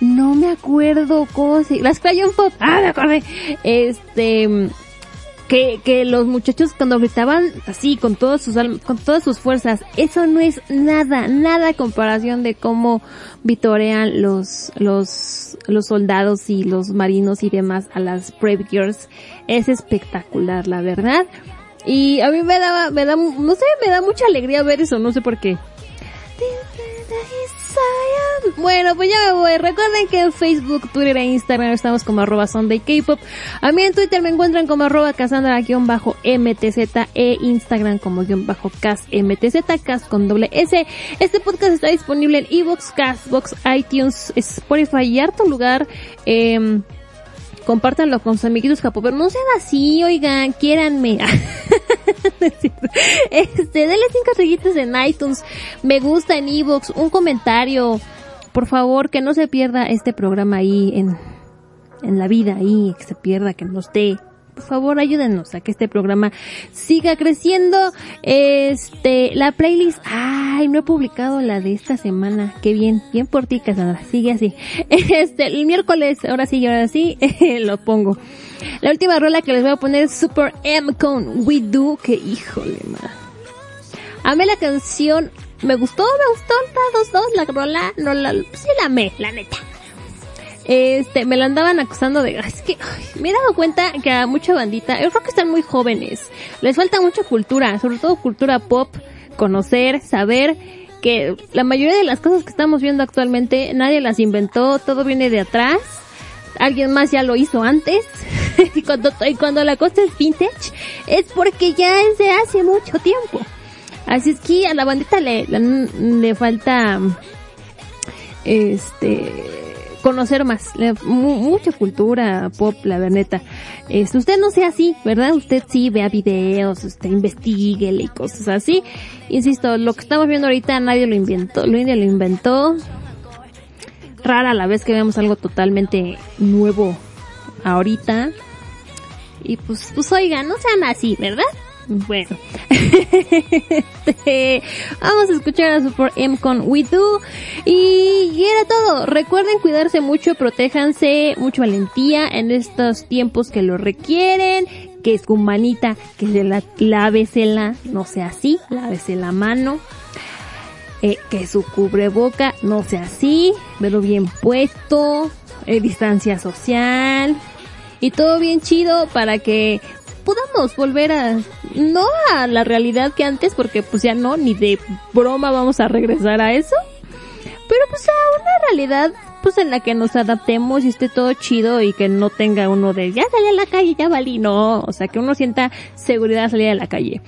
No me acuerdo cómo se... Las Crayon Pop. Ah, me acordé. Este... Que, que los muchachos cuando gritaban así con todas sus con todas sus fuerzas, eso no es nada, nada comparación de cómo vitorean los, los, los soldados y los marinos y demás a las Brave Girls. Es espectacular, la verdad. Y a mí me daba, me da, no sé, me da mucha alegría ver eso, no sé por qué. Bueno, pues ya me voy. Recuerden que en Facebook, Twitter e Instagram estamos como arroba Sunday. A mí en Twitter me encuentran como arroba Cassandra-MTZ e Instagram como guion bajo Cas MTZ, Cas con doble S. Este podcast está disponible en Evox, Castbox, iTunes, Spotify y harto lugar. Eh, compártanlo con sus amiguitos japoneros. No sean así, oigan, quiéranme. este, denle cinco estrellitas en iTunes, me gusta en Evox, un comentario. Por favor, que no se pierda este programa ahí en, en la vida, ahí, que se pierda, que no esté. Por favor, ayúdenos a que este programa siga creciendo. Este, la playlist, ay, no he publicado la de esta semana. Qué bien, bien por ti, Cassandra. Sigue así. Este, el miércoles, ahora sí, ahora sí, lo pongo. La última rola que les voy a poner es Super M con We Do, que híjole, man. Amé la canción, me gustó, me gustó, la dos, dos, la rola, no la, sí la amé, la neta. Este, me lo andaban acusando de, "Ay, es que, me he dado cuenta que a mucha bandita, yo creo que están muy jóvenes, les falta mucha cultura, sobre todo cultura pop, conocer, saber que la mayoría de las cosas que estamos viendo actualmente nadie las inventó, todo viene de atrás, alguien más ya lo hizo antes, y cuando, y cuando la cosa es vintage, es porque ya es de hace mucho tiempo. Así es que a la bandita le, le falta, este, conocer más, mucha cultura pop, la verdad. Este, usted no sea así, ¿verdad? Usted sí vea videos, usted investigue y cosas así. Insisto, lo que estamos viendo ahorita nadie lo inventó, India lo inventó. Rara la vez que vemos algo totalmente nuevo ahorita. Y pues, pues oigan, no sean así, ¿verdad? Bueno. Este, vamos a escuchar a Super M con We Do. Y, era todo. Recuerden cuidarse mucho, protéjanse, mucha valentía en estos tiempos que lo requieren. Que es con manita, que se la, lávesela, no sea así, lávese la mano. Eh, que su cubreboca no sea así, pero bien puesto, eh, distancia social y todo bien chido para que podamos volver a no a la realidad que antes porque pues ya no ni de broma vamos a regresar a eso pero pues a una realidad pues en la que nos adaptemos y esté todo chido y que no tenga uno de ya salí a la calle ya valí no o sea que uno sienta seguridad al salir a la calle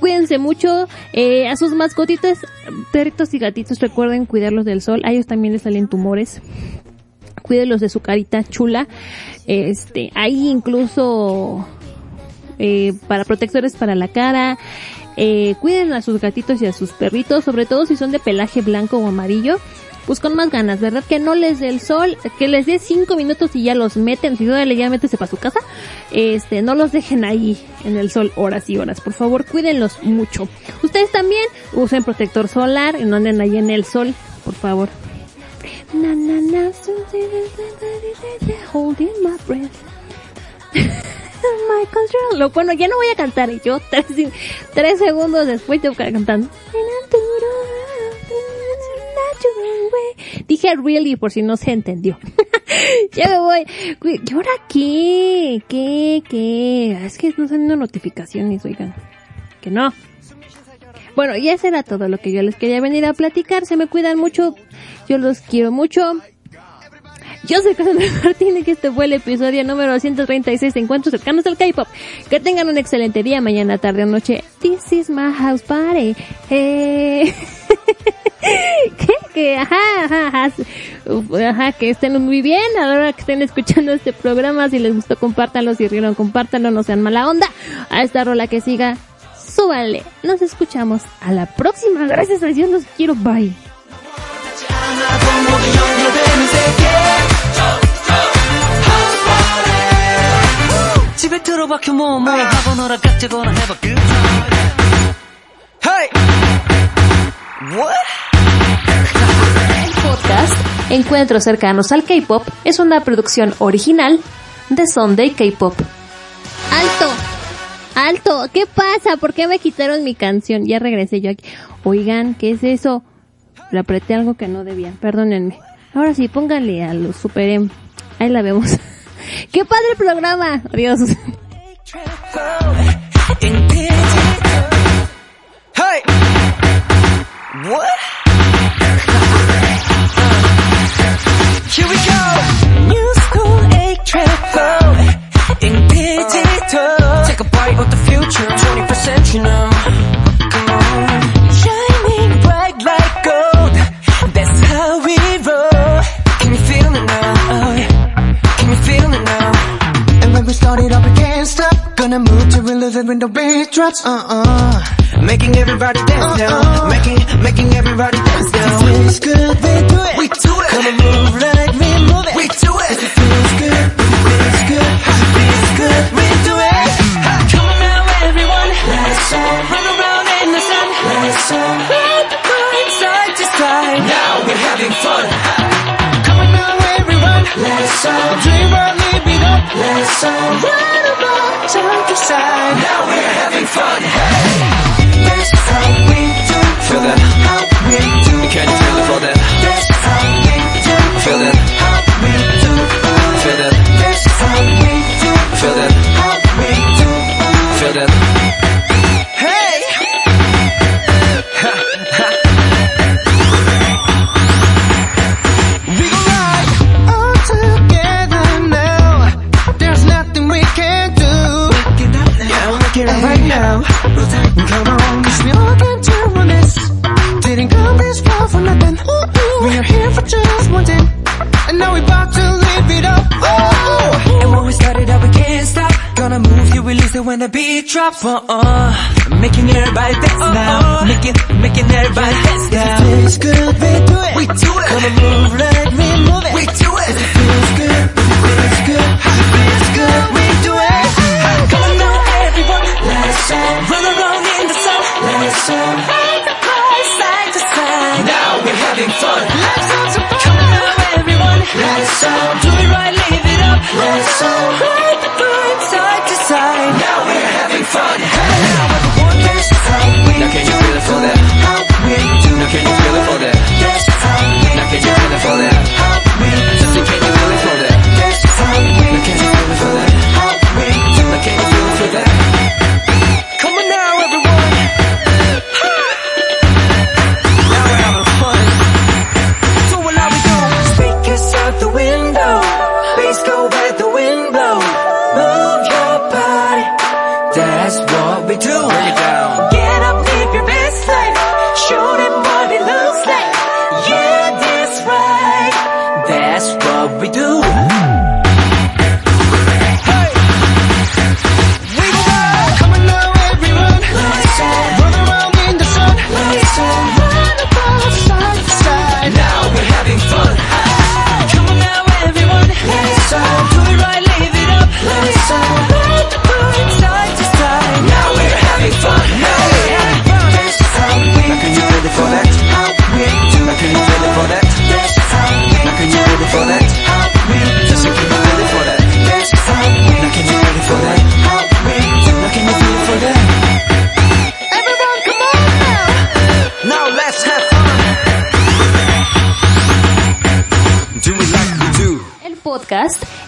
Cuídense mucho, eh, a sus mascotitas, perritos y gatitos, recuerden cuidarlos del sol, a ellos también les salen tumores. Cuídenlos de su carita chula. Este, hay incluso eh, para protectores para la cara. Eh, cuiden a sus gatitos y a sus perritos, sobre todo si son de pelaje blanco o amarillo. Pues con más ganas, ¿verdad? Que no les dé el sol, que les dé cinco minutos y ya los meten. Si no, ya métese para su casa. Este, no los dejen ahí en el sol horas y horas. Por favor, cuídenlos mucho. Ustedes también usen protector solar y no anden ahí en el sol, por favor. Lo bueno, ya no voy a cantar. y Yo tres, segundos después tengo que cantando. Dije really por si no se entendió. ya me voy. ¿Y ahora qué? ¿Qué? ¿Qué? Es que no están dando notificaciones, oigan. Que no. Bueno, y eso era todo lo que yo les quería venir a platicar. Se me cuidan mucho. Yo los quiero mucho. Yo soy Cassandra Martínez y este fue el episodio número 136 de Encuentros Cercanos al K-Pop. Que tengan un excelente día, mañana, tarde o noche. This is my house party. Eh... ¿Qué? Que, ajá, ajá, ajá, que estén muy bien a la hora que estén escuchando este programa. Si les gustó, compártanlo. Si rieron, compártanlo. No sean mala onda. A esta rola que siga, súbanle. Nos escuchamos a la próxima. Gracias a Dios, los quiero. Bye. 집에 들어박혀 뭐뭐 하고 놀아 깍지거나 해봐 그 Hey! What? El podcast Encuentros cercanos al K-pop es una producción original de Sunday K-pop. ¡Alto! ¡Alto! ¿Qué pasa? ¿Por qué me quitaron mi canción? Ya regresé yo aquí. Oigan, ¿qué es eso? Le apreté algo que no debía. Perdónenme. Ahora sí, pónganle a los Super M. Ahí la vemos. Qué padre el programa. Adiós. Take a bite of the future, 21st century now. And when we up, we can't stop. Gonna move to rhythm when the beat drops. Uh uh. Making everybody dance now. Making, making everybody dance now. It feels good, we do it. We do it. Come on, move like we move it. We do it. It feels good, it feels good, it feels good, we do it. Come on now, everyone. Let's all run around in the sun. Let's all Let the vibe side to side. Now we're having fun. Come on now, everyone. Let's all dream or live it up. Let's all run about side to side. Now we're having fun. Hey, That's how we do. Feel that? How we do. You Can you feel it for that? That's how we do. Feel that? How we do. Feel that? That's how we do. Feel that? How we do. Feel that? Now we about to live it up. Oh, And when we started up, we can't stop. Gonna move, you release it when the beat drops. Uh uh. Making everybody dance now. Making, making everybody dance now. It feels good, we do it. We do it. On, move like we move it. We do it. It feels good, feels good, feels good, we do it. Come on now, everyone. Let's all, Run around in the sun. let's all, Let the vibe side to side. Now we're having fun. Let's all, Do it right, live it up. let's all. Let the vibe side to side. Now we're having fun. That's how we Now can you feel it for that? How we do. Now can you feel it for that?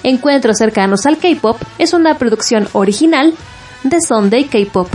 Encuentros cercanos al K-pop es una producción original de Sunday K-pop.